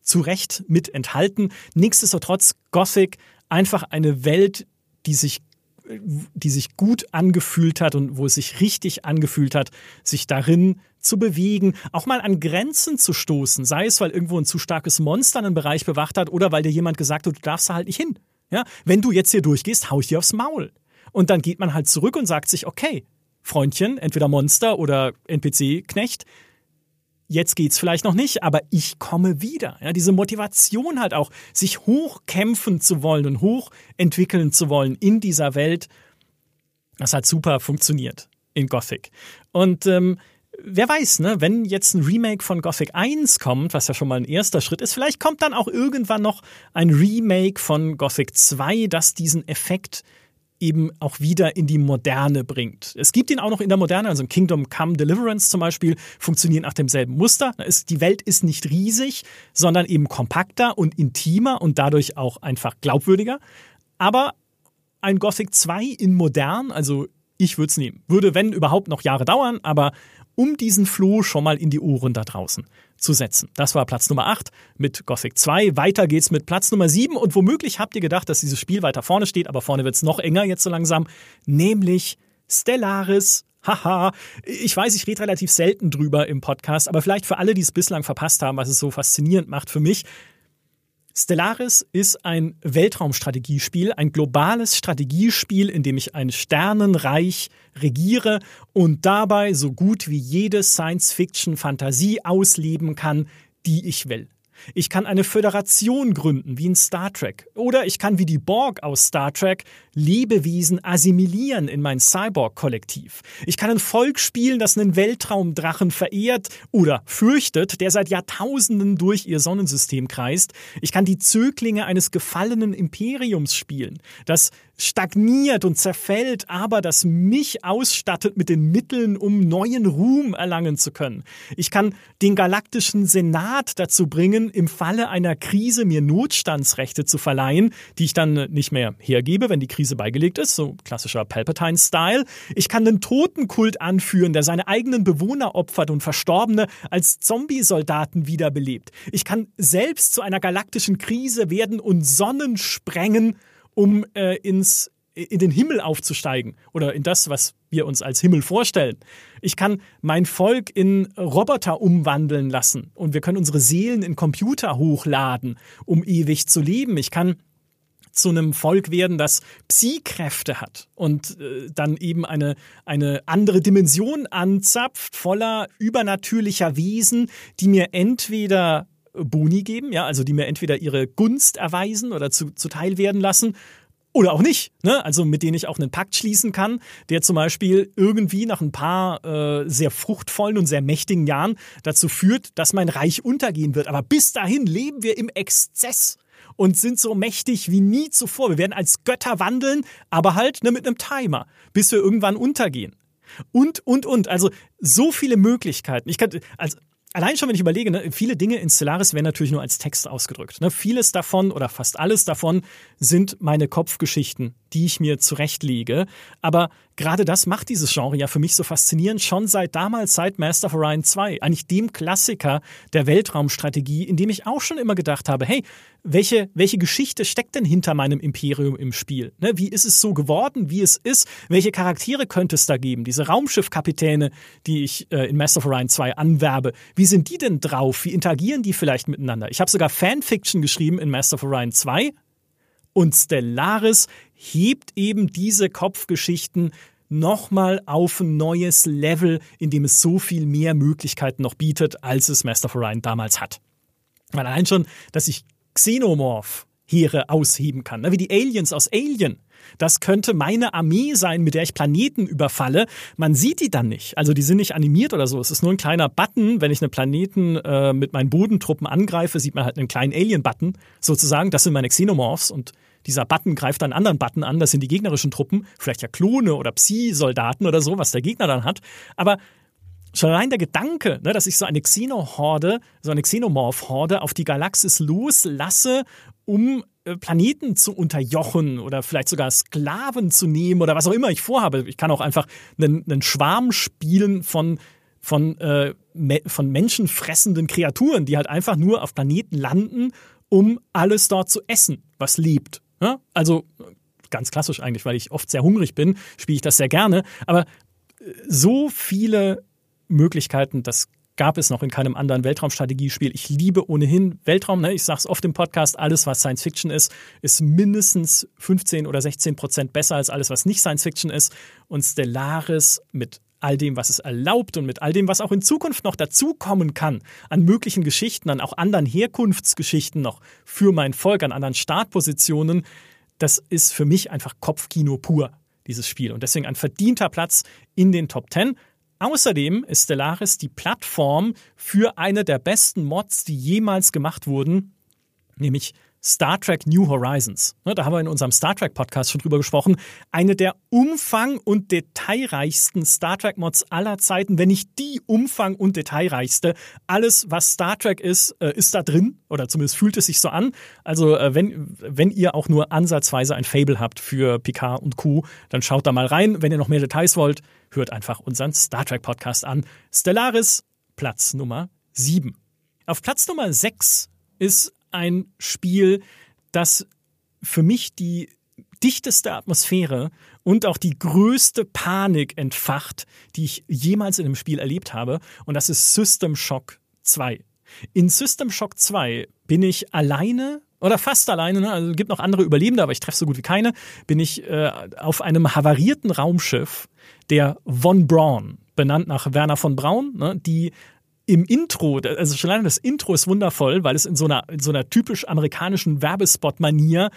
zu Recht mit enthalten. Nichtsdestotrotz Gothic einfach eine Welt, die sich die sich gut angefühlt hat und wo es sich richtig angefühlt hat, sich darin zu bewegen, auch mal an Grenzen zu stoßen, sei es, weil irgendwo ein zu starkes Monster einen Bereich bewacht hat oder weil dir jemand gesagt hat, du darfst da halt nicht hin. Ja, wenn du jetzt hier durchgehst, hau ich dir aufs Maul. Und dann geht man halt zurück und sagt sich, okay, Freundchen, entweder Monster oder NPC-Knecht, jetzt geht's vielleicht noch nicht, aber ich komme wieder. Ja, diese Motivation halt auch, sich hochkämpfen zu wollen und hochentwickeln zu wollen in dieser Welt, das hat super funktioniert in Gothic. Und ähm, wer weiß, ne, wenn jetzt ein Remake von Gothic 1 kommt, was ja schon mal ein erster Schritt ist, vielleicht kommt dann auch irgendwann noch ein Remake von Gothic 2, das diesen Effekt eben auch wieder in die Moderne bringt. Es gibt ihn auch noch in der Moderne, also im Kingdom Come Deliverance zum Beispiel, funktioniert nach demselben Muster. Die Welt ist nicht riesig, sondern eben kompakter und intimer und dadurch auch einfach glaubwürdiger. Aber ein Gothic 2 in modern, also ich würde es nehmen. Würde, wenn überhaupt, noch Jahre dauern, aber um diesen Floh schon mal in die Ohren da draußen zu setzen. Das war Platz Nummer 8 mit Gothic 2. Weiter geht's mit Platz Nummer 7 und womöglich habt ihr gedacht, dass dieses Spiel weiter vorne steht, aber vorne wird's noch enger jetzt so langsam, nämlich Stellaris Haha, ich weiß, ich rede relativ selten drüber im Podcast, aber vielleicht für alle, die es bislang verpasst haben, was es so faszinierend macht für mich. Stellaris ist ein Weltraumstrategiespiel, ein globales Strategiespiel, in dem ich ein Sternenreich regiere und dabei so gut wie jede Science-Fiction-Fantasie ausleben kann, die ich will. Ich kann eine Föderation gründen, wie in Star Trek. Oder ich kann wie die Borg aus Star Trek Lebewesen assimilieren in mein Cyborg-Kollektiv. Ich kann ein Volk spielen, das einen Weltraumdrachen verehrt oder fürchtet, der seit Jahrtausenden durch ihr Sonnensystem kreist. Ich kann die Zöglinge eines gefallenen Imperiums spielen, das stagniert und zerfällt, aber das mich ausstattet mit den Mitteln, um neuen Ruhm erlangen zu können. Ich kann den galaktischen Senat dazu bringen, im Falle einer Krise mir Notstandsrechte zu verleihen, die ich dann nicht mehr hergebe, wenn die Krise beigelegt ist, so klassischer Palpatine-Style. Ich kann einen Totenkult anführen, der seine eigenen Bewohner opfert und Verstorbene als Zombie-Soldaten wiederbelebt. Ich kann selbst zu einer galaktischen Krise werden und Sonnen sprengen, um äh, ins in den Himmel aufzusteigen oder in das, was wir uns als Himmel vorstellen. Ich kann mein Volk in Roboter umwandeln lassen und wir können unsere Seelen in Computer hochladen, um ewig zu leben. Ich kann zu einem Volk werden, das Psi-Kräfte hat und äh, dann eben eine, eine andere Dimension anzapft, voller übernatürlicher Wesen, die mir entweder Boni geben, ja, also die mir entweder ihre Gunst erweisen oder zu, zuteil werden lassen oder auch nicht, ne? Also mit denen ich auch einen Pakt schließen kann, der zum Beispiel irgendwie nach ein paar äh, sehr fruchtvollen und sehr mächtigen Jahren dazu führt, dass mein Reich untergehen wird. Aber bis dahin leben wir im Exzess und sind so mächtig wie nie zuvor. Wir werden als Götter wandeln, aber halt ne, mit einem Timer, bis wir irgendwann untergehen. Und, und, und. Also so viele Möglichkeiten. Ich kann, also Allein schon, wenn ich überlege, ne, viele Dinge in Stellaris werden natürlich nur als Text ausgedrückt. Ne? Vieles davon oder fast alles davon sind meine Kopfgeschichten, die ich mir zurechtlege. Aber gerade das macht dieses Genre ja für mich so faszinierend, schon seit damals, seit Master of Orion 2, eigentlich dem Klassiker der Weltraumstrategie, in dem ich auch schon immer gedacht habe, hey, welche, welche Geschichte steckt denn hinter meinem Imperium im Spiel? Ne, wie ist es so geworden, wie es ist? Welche Charaktere könnte es da geben? Diese Raumschiffkapitäne, die ich äh, in Master of Orion 2 anwerbe, wie sind die denn drauf? Wie interagieren die vielleicht miteinander? Ich habe sogar Fanfiction geschrieben in Master of Orion 2 und Stellaris hebt eben diese Kopfgeschichten nochmal auf ein neues Level, in dem es so viel mehr Möglichkeiten noch bietet, als es Master of Orion damals hat. Weil allein schon, dass ich Xenomorph Heere ausheben kann, ne? wie die Aliens aus Alien. Das könnte meine Armee sein, mit der ich Planeten überfalle. Man sieht die dann nicht. Also die sind nicht animiert oder so. Es ist nur ein kleiner Button. Wenn ich einen Planeten äh, mit meinen Bodentruppen angreife, sieht man halt einen kleinen Alien-Button sozusagen. Das sind meine Xenomorphs und dieser Button greift dann einen anderen Button an. Das sind die gegnerischen Truppen. Vielleicht ja Klone oder Psi-Soldaten oder so, was der Gegner dann hat. Aber Schon allein der Gedanke, ne, dass ich so eine Xenohorde, so eine Xenomorph-Horde auf die Galaxis loslasse, um äh, Planeten zu unterjochen oder vielleicht sogar Sklaven zu nehmen oder was auch immer ich vorhabe. Ich kann auch einfach einen, einen Schwarm spielen von von, äh, me von menschenfressenden Kreaturen, die halt einfach nur auf Planeten landen, um alles dort zu essen, was lebt. Ja? Also ganz klassisch eigentlich, weil ich oft sehr hungrig bin, spiele ich das sehr gerne. Aber äh, so viele Möglichkeiten, das gab es noch in keinem anderen Weltraumstrategiespiel. Ich liebe ohnehin Weltraum. Ne? Ich sage es oft im Podcast, alles, was Science Fiction ist, ist mindestens 15 oder 16 Prozent besser als alles, was nicht Science Fiction ist. Und Stellaris mit all dem, was es erlaubt und mit all dem, was auch in Zukunft noch dazukommen kann, an möglichen Geschichten, an auch anderen Herkunftsgeschichten noch für mein Volk, an anderen Startpositionen, das ist für mich einfach Kopfkino pur, dieses Spiel. Und deswegen ein verdienter Platz in den Top 10. Außerdem ist Stellaris die Plattform für eine der besten Mods, die jemals gemacht wurden, nämlich Star Trek New Horizons. Ne, da haben wir in unserem Star Trek Podcast schon drüber gesprochen. Eine der umfang- und detailreichsten Star Trek Mods aller Zeiten, wenn nicht die umfang- und detailreichste. Alles, was Star Trek ist, äh, ist da drin oder zumindest fühlt es sich so an. Also äh, wenn, wenn ihr auch nur ansatzweise ein Fable habt für Picard und Q, dann schaut da mal rein. Wenn ihr noch mehr Details wollt, hört einfach unseren Star Trek Podcast an. Stellaris, Platz Nummer 7. Auf Platz Nummer 6 ist ein Spiel, das für mich die dichteste Atmosphäre und auch die größte Panik entfacht, die ich jemals in einem Spiel erlebt habe. Und das ist System Shock 2. In System Shock 2 bin ich alleine oder fast alleine, ne? also gibt noch andere Überlebende, aber ich treffe so gut wie keine, bin ich äh, auf einem havarierten Raumschiff der Von Braun, benannt nach Werner von Braun, ne? die im Intro, also schon alleine das Intro ist wundervoll, weil es in so einer, in so einer typisch amerikanischen Werbespot-Manier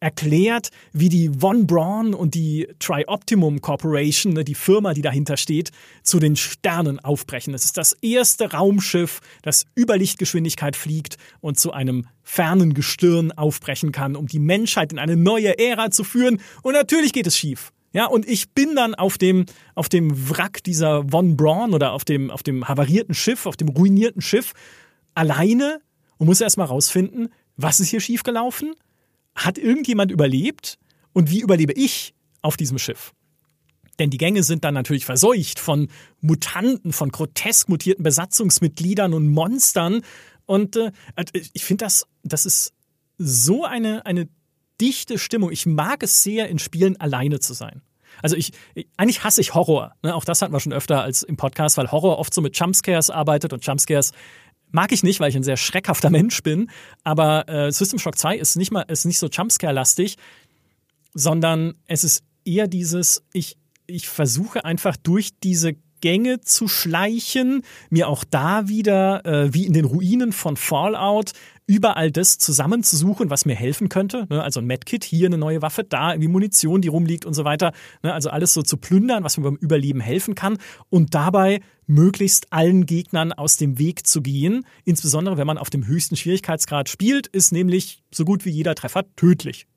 erklärt, wie die Von Braun und die Tri-Optimum Corporation, ne, die Firma, die dahinter steht, zu den Sternen aufbrechen. Es ist das erste Raumschiff, das über Lichtgeschwindigkeit fliegt und zu einem fernen Gestirn aufbrechen kann, um die Menschheit in eine neue Ära zu führen. Und natürlich geht es schief. Ja, und ich bin dann auf dem, auf dem Wrack dieser Von Braun oder auf dem, auf dem havarierten Schiff, auf dem ruinierten Schiff, alleine und muss erstmal rausfinden, was ist hier schiefgelaufen? hat irgendjemand überlebt und wie überlebe ich auf diesem Schiff? Denn die Gänge sind dann natürlich verseucht von Mutanten, von grotesk mutierten Besatzungsmitgliedern und Monstern. Und äh, ich finde, das, das ist so eine, eine dichte Stimmung. Ich mag es sehr, in Spielen alleine zu sein. Also ich, eigentlich hasse ich Horror. Ne? Auch das hatten wir schon öfter als im Podcast, weil Horror oft so mit Jumpscares arbeitet und Jumpscares Mag ich nicht, weil ich ein sehr schreckhafter Mensch bin, aber äh, System Shock 2 ist nicht mal ist nicht so Jumpscare-lastig, sondern es ist eher dieses, ich, ich versuche einfach durch diese Gänge zu schleichen, mir auch da wieder, äh, wie in den Ruinen von Fallout, überall das zusammenzusuchen, was mir helfen könnte. Ne? Also ein Medkit, hier eine neue Waffe, da irgendwie Munition, die rumliegt und so weiter. Ne? Also alles so zu plündern, was mir beim Überleben helfen kann und dabei möglichst allen Gegnern aus dem Weg zu gehen. Insbesondere wenn man auf dem höchsten Schwierigkeitsgrad spielt, ist nämlich so gut wie jeder Treffer tödlich.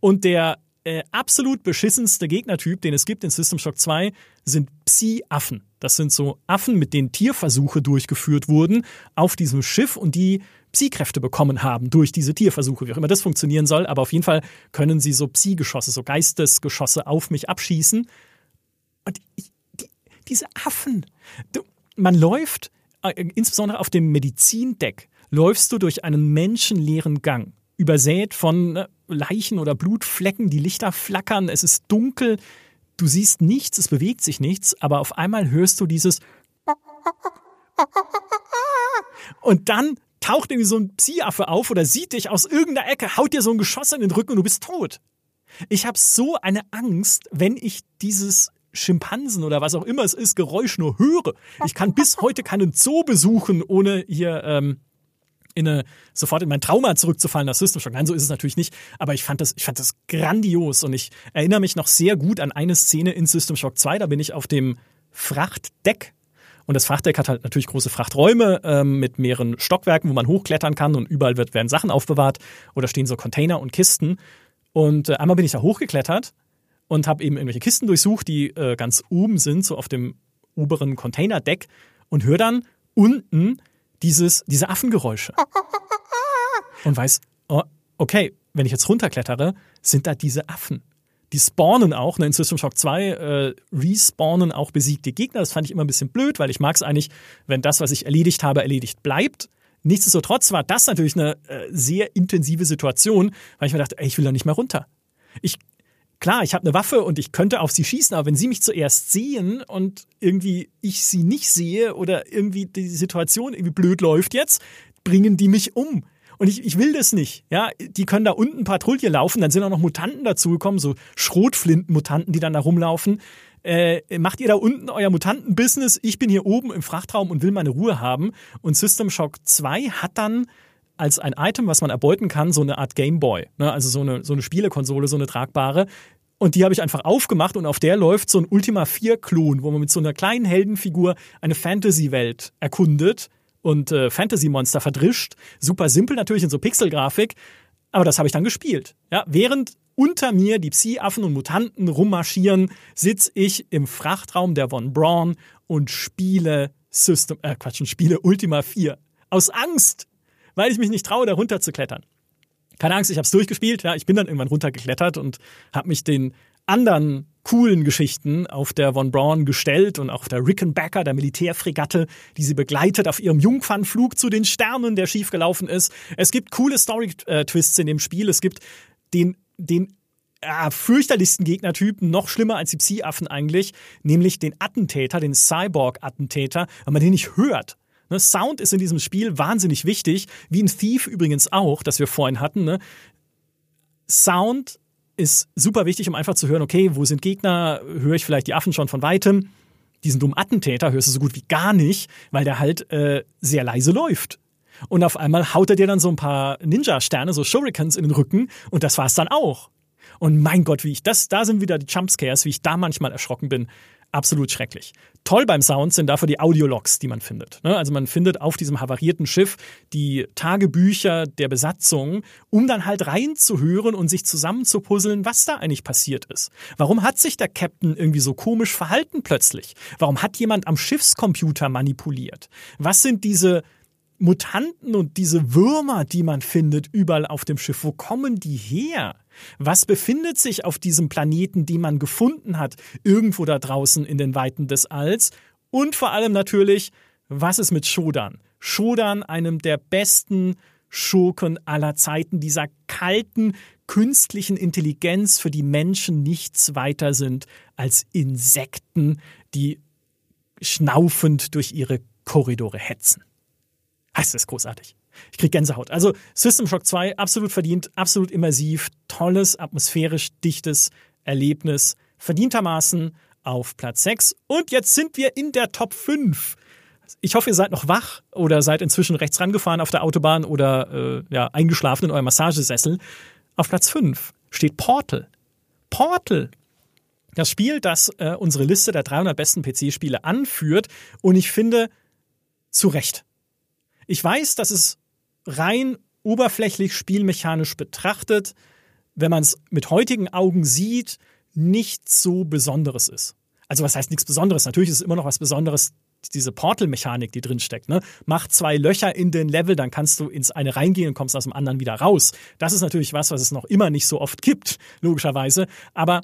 Und der äh, absolut beschissenste Gegnertyp, den es gibt in System Shock 2, sind Psi-Affen. Das sind so Affen, mit denen Tierversuche durchgeführt wurden auf diesem Schiff und die Psi-Kräfte bekommen haben durch diese Tierversuche, wie auch immer das funktionieren soll. Aber auf jeden Fall können sie so Psi-Geschosse, so Geistesgeschosse auf mich abschießen. Und ich, die, diese Affen, du, man läuft, äh, insbesondere auf dem Medizindeck, läufst du durch einen menschenleeren Gang übersät von ne, Leichen oder Blutflecken, die Lichter flackern, es ist dunkel, du siehst nichts, es bewegt sich nichts, aber auf einmal hörst du dieses und dann taucht irgendwie so ein Psi-Affe auf oder sieht dich aus irgendeiner Ecke, haut dir so ein Geschoss in den Rücken und du bist tot. Ich habe so eine Angst, wenn ich dieses Schimpansen oder was auch immer es ist, Geräusch nur höre. Ich kann bis heute keinen Zoo besuchen, ohne hier ähm, in eine, sofort in mein Trauma zurückzufallen, das System Shock. Nein, so ist es natürlich nicht. Aber ich fand das, ich fand das grandios und ich erinnere mich noch sehr gut an eine Szene in System Shock 2. Da bin ich auf dem Frachtdeck und das Frachtdeck hat halt natürlich große Frachträume ähm, mit mehreren Stockwerken, wo man hochklettern kann und überall wird, werden Sachen aufbewahrt oder stehen so Container und Kisten. Und äh, einmal bin ich da hochgeklettert und habe eben irgendwelche Kisten durchsucht, die äh, ganz oben sind, so auf dem oberen Containerdeck und höre dann unten dieses, diese Affengeräusche. Und weiß, oh, okay, wenn ich jetzt runterklettere, sind da diese Affen. Die spawnen auch, ne, in System Shock 2 äh, respawnen auch besiegte Gegner. Das fand ich immer ein bisschen blöd, weil ich mag es eigentlich, wenn das, was ich erledigt habe, erledigt bleibt. Nichtsdestotrotz war das natürlich eine äh, sehr intensive Situation, weil ich mir dachte, ey, ich will da nicht mehr runter. Ich klar, ich habe eine Waffe und ich könnte auf sie schießen, aber wenn sie mich zuerst sehen und irgendwie ich sie nicht sehe oder irgendwie die Situation irgendwie blöd läuft jetzt, bringen die mich um. Und ich, ich will das nicht. Ja, die können da unten Patrouille laufen, dann sind auch noch Mutanten dazugekommen, so Schrotflinten-Mutanten, die dann da rumlaufen. Äh, macht ihr da unten euer Mutanten-Business? Ich bin hier oben im Frachtraum und will meine Ruhe haben. Und System Shock 2 hat dann als ein Item, was man erbeuten kann, so eine Art Gameboy. Ne? Also so eine, so eine Spielekonsole, so eine tragbare. Und die habe ich einfach aufgemacht und auf der läuft so ein Ultima 4-Klon, wo man mit so einer kleinen Heldenfigur eine Fantasy-Welt erkundet und äh, Fantasy-Monster verdrischt. Super simpel natürlich in so Pixelgrafik, aber das habe ich dann gespielt. Ja, während unter mir die Psi-Affen und Mutanten rummarschieren, sitze ich im Frachtraum der Von Braun und spiele System, äh Quatsch, und spiele Ultima 4. Aus Angst weil ich mich nicht traue, da runter zu klettern. Keine Angst, ich habe es durchgespielt. Ja, ich bin dann irgendwann runtergeklettert und habe mich den anderen coolen Geschichten auf der Von Braun gestellt und auch auf der Rickenbacker, der Militärfregatte, die sie begleitet auf ihrem Jungfernflug zu den Sternen, der schiefgelaufen ist. Es gibt coole Story-Twists in dem Spiel. Es gibt den, den äh, fürchterlichsten Gegnertypen, noch schlimmer als die Psi-Affen eigentlich, nämlich den Attentäter, den Cyborg-Attentäter, wenn man den nicht hört. Ne, Sound ist in diesem Spiel wahnsinnig wichtig, wie in Thief übrigens auch, das wir vorhin hatten. Ne? Sound ist super wichtig, um einfach zu hören, okay, wo sind Gegner? Höre ich vielleicht die Affen schon von weitem? Diesen dummen Attentäter hörst du so gut wie gar nicht, weil der halt äh, sehr leise läuft. Und auf einmal haut er dir dann so ein paar Ninja-Sterne, so Shurikens in den Rücken und das war's dann auch. Und mein Gott, wie ich das, da sind wieder die Jumpscares, wie ich da manchmal erschrocken bin. Absolut schrecklich. Toll beim Sound sind dafür die Audiologs, die man findet. Ne? Also man findet auf diesem havarierten Schiff die Tagebücher der Besatzung, um dann halt reinzuhören und sich zusammenzupuzzeln, was da eigentlich passiert ist. Warum hat sich der Captain irgendwie so komisch verhalten plötzlich? Warum hat jemand am Schiffscomputer manipuliert? Was sind diese Mutanten und diese Würmer, die man findet überall auf dem Schiff, wo kommen die her? Was befindet sich auf diesem Planeten, den man gefunden hat, irgendwo da draußen in den Weiten des Alls? Und vor allem natürlich, was ist mit Shodan? Shodan, einem der besten Schurken aller Zeiten, dieser kalten, künstlichen Intelligenz, für die Menschen nichts weiter sind als Insekten, die schnaufend durch ihre Korridore hetzen. Das ist großartig. Ich krieg Gänsehaut. Also System Shock 2 absolut verdient, absolut immersiv, tolles, atmosphärisch dichtes Erlebnis, verdientermaßen auf Platz 6. Und jetzt sind wir in der Top 5. Ich hoffe, ihr seid noch wach oder seid inzwischen rechts rangefahren auf der Autobahn oder äh, ja, eingeschlafen in eurem Massagesessel. Auf Platz 5 steht Portal. Portal. Das Spiel, das äh, unsere Liste der 300 besten PC-Spiele anführt. Und ich finde, zu Recht. Ich weiß, dass es rein oberflächlich spielmechanisch betrachtet, wenn man es mit heutigen Augen sieht, nichts so Besonderes ist. Also was heißt nichts Besonderes? Natürlich ist es immer noch was Besonderes, diese Portal-Mechanik, die drin steckt. Ne? Mach zwei Löcher in den Level, dann kannst du ins eine reingehen und kommst aus dem anderen wieder raus. Das ist natürlich was, was es noch immer nicht so oft gibt, logischerweise. Aber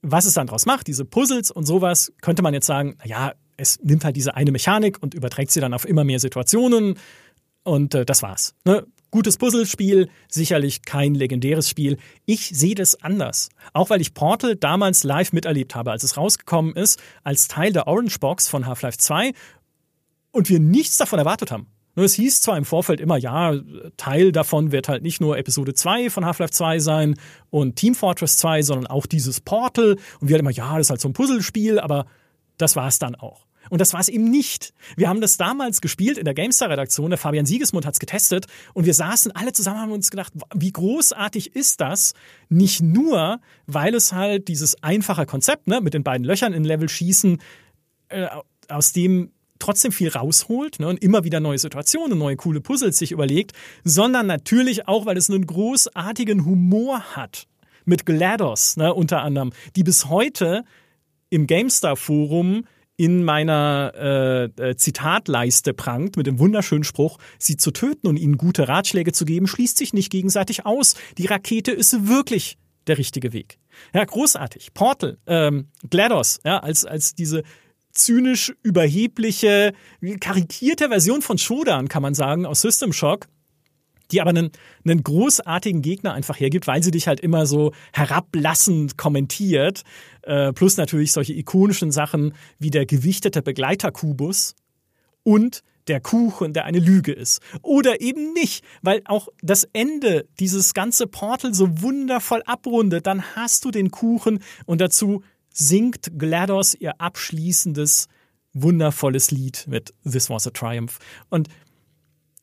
was es dann draus macht, diese Puzzles und sowas, könnte man jetzt sagen, naja, es nimmt halt diese eine Mechanik und überträgt sie dann auf immer mehr Situationen und äh, das war's. Ne? Gutes Puzzlespiel, sicherlich kein legendäres Spiel. Ich sehe das anders. Auch weil ich Portal damals live miterlebt habe, als es rausgekommen ist, als Teil der Orange Box von Half-Life 2 und wir nichts davon erwartet haben. Es hieß zwar im Vorfeld immer, ja, Teil davon wird halt nicht nur Episode 2 von Half-Life 2 sein und Team Fortress 2, sondern auch dieses Portal. Und wir halt immer, ja, das ist halt so ein Puzzlespiel, aber das war es dann auch. Und das war es eben nicht. Wir haben das damals gespielt in der GameStar-Redaktion. Der Fabian Siegesmund hat es getestet. Und wir saßen alle zusammen und haben uns gedacht, wie großartig ist das? Nicht nur, weil es halt dieses einfache Konzept ne, mit den beiden Löchern in Level schießen, äh, aus dem trotzdem viel rausholt ne, und immer wieder neue Situationen, neue coole Puzzles sich überlegt, sondern natürlich auch, weil es einen großartigen Humor hat. Mit GLaDOS ne, unter anderem, die bis heute im GameStar-Forum in meiner äh, äh, Zitatleiste prangt mit dem wunderschönen Spruch, sie zu töten und ihnen gute Ratschläge zu geben, schließt sich nicht gegenseitig aus. Die Rakete ist wirklich der richtige Weg. Ja, großartig. Portal, ähm, GLaDOS, ja, als, als diese zynisch überhebliche, karikierte Version von Shodan, kann man sagen, aus System Shock, die aber einen, einen großartigen Gegner einfach hergibt, weil sie dich halt immer so herablassend kommentiert. Äh, plus natürlich solche ikonischen Sachen wie der gewichtete Begleiterkubus und der Kuchen, der eine Lüge ist. Oder eben nicht, weil auch das Ende dieses ganze Portal so wundervoll abrundet. Dann hast du den Kuchen und dazu singt GLaDOS ihr abschließendes, wundervolles Lied mit This Was a Triumph. Und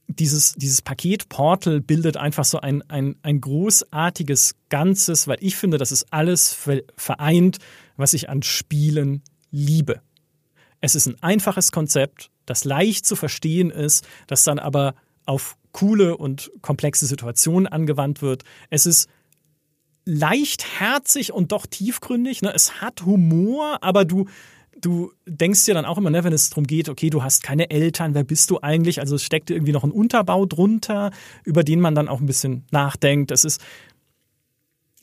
dieses, dieses Paket Portal bildet einfach so ein, ein, ein großartiges Ganzes, weil ich finde, das ist alles vereint, was ich an Spielen liebe. Es ist ein einfaches Konzept, das leicht zu verstehen ist, das dann aber auf coole und komplexe Situationen angewandt wird. Es ist leichtherzig und doch tiefgründig. Ne? Es hat Humor, aber du, du denkst dir dann auch immer, ne, wenn es darum geht, okay, du hast keine Eltern, wer bist du eigentlich? Also es steckt irgendwie noch ein Unterbau drunter, über den man dann auch ein bisschen nachdenkt. Es ist,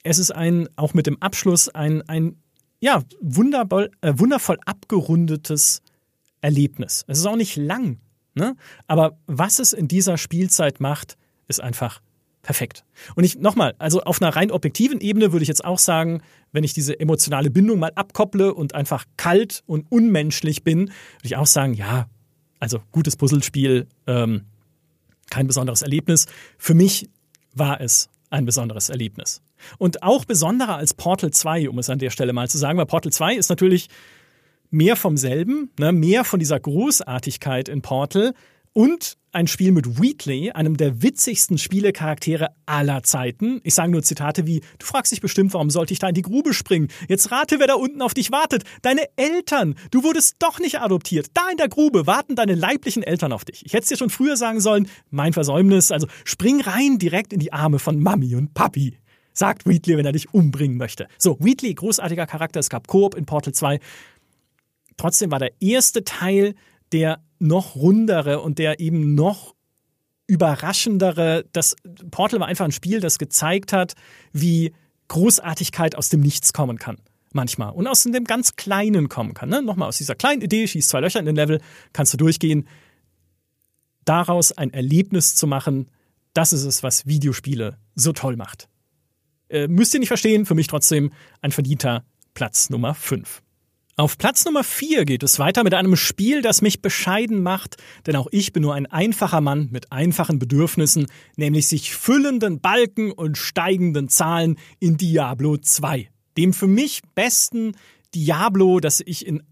es ist ein, auch mit dem Abschluss, ein, ein ja, wundervoll, äh, wundervoll abgerundetes Erlebnis. Es ist auch nicht lang, ne? aber was es in dieser Spielzeit macht, ist einfach perfekt. Und ich nochmal, also auf einer rein objektiven Ebene würde ich jetzt auch sagen, wenn ich diese emotionale Bindung mal abkopple und einfach kalt und unmenschlich bin, würde ich auch sagen, ja, also gutes Puzzlespiel, ähm, kein besonderes Erlebnis. Für mich war es ein besonderes Erlebnis. Und auch besonderer als Portal 2, um es an der Stelle mal zu sagen, weil Portal 2 ist natürlich mehr vom selben, ne, mehr von dieser Großartigkeit in Portal und ein Spiel mit Wheatley, einem der witzigsten Spielecharaktere aller Zeiten. Ich sage nur Zitate wie, du fragst dich bestimmt, warum sollte ich da in die Grube springen? Jetzt rate, wer da unten auf dich wartet. Deine Eltern. Du wurdest doch nicht adoptiert. Da in der Grube warten deine leiblichen Eltern auf dich. Ich hätte es dir schon früher sagen sollen, mein Versäumnis. Also spring rein direkt in die Arme von Mami und Papi. Sagt Wheatley, wenn er dich umbringen möchte. So, Wheatley, großartiger Charakter. Es gab Koop in Portal 2. Trotzdem war der erste Teil der noch rundere und der eben noch überraschendere. Das Portal war einfach ein Spiel, das gezeigt hat, wie Großartigkeit aus dem Nichts kommen kann. Manchmal. Und aus dem ganz Kleinen kommen kann. Ne? Nochmal aus dieser kleinen Idee, schießt zwei Löcher in den Level, kannst du durchgehen. Daraus ein Erlebnis zu machen, das ist es, was Videospiele so toll macht. Äh, müsst ihr nicht verstehen, für mich trotzdem ein verdienter Platz Nummer 5. Auf Platz Nummer 4 geht es weiter mit einem Spiel, das mich bescheiden macht, denn auch ich bin nur ein einfacher Mann mit einfachen Bedürfnissen, nämlich sich füllenden Balken und steigenden Zahlen in Diablo 2. Dem für mich besten Diablo, das ich in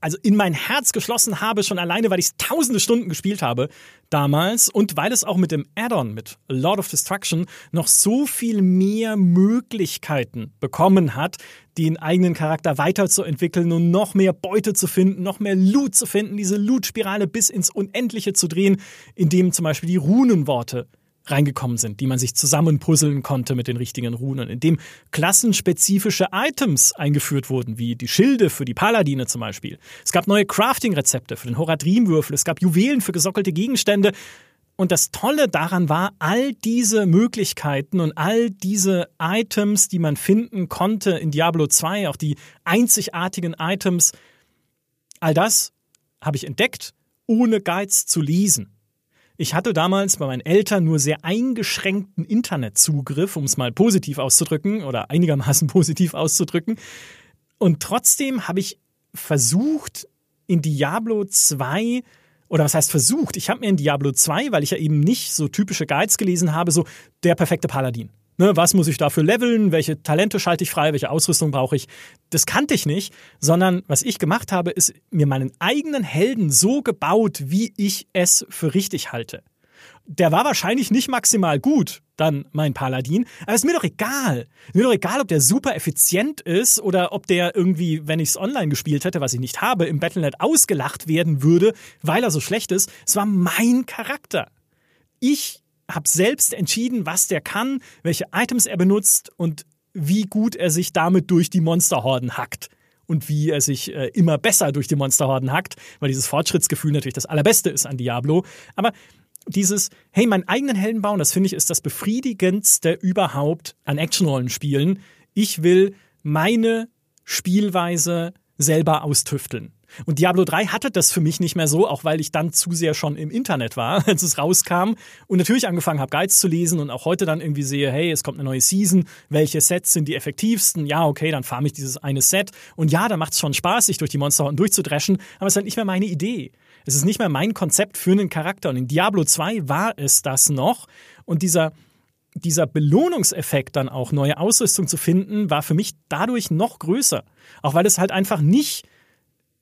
also in mein Herz geschlossen habe, schon alleine, weil ich es tausende Stunden gespielt habe damals und weil es auch mit dem Add-on, mit Lord of Destruction, noch so viel mehr Möglichkeiten bekommen hat, den eigenen Charakter weiterzuentwickeln und noch mehr Beute zu finden, noch mehr Loot zu finden, diese Loot-Spirale bis ins Unendliche zu drehen, indem zum Beispiel die Runenworte reingekommen sind, die man sich zusammenpuzzeln konnte mit den richtigen Runen, in dem klassenspezifische Items eingeführt wurden, wie die Schilde für die Paladine zum Beispiel. Es gab neue Crafting-Rezepte für den Horadrim-Würfel, es gab Juwelen für gesockelte Gegenstände. Und das Tolle daran war, all diese Möglichkeiten und all diese Items, die man finden konnte in Diablo 2, auch die einzigartigen Items, all das habe ich entdeckt, ohne Guides zu lesen. Ich hatte damals bei meinen Eltern nur sehr eingeschränkten Internetzugriff, um es mal positiv auszudrücken oder einigermaßen positiv auszudrücken. Und trotzdem habe ich versucht, in Diablo 2 oder was heißt versucht? Ich habe mir in Diablo 2, weil ich ja eben nicht so typische Guides gelesen habe, so der perfekte Paladin. Ne, was muss ich dafür leveln? Welche Talente schalte ich frei? Welche Ausrüstung brauche ich? Das kannte ich nicht, sondern was ich gemacht habe, ist mir meinen eigenen Helden so gebaut, wie ich es für richtig halte. Der war wahrscheinlich nicht maximal gut, dann mein Paladin, aber ist mir doch egal. Mir doch egal, ob der super effizient ist oder ob der irgendwie, wenn ich es online gespielt hätte, was ich nicht habe, im Battlenet ausgelacht werden würde, weil er so schlecht ist. Es war mein Charakter. Ich habe selbst entschieden, was der kann, welche Items er benutzt und wie gut er sich damit durch die Monsterhorden hackt. Und wie er sich äh, immer besser durch die Monsterhorden hackt, weil dieses Fortschrittsgefühl natürlich das Allerbeste ist an Diablo. Aber dieses, hey, meinen eigenen Helden bauen, das finde ich ist das befriedigendste überhaupt an Actionrollenspielen. Ich will meine Spielweise selber austüfteln. Und Diablo 3 hatte das für mich nicht mehr so, auch weil ich dann zu sehr schon im Internet war, als es rauskam. Und natürlich angefangen habe, Guides zu lesen und auch heute dann irgendwie sehe, hey, es kommt eine neue Season, welche Sets sind die effektivsten? Ja, okay, dann farm ich dieses eine Set. Und ja, da macht es schon Spaß, sich durch die Monsterhorten durchzudreschen, aber es ist halt nicht mehr meine Idee. Es ist nicht mehr mein Konzept für einen Charakter. Und in Diablo 2 war es das noch. Und dieser, dieser Belohnungseffekt dann auch, neue Ausrüstung zu finden, war für mich dadurch noch größer. Auch weil es halt einfach nicht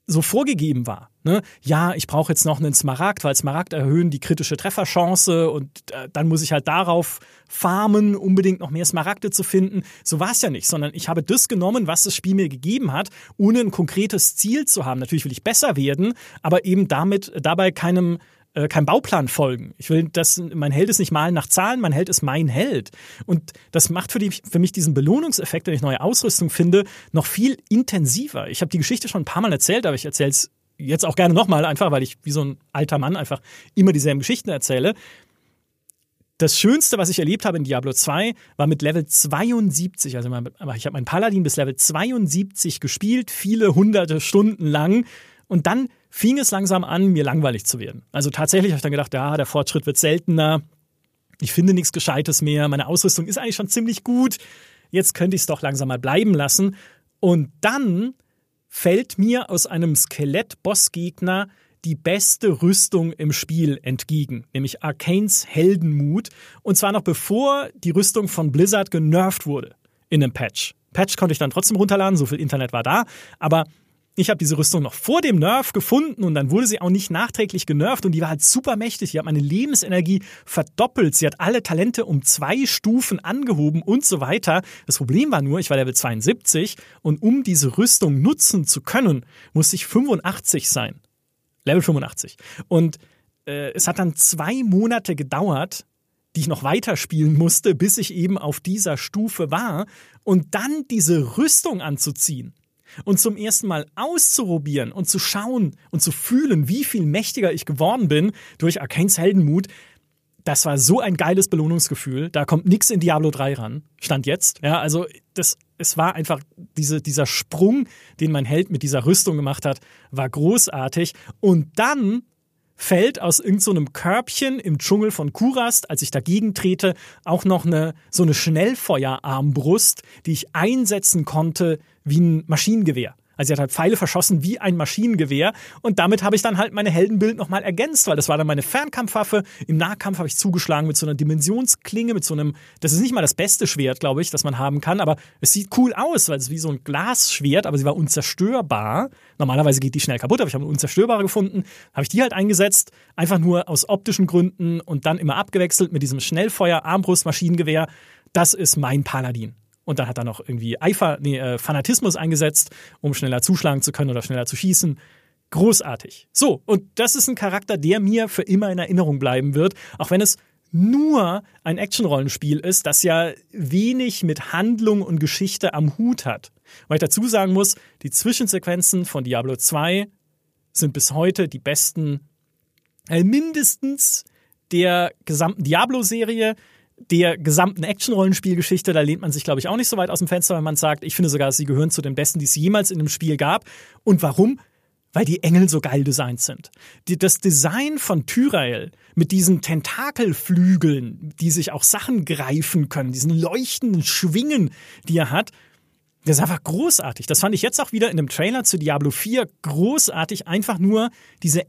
so vorgegeben war. Ne? Ja, ich brauche jetzt noch einen Smaragd, weil Smaragd erhöhen die kritische Trefferchance und äh, dann muss ich halt darauf farmen, unbedingt noch mehr Smaragde zu finden. So war es ja nicht, sondern ich habe das genommen, was das Spiel mir gegeben hat, ohne ein konkretes Ziel zu haben. Natürlich will ich besser werden, aber eben damit dabei keinem äh, keinem Bauplan folgen. Ich will, dass mein Held ist nicht malen nach Zahlen, mein Held ist mein Held. Und das macht für, die, für mich diesen Belohnungseffekt, wenn ich neue Ausrüstung finde, noch viel intensiver. Ich habe die Geschichte schon ein paar Mal erzählt, aber ich erzähle es jetzt auch gerne nochmal, einfach weil ich wie so ein alter Mann einfach immer dieselben Geschichten erzähle. Das Schönste, was ich erlebt habe in Diablo 2, war mit Level 72. Also ich habe meinen Paladin bis Level 72 gespielt, viele hunderte Stunden lang. Und dann fing es langsam an, mir langweilig zu werden. Also tatsächlich habe ich dann gedacht, ja, der Fortschritt wird seltener. ich finde nichts Gescheites mehr, meine Ausrüstung ist eigentlich schon ziemlich gut, jetzt könnte ich es doch langsam mal bleiben lassen. Und dann fällt mir aus einem Skelett-Bossgegner die beste Rüstung im Spiel entgegen, nämlich Arcanes Heldenmut. Und zwar noch bevor die Rüstung von Blizzard genervt wurde in einem Patch. Patch konnte ich dann trotzdem runterladen, so viel Internet war da, aber ich habe diese Rüstung noch vor dem Nerf gefunden und dann wurde sie auch nicht nachträglich genervt und die war halt super mächtig. Die hat meine Lebensenergie verdoppelt. Sie hat alle Talente um zwei Stufen angehoben und so weiter. Das Problem war nur, ich war Level 72 und um diese Rüstung nutzen zu können, musste ich 85 sein. Level 85. Und äh, es hat dann zwei Monate gedauert, die ich noch weiterspielen musste, bis ich eben auf dieser Stufe war und dann diese Rüstung anzuziehen und zum ersten Mal auszuprobieren und zu schauen und zu fühlen, wie viel mächtiger ich geworden bin durch Arcanes Heldenmut, das war so ein geiles Belohnungsgefühl. Da kommt nichts in Diablo 3 ran. Stand jetzt. Ja, also das, es war einfach diese, dieser Sprung, den mein Held mit dieser Rüstung gemacht hat, war großartig. Und dann fällt aus irgendeinem so Körbchen im Dschungel von Kurast, als ich dagegen trete, auch noch eine so eine Schnellfeuerarmbrust, die ich einsetzen konnte wie ein Maschinengewehr. Also sie hat halt Pfeile verschossen wie ein Maschinengewehr und damit habe ich dann halt meine Heldenbild nochmal ergänzt, weil das war dann meine Fernkampfwaffe. Im Nahkampf habe ich zugeschlagen mit so einer Dimensionsklinge, mit so einem, das ist nicht mal das beste Schwert, glaube ich, das man haben kann, aber es sieht cool aus, weil es ist wie so ein Glasschwert, aber sie war unzerstörbar. Normalerweise geht die schnell kaputt, aber ich habe eine unzerstörbare gefunden, habe ich die halt eingesetzt, einfach nur aus optischen Gründen und dann immer abgewechselt mit diesem Schnellfeuer Armbrust Maschinengewehr. Das ist mein Paladin. Und dann hat er noch irgendwie Eifer, nee, äh, Fanatismus eingesetzt, um schneller zuschlagen zu können oder schneller zu schießen. Großartig. So, und das ist ein Charakter, der mir für immer in Erinnerung bleiben wird, auch wenn es nur ein Action-Rollenspiel ist, das ja wenig mit Handlung und Geschichte am Hut hat. Weil ich dazu sagen muss, die Zwischensequenzen von Diablo 2 sind bis heute die besten, äh, mindestens der gesamten Diablo-Serie der gesamten Action-Rollenspielgeschichte, da lehnt man sich, glaube ich, auch nicht so weit aus dem Fenster, wenn man sagt, ich finde sogar, sie gehören zu den besten, die es jemals in einem Spiel gab. Und warum? Weil die Engel so geil designt sind. Die, das Design von Tyrael mit diesen Tentakelflügeln, die sich auch Sachen greifen können, diesen leuchtenden Schwingen, die er hat, das ist einfach großartig. Das fand ich jetzt auch wieder in dem Trailer zu Diablo 4 großartig. Einfach nur diese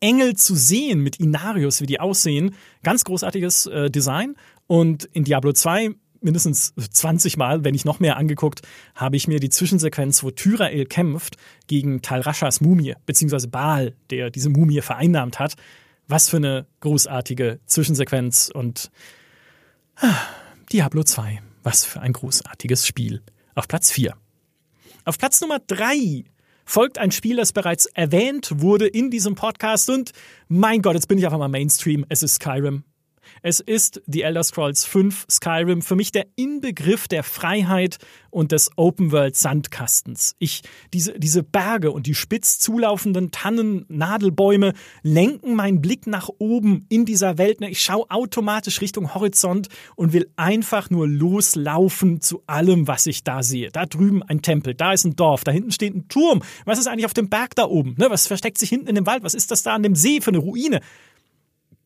Engel zu sehen mit Inarius, wie die aussehen. Ganz großartiges äh, Design. Und in Diablo 2 mindestens 20 Mal, wenn nicht noch mehr angeguckt, habe ich mir die Zwischensequenz, wo Tyrael kämpft gegen Talrashas Mumie, beziehungsweise Baal, der diese Mumie vereinnahmt hat. Was für eine großartige Zwischensequenz und ah, Diablo 2. Was für ein großartiges Spiel. Auf Platz 4. Auf Platz Nummer 3 folgt ein Spiel, das bereits erwähnt wurde in diesem Podcast und mein Gott, jetzt bin ich einfach mal Mainstream. Es ist Skyrim. Es ist The Elder Scrolls 5 Skyrim für mich der Inbegriff der Freiheit und des Open World Sandkastens. Ich, diese, diese Berge und die spitz zulaufenden Tannen, Nadelbäume lenken meinen Blick nach oben in dieser Welt. Ich schaue automatisch Richtung Horizont und will einfach nur loslaufen zu allem, was ich da sehe. Da drüben ein Tempel, da ist ein Dorf, da hinten steht ein Turm. Was ist eigentlich auf dem Berg da oben? Ne, was versteckt sich hinten in dem Wald? Was ist das da an dem See für eine Ruine?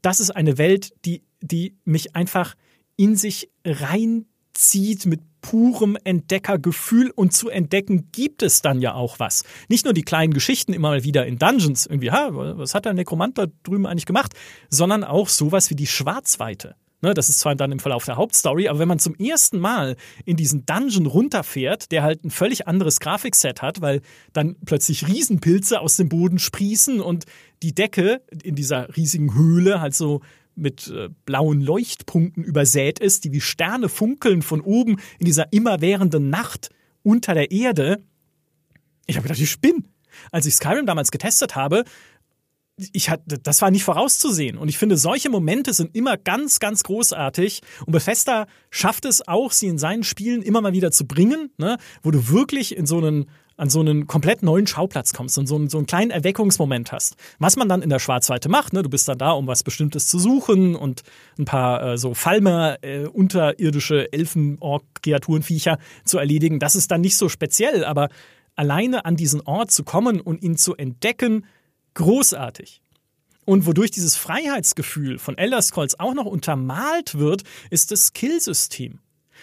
das ist eine Welt, die, die mich einfach in sich reinzieht mit purem Entdeckergefühl und zu entdecken gibt es dann ja auch was. Nicht nur die kleinen Geschichten immer mal wieder in Dungeons, irgendwie, ha, was hat der Nekromant da drüben eigentlich gemacht, sondern auch sowas wie die Schwarzweite. Ne, das ist zwar dann im Verlauf der Hauptstory, aber wenn man zum ersten Mal in diesen Dungeon runterfährt, der halt ein völlig anderes Grafikset hat, weil dann plötzlich Riesenpilze aus dem Boden sprießen und die Decke in dieser riesigen Höhle halt so mit äh, blauen Leuchtpunkten übersät ist, die wie Sterne funkeln von oben in dieser immerwährenden Nacht unter der Erde. Ich habe gedacht, ich spinne. Als ich Skyrim damals getestet habe, ich hatte, das war nicht vorauszusehen. Und ich finde, solche Momente sind immer ganz, ganz großartig. Und Bethesda schafft es auch, sie in seinen Spielen immer mal wieder zu bringen, ne? wo du wirklich in so einen, an so einen komplett neuen Schauplatz kommst und so einen, so einen kleinen Erweckungsmoment hast. Was man dann in der Schwarzweite macht, ne? du bist dann da, um was Bestimmtes zu suchen und ein paar äh, so Falmer, äh, unterirdische Elfen-Ork-Kreaturenviecher zu erledigen. Das ist dann nicht so speziell, aber alleine an diesen Ort zu kommen und ihn zu entdecken, großartig. Und wodurch dieses Freiheitsgefühl von Elder Scrolls auch noch untermalt wird, ist das Skillsystem.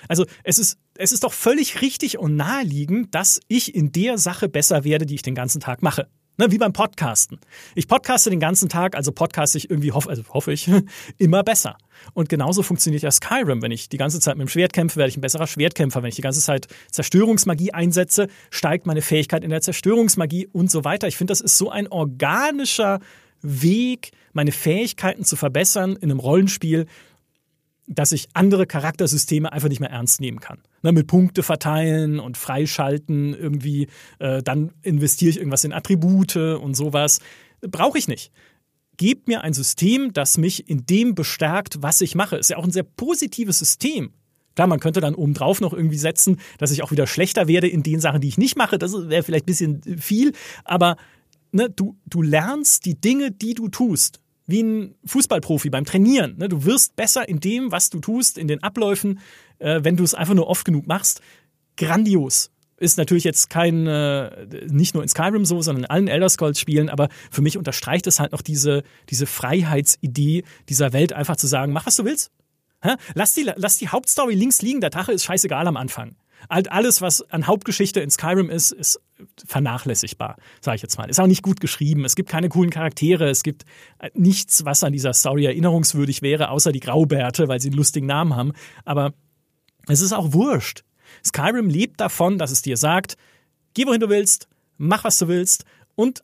Also es ist, es ist doch völlig richtig und naheliegend, dass ich in der Sache besser werde, die ich den ganzen Tag mache. Ne, wie beim Podcasten. Ich podcaste den ganzen Tag, also podcaste ich irgendwie, hoff, also hoffe ich, immer besser. Und genauso funktioniert ja Skyrim. Wenn ich die ganze Zeit mit dem Schwert kämpfe, werde ich ein besserer Schwertkämpfer. Wenn ich die ganze Zeit Zerstörungsmagie einsetze, steigt meine Fähigkeit in der Zerstörungsmagie und so weiter. Ich finde, das ist so ein organischer Weg, meine Fähigkeiten zu verbessern in einem Rollenspiel, dass ich andere Charaktersysteme einfach nicht mehr ernst nehmen kann. Ne, mit Punkte verteilen und freischalten irgendwie, äh, dann investiere ich irgendwas in Attribute und sowas. Brauche ich nicht. Gebt mir ein System, das mich in dem bestärkt, was ich mache. Ist ja auch ein sehr positives System. Klar, man könnte dann obendrauf noch irgendwie setzen, dass ich auch wieder schlechter werde in den Sachen, die ich nicht mache. Das wäre vielleicht ein bisschen viel, aber ne, du, du lernst die Dinge, die du tust wie ein Fußballprofi beim Trainieren. Ne? Du wirst besser in dem, was du tust, in den Abläufen, äh, wenn du es einfach nur oft genug machst. Grandios. Ist natürlich jetzt kein, äh, nicht nur in Skyrim so, sondern in allen Elder Scrolls Spielen, aber für mich unterstreicht es halt noch diese, diese Freiheitsidee dieser Welt, einfach zu sagen, mach was du willst. Lass, die, lass die Hauptstory links liegen, der Tache ist scheißegal am Anfang. Halt alles, was an Hauptgeschichte in Skyrim ist, ist vernachlässigbar, sage ich jetzt mal. Ist auch nicht gut geschrieben. Es gibt keine coolen Charaktere. Es gibt äh, nichts, was an dieser Story erinnerungswürdig wäre, außer die Graubärte, weil sie einen lustigen Namen haben. Aber es ist auch wurscht. Skyrim lebt davon, dass es dir sagt, geh wohin du willst, mach was du willst und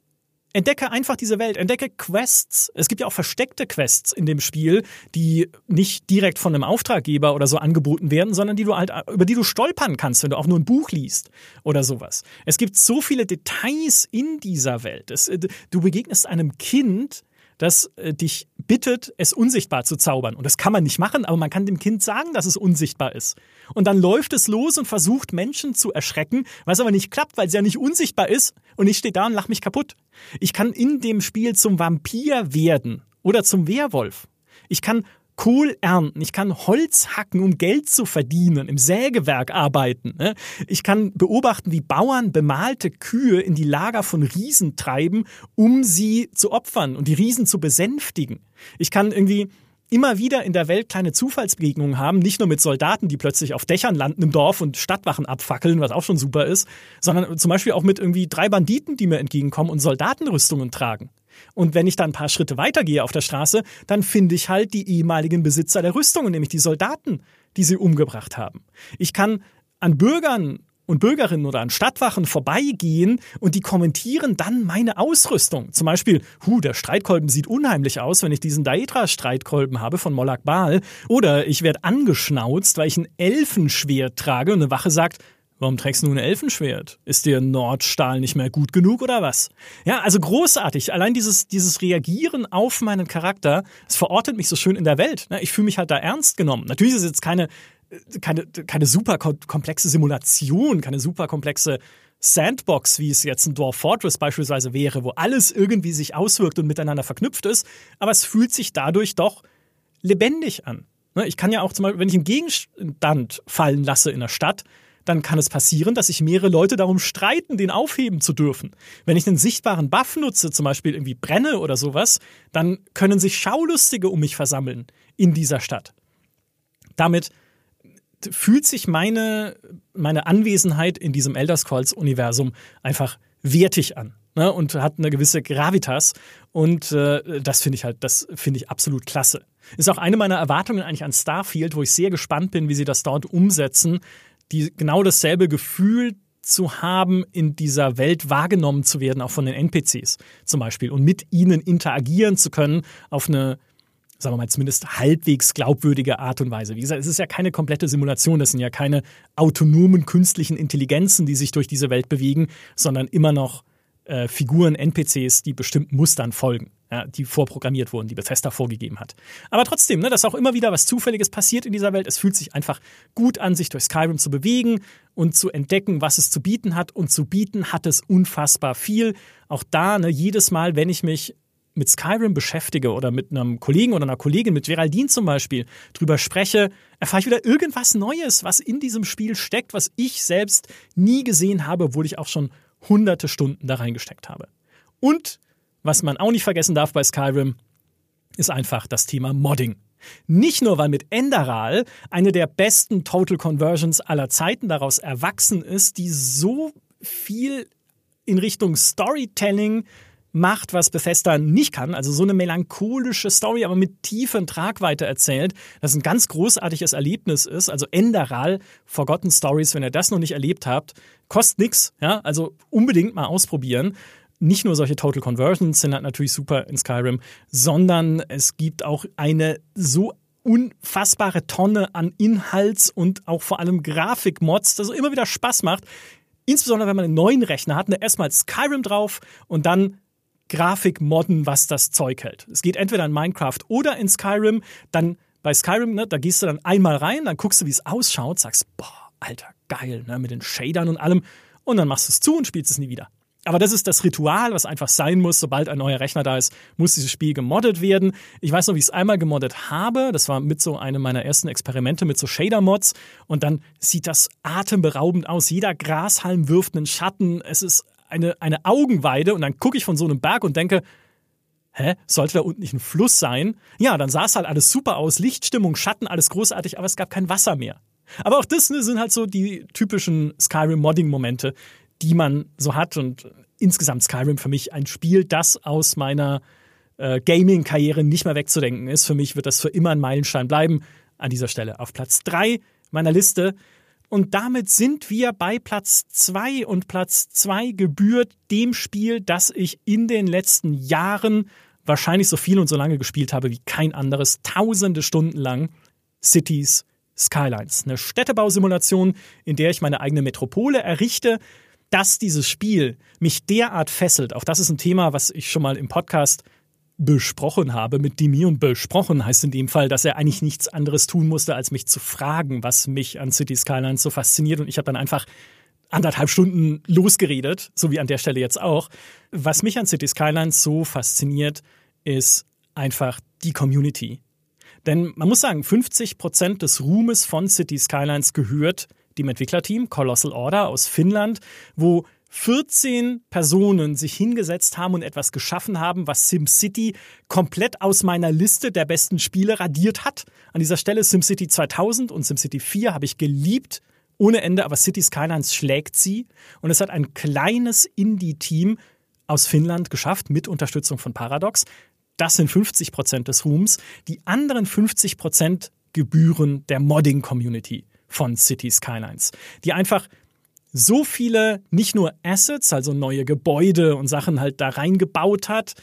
Entdecke einfach diese Welt, entdecke Quests. Es gibt ja auch versteckte Quests in dem Spiel, die nicht direkt von einem Auftraggeber oder so angeboten werden, sondern die du halt, über die du stolpern kannst, wenn du auch nur ein Buch liest oder sowas. Es gibt so viele Details in dieser Welt. Es, du begegnest einem Kind, das äh, dich bittet, es unsichtbar zu zaubern. Und das kann man nicht machen, aber man kann dem Kind sagen, dass es unsichtbar ist. Und dann läuft es los und versucht Menschen zu erschrecken, was aber nicht klappt, weil es ja nicht unsichtbar ist. Und ich stehe da und lach mich kaputt. Ich kann in dem Spiel zum Vampir werden oder zum Werwolf. Ich kann Kohl ernten, ich kann Holz hacken, um Geld zu verdienen, im Sägewerk arbeiten. Ne? Ich kann beobachten, wie Bauern bemalte Kühe in die Lager von Riesen treiben, um sie zu opfern und die Riesen zu besänftigen. Ich kann irgendwie immer wieder in der Welt kleine Zufallsbegegnungen haben, nicht nur mit Soldaten, die plötzlich auf Dächern landen im Dorf und Stadtwachen abfackeln, was auch schon super ist, sondern zum Beispiel auch mit irgendwie drei Banditen, die mir entgegenkommen und Soldatenrüstungen tragen. Und wenn ich dann ein paar Schritte weitergehe auf der Straße, dann finde ich halt die ehemaligen Besitzer der Rüstungen, nämlich die Soldaten, die sie umgebracht haben. Ich kann an Bürgern und Bürgerinnen oder an Stadtwachen vorbeigehen und die kommentieren dann meine Ausrüstung. Zum Beispiel, hu, der Streitkolben sieht unheimlich aus, wenn ich diesen Daedra-Streitkolben habe von Mollak Baal. Oder ich werde angeschnauzt, weil ich ein Elfenschwert trage und eine Wache sagt, Warum trägst du nun ein Elfenschwert? Ist dir Nordstahl nicht mehr gut genug oder was? Ja, also großartig. Allein dieses, dieses Reagieren auf meinen Charakter, es verortet mich so schön in der Welt. Ich fühle mich halt da ernst genommen. Natürlich ist es jetzt keine, keine, keine super komplexe Simulation, keine super komplexe Sandbox, wie es jetzt ein Dwarf Fortress beispielsweise wäre, wo alles irgendwie sich auswirkt und miteinander verknüpft ist. Aber es fühlt sich dadurch doch lebendig an. Ich kann ja auch zum Beispiel, wenn ich einen Gegenstand fallen lasse in der Stadt, dann kann es passieren, dass sich mehrere Leute darum streiten, den aufheben zu dürfen. Wenn ich einen sichtbaren Buff nutze, zum Beispiel irgendwie brenne oder sowas, dann können sich Schaulustige um mich versammeln in dieser Stadt. Damit fühlt sich meine, meine Anwesenheit in diesem Elder Scrolls-Universum einfach wertig an. Ne, und hat eine gewisse Gravitas. Und äh, das finde ich halt, das finde ich absolut klasse. Ist auch eine meiner Erwartungen eigentlich an Starfield, wo ich sehr gespannt bin, wie sie das dort umsetzen, die genau dasselbe Gefühl zu haben, in dieser Welt wahrgenommen zu werden, auch von den NPCs zum Beispiel, und mit ihnen interagieren zu können auf eine, sagen wir mal, zumindest halbwegs glaubwürdige Art und Weise. Wie gesagt, es ist ja keine komplette Simulation, das sind ja keine autonomen künstlichen Intelligenzen, die sich durch diese Welt bewegen, sondern immer noch äh, Figuren, NPCs, die bestimmten Mustern folgen ja, die vorprogrammiert wurden, die Bethesda vorgegeben hat. Aber trotzdem, ne, dass auch immer wieder was Zufälliges passiert in dieser Welt. Es fühlt sich einfach gut an, sich durch Skyrim zu bewegen und zu entdecken, was es zu bieten hat. Und zu bieten hat es unfassbar viel. Auch da, ne, jedes Mal, wenn ich mich mit Skyrim beschäftige oder mit einem Kollegen oder einer Kollegin, mit Geraldine zum Beispiel, drüber spreche, erfahre ich wieder irgendwas Neues, was in diesem Spiel steckt, was ich selbst nie gesehen habe, obwohl ich auch schon hunderte Stunden da reingesteckt habe. Und was man auch nicht vergessen darf bei Skyrim, ist einfach das Thema Modding. Nicht nur, weil mit Enderal eine der besten Total Conversions aller Zeiten daraus erwachsen ist, die so viel in Richtung Storytelling macht, was Bethesda nicht kann. Also so eine melancholische Story, aber mit tiefen Tragweite erzählt, das ein ganz großartiges Erlebnis ist. Also Enderal, Forgotten Stories, wenn ihr das noch nicht erlebt habt, kostet nichts. Ja, also unbedingt mal ausprobieren nicht nur solche Total Conversions sind halt natürlich super in Skyrim, sondern es gibt auch eine so unfassbare Tonne an Inhalts- und auch vor allem Grafikmods, das immer wieder Spaß macht. Insbesondere wenn man einen neuen Rechner hat, ne, erstmal Skyrim drauf und dann Grafikmodden, was das Zeug hält. Es geht entweder in Minecraft oder in Skyrim. Dann bei Skyrim, ne, da gehst du dann einmal rein, dann guckst du, wie es ausschaut, sagst, boah, Alter, geil, ne, mit den Shadern und allem. Und dann machst du es zu und spielst es nie wieder. Aber das ist das Ritual, was einfach sein muss. Sobald ein neuer Rechner da ist, muss dieses Spiel gemoddet werden. Ich weiß noch, wie ich es einmal gemoddet habe. Das war mit so einem meiner ersten Experimente mit so Shader-Mods. Und dann sieht das atemberaubend aus. Jeder Grashalm wirft einen Schatten. Es ist eine, eine Augenweide. Und dann gucke ich von so einem Berg und denke, hä, sollte da unten nicht ein Fluss sein? Ja, dann sah es halt alles super aus. Lichtstimmung, Schatten, alles großartig, aber es gab kein Wasser mehr. Aber auch das sind halt so die typischen Skyrim-Modding-Momente, die man so hat. Und insgesamt Skyrim für mich ein Spiel, das aus meiner äh, Gaming-Karriere nicht mehr wegzudenken ist. Für mich wird das für immer ein Meilenstein bleiben. An dieser Stelle auf Platz 3 meiner Liste. Und damit sind wir bei Platz 2 und Platz 2 gebührt dem Spiel, das ich in den letzten Jahren wahrscheinlich so viel und so lange gespielt habe wie kein anderes, tausende Stunden lang. Cities Skylines. Eine Städtebausimulation, in der ich meine eigene Metropole errichte dass dieses Spiel mich derart fesselt, auch das ist ein Thema, was ich schon mal im Podcast besprochen habe mit Dimi und besprochen heißt in dem Fall, dass er eigentlich nichts anderes tun musste, als mich zu fragen, was mich an City Skylines so fasziniert und ich habe dann einfach anderthalb Stunden losgeredet, so wie an der Stelle jetzt auch. Was mich an City Skylines so fasziniert, ist einfach die Community. Denn man muss sagen, 50 Prozent des Ruhmes von City Skylines gehört dem Entwicklerteam Colossal Order aus Finnland, wo 14 Personen sich hingesetzt haben und etwas geschaffen haben, was SimCity komplett aus meiner Liste der besten Spiele radiert hat. An dieser Stelle SimCity 2000 und SimCity 4 habe ich geliebt ohne Ende, aber City Skylines schlägt sie und es hat ein kleines Indie-Team aus Finnland geschafft mit Unterstützung von Paradox. Das sind 50 Prozent des Ruhms. Die anderen 50 Prozent gebühren der Modding-Community von City Skylines, die einfach so viele nicht nur Assets, also neue Gebäude und Sachen halt da reingebaut hat,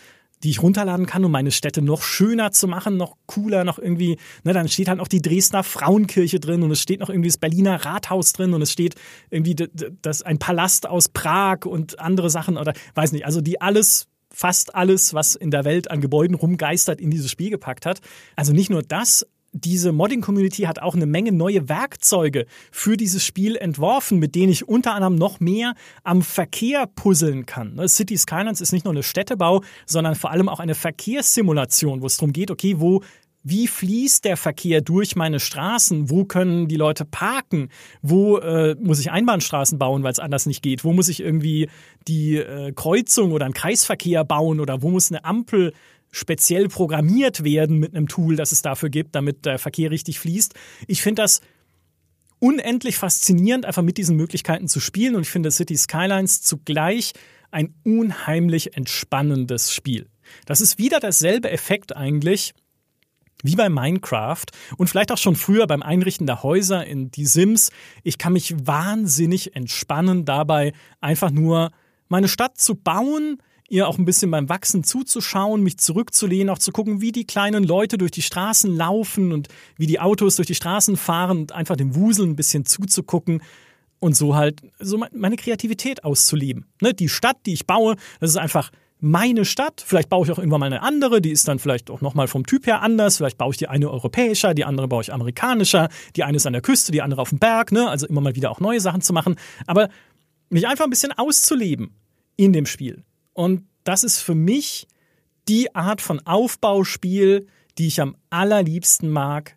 die ich runterladen kann, um meine Städte noch schöner zu machen, noch cooler, noch irgendwie, ne, dann steht halt noch die Dresdner Frauenkirche drin und es steht noch irgendwie das Berliner Rathaus drin und es steht irgendwie das, ein Palast aus Prag und andere Sachen oder weiß nicht, also die alles fast alles, was in der Welt an Gebäuden rumgeistert, in dieses Spiel gepackt hat. Also nicht nur das, diese Modding-Community hat auch eine Menge neue Werkzeuge für dieses Spiel entworfen, mit denen ich unter anderem noch mehr am Verkehr puzzeln kann. Ne, City Skylines ist nicht nur eine Städtebau, sondern vor allem auch eine Verkehrssimulation, wo es darum geht, okay, wo wie fließt der Verkehr durch meine Straßen? Wo können die Leute parken? Wo äh, muss ich Einbahnstraßen bauen, weil es anders nicht geht? Wo muss ich irgendwie die äh, Kreuzung oder einen Kreisverkehr bauen? Oder wo muss eine Ampel speziell programmiert werden mit einem Tool, das es dafür gibt, damit der Verkehr richtig fließt. Ich finde das unendlich faszinierend, einfach mit diesen Möglichkeiten zu spielen und ich finde City Skylines zugleich ein unheimlich entspannendes Spiel. Das ist wieder derselbe Effekt eigentlich wie bei Minecraft und vielleicht auch schon früher beim Einrichten der Häuser in Die Sims. Ich kann mich wahnsinnig entspannen dabei, einfach nur meine Stadt zu bauen, ihr auch ein bisschen beim Wachsen zuzuschauen, mich zurückzulehnen, auch zu gucken, wie die kleinen Leute durch die Straßen laufen und wie die Autos durch die Straßen fahren und einfach dem Wuseln ein bisschen zuzugucken und so halt so meine Kreativität auszuleben. Ne? Die Stadt, die ich baue, das ist einfach meine Stadt. Vielleicht baue ich auch irgendwann mal eine andere, die ist dann vielleicht auch nochmal vom Typ her anders. Vielleicht baue ich die eine europäischer, die andere baue ich amerikanischer, die eine ist an der Küste, die andere auf dem Berg, ne? Also immer mal wieder auch neue Sachen zu machen. Aber mich einfach ein bisschen auszuleben in dem Spiel. Und das ist für mich die Art von Aufbauspiel, die ich am allerliebsten mag.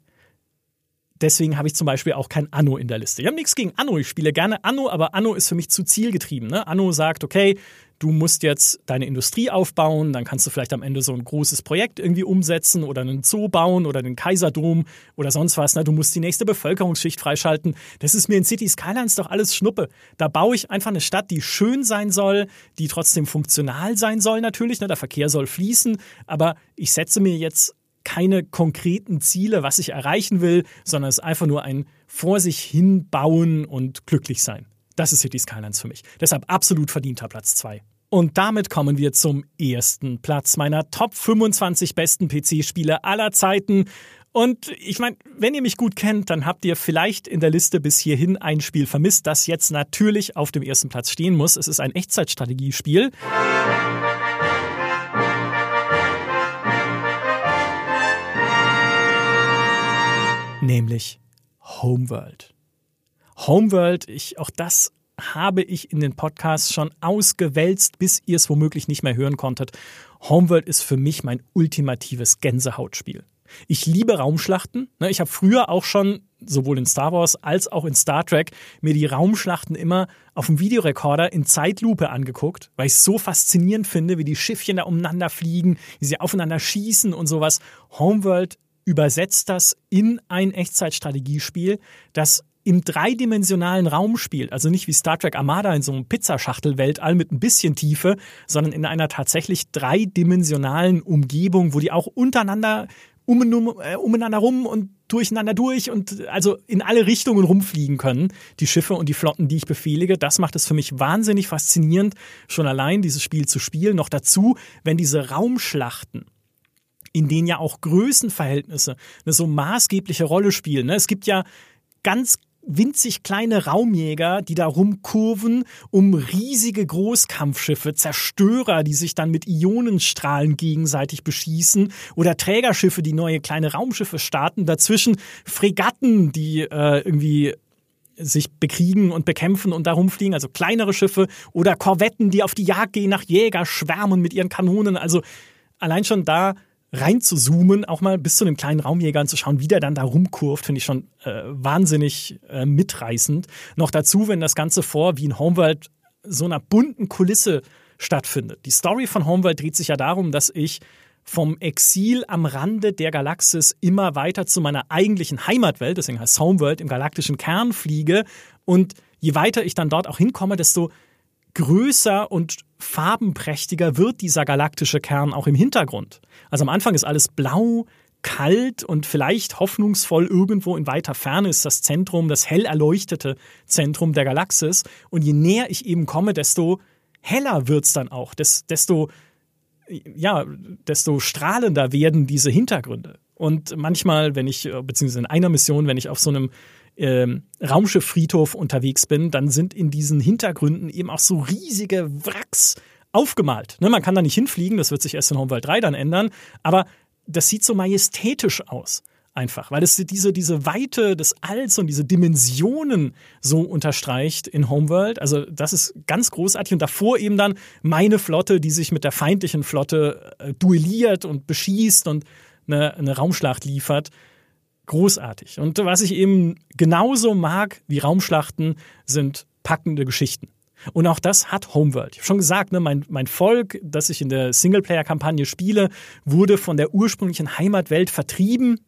Deswegen habe ich zum Beispiel auch kein Anno in der Liste. Ich habe nichts gegen Anno. Ich spiele gerne Anno, aber Anno ist für mich zu zielgetrieben. Ne? Anno sagt, okay, du musst jetzt deine Industrie aufbauen, dann kannst du vielleicht am Ende so ein großes Projekt irgendwie umsetzen oder einen Zoo bauen oder den Kaiserdom oder sonst was. Ne? Du musst die nächste Bevölkerungsschicht freischalten. Das ist mir in City Skylines doch alles Schnuppe. Da baue ich einfach eine Stadt, die schön sein soll, die trotzdem funktional sein soll natürlich. Ne? Der Verkehr soll fließen, aber ich setze mir jetzt keine konkreten Ziele, was ich erreichen will, sondern es ist einfach nur ein vor sich hin bauen und glücklich sein. Das ist City Skylines für mich. Deshalb absolut verdienter Platz 2. Und damit kommen wir zum ersten Platz meiner Top 25 besten PC-Spiele aller Zeiten. Und ich meine, wenn ihr mich gut kennt, dann habt ihr vielleicht in der Liste bis hierhin ein Spiel vermisst, das jetzt natürlich auf dem ersten Platz stehen muss. Es ist ein Echtzeitstrategiespiel. Nämlich Homeworld. Homeworld, ich, auch das habe ich in den Podcasts schon ausgewälzt, bis ihr es womöglich nicht mehr hören konntet. Homeworld ist für mich mein ultimatives Gänsehautspiel. Ich liebe Raumschlachten. Ne, ich habe früher auch schon, sowohl in Star Wars als auch in Star Trek, mir die Raumschlachten immer auf dem Videorekorder in Zeitlupe angeguckt, weil ich es so faszinierend finde, wie die Schiffchen da umeinander fliegen, wie sie aufeinander schießen und sowas. Homeworld übersetzt das in ein Echtzeitstrategiespiel, das im dreidimensionalen Raum spielt, also nicht wie Star Trek Armada in so einem Pizzaschachtel-Weltall mit ein bisschen Tiefe, sondern in einer tatsächlich dreidimensionalen Umgebung, wo die auch untereinander um, äh, umeinander rum und durcheinander durch und also in alle Richtungen rumfliegen können, die Schiffe und die Flotten, die ich befehlige. Das macht es für mich wahnsinnig faszinierend, schon allein dieses Spiel zu spielen. Noch dazu, wenn diese Raumschlachten in denen ja auch Größenverhältnisse eine so maßgebliche Rolle spielen. Ne? Es gibt ja ganz winzig kleine Raumjäger, die da rumkurven, um riesige Großkampfschiffe, Zerstörer, die sich dann mit Ionenstrahlen gegenseitig beschießen oder Trägerschiffe, die neue kleine Raumschiffe starten, dazwischen Fregatten, die äh, irgendwie sich bekriegen und bekämpfen und da rumfliegen, also kleinere Schiffe oder Korvetten, die auf die Jagd gehen nach Jäger schwärmen mit ihren Kanonen, also allein schon da rein zu zoomen, auch mal bis zu einem kleinen Raumjäger anzuschauen, wie der dann da rumkurft, finde ich schon äh, wahnsinnig äh, mitreißend. Noch dazu, wenn das Ganze vor wie in Homeworld so einer bunten Kulisse stattfindet. Die Story von Homeworld dreht sich ja darum, dass ich vom Exil am Rande der Galaxis immer weiter zu meiner eigentlichen Heimatwelt, deswegen heißt Homeworld, im galaktischen Kern fliege. Und je weiter ich dann dort auch hinkomme, desto größer und farbenprächtiger wird dieser galaktische Kern auch im Hintergrund. Also am Anfang ist alles blau, kalt und vielleicht hoffnungsvoll irgendwo in weiter Ferne ist das Zentrum, das hell erleuchtete Zentrum der Galaxis. Und je näher ich eben komme, desto heller wird es dann auch, desto, ja, desto strahlender werden diese Hintergründe. Und manchmal, wenn ich, beziehungsweise in einer Mission, wenn ich auf so einem ähm, Raumschifffriedhof unterwegs bin, dann sind in diesen Hintergründen eben auch so riesige Wracks aufgemalt. Ne, man kann da nicht hinfliegen, das wird sich erst in Homeworld 3 dann ändern, aber das sieht so majestätisch aus. Einfach, weil es diese, diese Weite des Alls und diese Dimensionen so unterstreicht in Homeworld. Also, das ist ganz großartig. Und davor eben dann meine Flotte, die sich mit der feindlichen Flotte äh, duelliert und beschießt und eine, eine Raumschlacht liefert großartig. Und was ich eben genauso mag wie Raumschlachten, sind packende Geschichten. Und auch das hat Homeworld. Ich habe schon gesagt, ne, mein, mein Volk, das ich in der Singleplayer-Kampagne spiele, wurde von der ursprünglichen Heimatwelt vertrieben.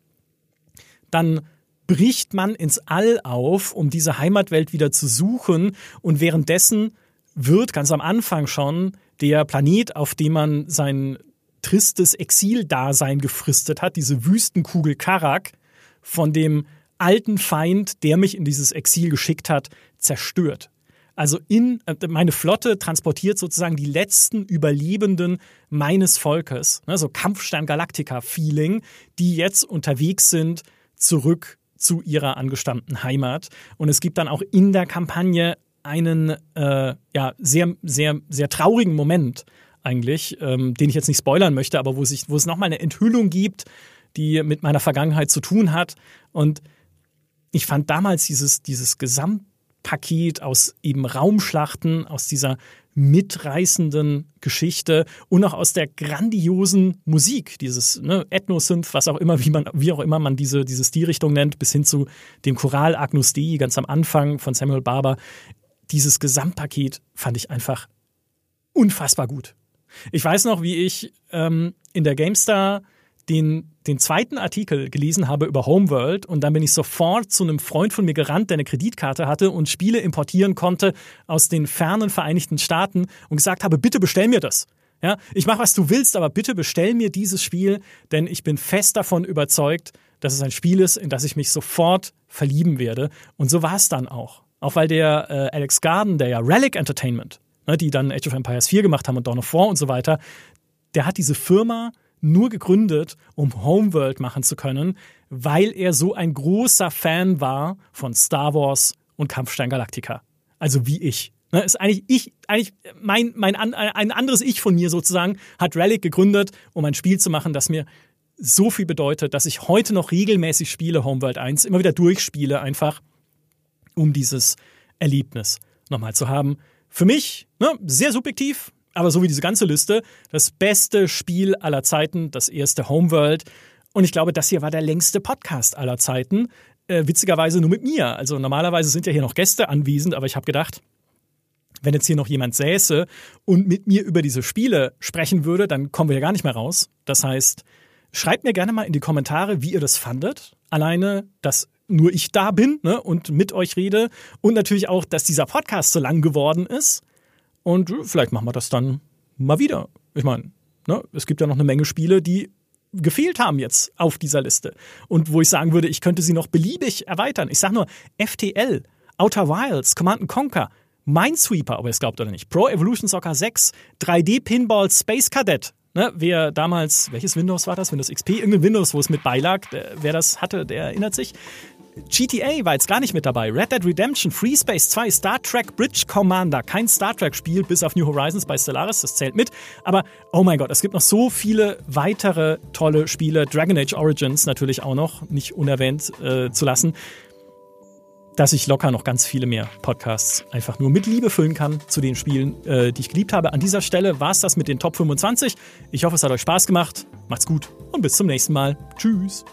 Dann bricht man ins All auf, um diese Heimatwelt wieder zu suchen. Und währenddessen wird ganz am Anfang schon der Planet, auf dem man sein tristes Exildasein gefristet hat, diese Wüstenkugel Karak, von dem alten Feind, der mich in dieses Exil geschickt hat, zerstört. Also in äh, meine Flotte transportiert sozusagen die letzten Überlebenden meines Volkes, ne, so Kampfstern Galactica Feeling, die jetzt unterwegs sind zurück zu ihrer angestammten Heimat. Und es gibt dann auch in der Kampagne einen äh, ja sehr sehr sehr traurigen Moment eigentlich, ähm, den ich jetzt nicht spoilern möchte, aber wo sich wo es nochmal eine Enthüllung gibt die mit meiner Vergangenheit zu tun hat. Und ich fand damals dieses, dieses Gesamtpaket aus eben Raumschlachten, aus dieser mitreißenden Geschichte und auch aus der grandiosen Musik, dieses ne, Ethno-Synth, was auch immer, wie man, wie auch immer man diese, diese Stilrichtung nennt, bis hin zu dem Choral Agnus Dei ganz am Anfang von Samuel Barber. Dieses Gesamtpaket fand ich einfach unfassbar gut. Ich weiß noch, wie ich ähm, in der GameStar den, den zweiten Artikel gelesen habe über Homeworld und dann bin ich sofort zu einem Freund von mir gerannt, der eine Kreditkarte hatte und Spiele importieren konnte aus den fernen Vereinigten Staaten und gesagt habe, bitte bestell mir das. Ja, ich mache, was du willst, aber bitte bestell mir dieses Spiel, denn ich bin fest davon überzeugt, dass es ein Spiel ist, in das ich mich sofort verlieben werde. Und so war es dann auch. Auch weil der äh, Alex Garden, der ja Relic Entertainment, ne, die dann Age of Empires 4 gemacht haben und Dawn of War und so weiter, der hat diese Firma nur gegründet, um Homeworld machen zu können, weil er so ein großer Fan war von Star Wars und Kampfstein Galactica. Also wie ich. Ne, ist eigentlich ich, eigentlich mein, mein ein anderes Ich von mir sozusagen hat Relic gegründet, um ein Spiel zu machen, das mir so viel bedeutet, dass ich heute noch regelmäßig spiele, Homeworld 1, immer wieder durchspiele, einfach um dieses Erlebnis nochmal zu haben. Für mich, ne, sehr subjektiv, aber so wie diese ganze Liste, das beste Spiel aller Zeiten, das erste Homeworld. Und ich glaube, das hier war der längste Podcast aller Zeiten. Äh, witzigerweise nur mit mir. Also normalerweise sind ja hier noch Gäste anwesend, aber ich habe gedacht, wenn jetzt hier noch jemand säße und mit mir über diese Spiele sprechen würde, dann kommen wir ja gar nicht mehr raus. Das heißt, schreibt mir gerne mal in die Kommentare, wie ihr das fandet. Alleine, dass nur ich da bin ne, und mit euch rede. Und natürlich auch, dass dieser Podcast so lang geworden ist. Und vielleicht machen wir das dann mal wieder. Ich meine, ne, es gibt ja noch eine Menge Spiele, die gefehlt haben jetzt auf dieser Liste. Und wo ich sagen würde, ich könnte sie noch beliebig erweitern. Ich sage nur FTL, Outer Wilds, Command Conquer, Minesweeper, ob ihr es glaubt oder nicht, Pro Evolution Soccer 6, 3D Pinball Space Cadet. Ne, wer damals, welches Windows war das? Windows XP? Irgendein Windows, wo es mit beilag. Wer das hatte, der erinnert sich. GTA war jetzt gar nicht mit dabei. Red Dead Redemption, Free Space 2, Star Trek Bridge Commander. Kein Star Trek-Spiel, bis auf New Horizons bei Stellaris, das zählt mit. Aber oh mein Gott, es gibt noch so viele weitere tolle Spiele. Dragon Age Origins natürlich auch noch, nicht unerwähnt äh, zu lassen. Dass ich locker noch ganz viele mehr Podcasts einfach nur mit Liebe füllen kann zu den Spielen, äh, die ich geliebt habe. An dieser Stelle war es das mit den Top 25. Ich hoffe, es hat euch Spaß gemacht. Macht's gut und bis zum nächsten Mal. Tschüss.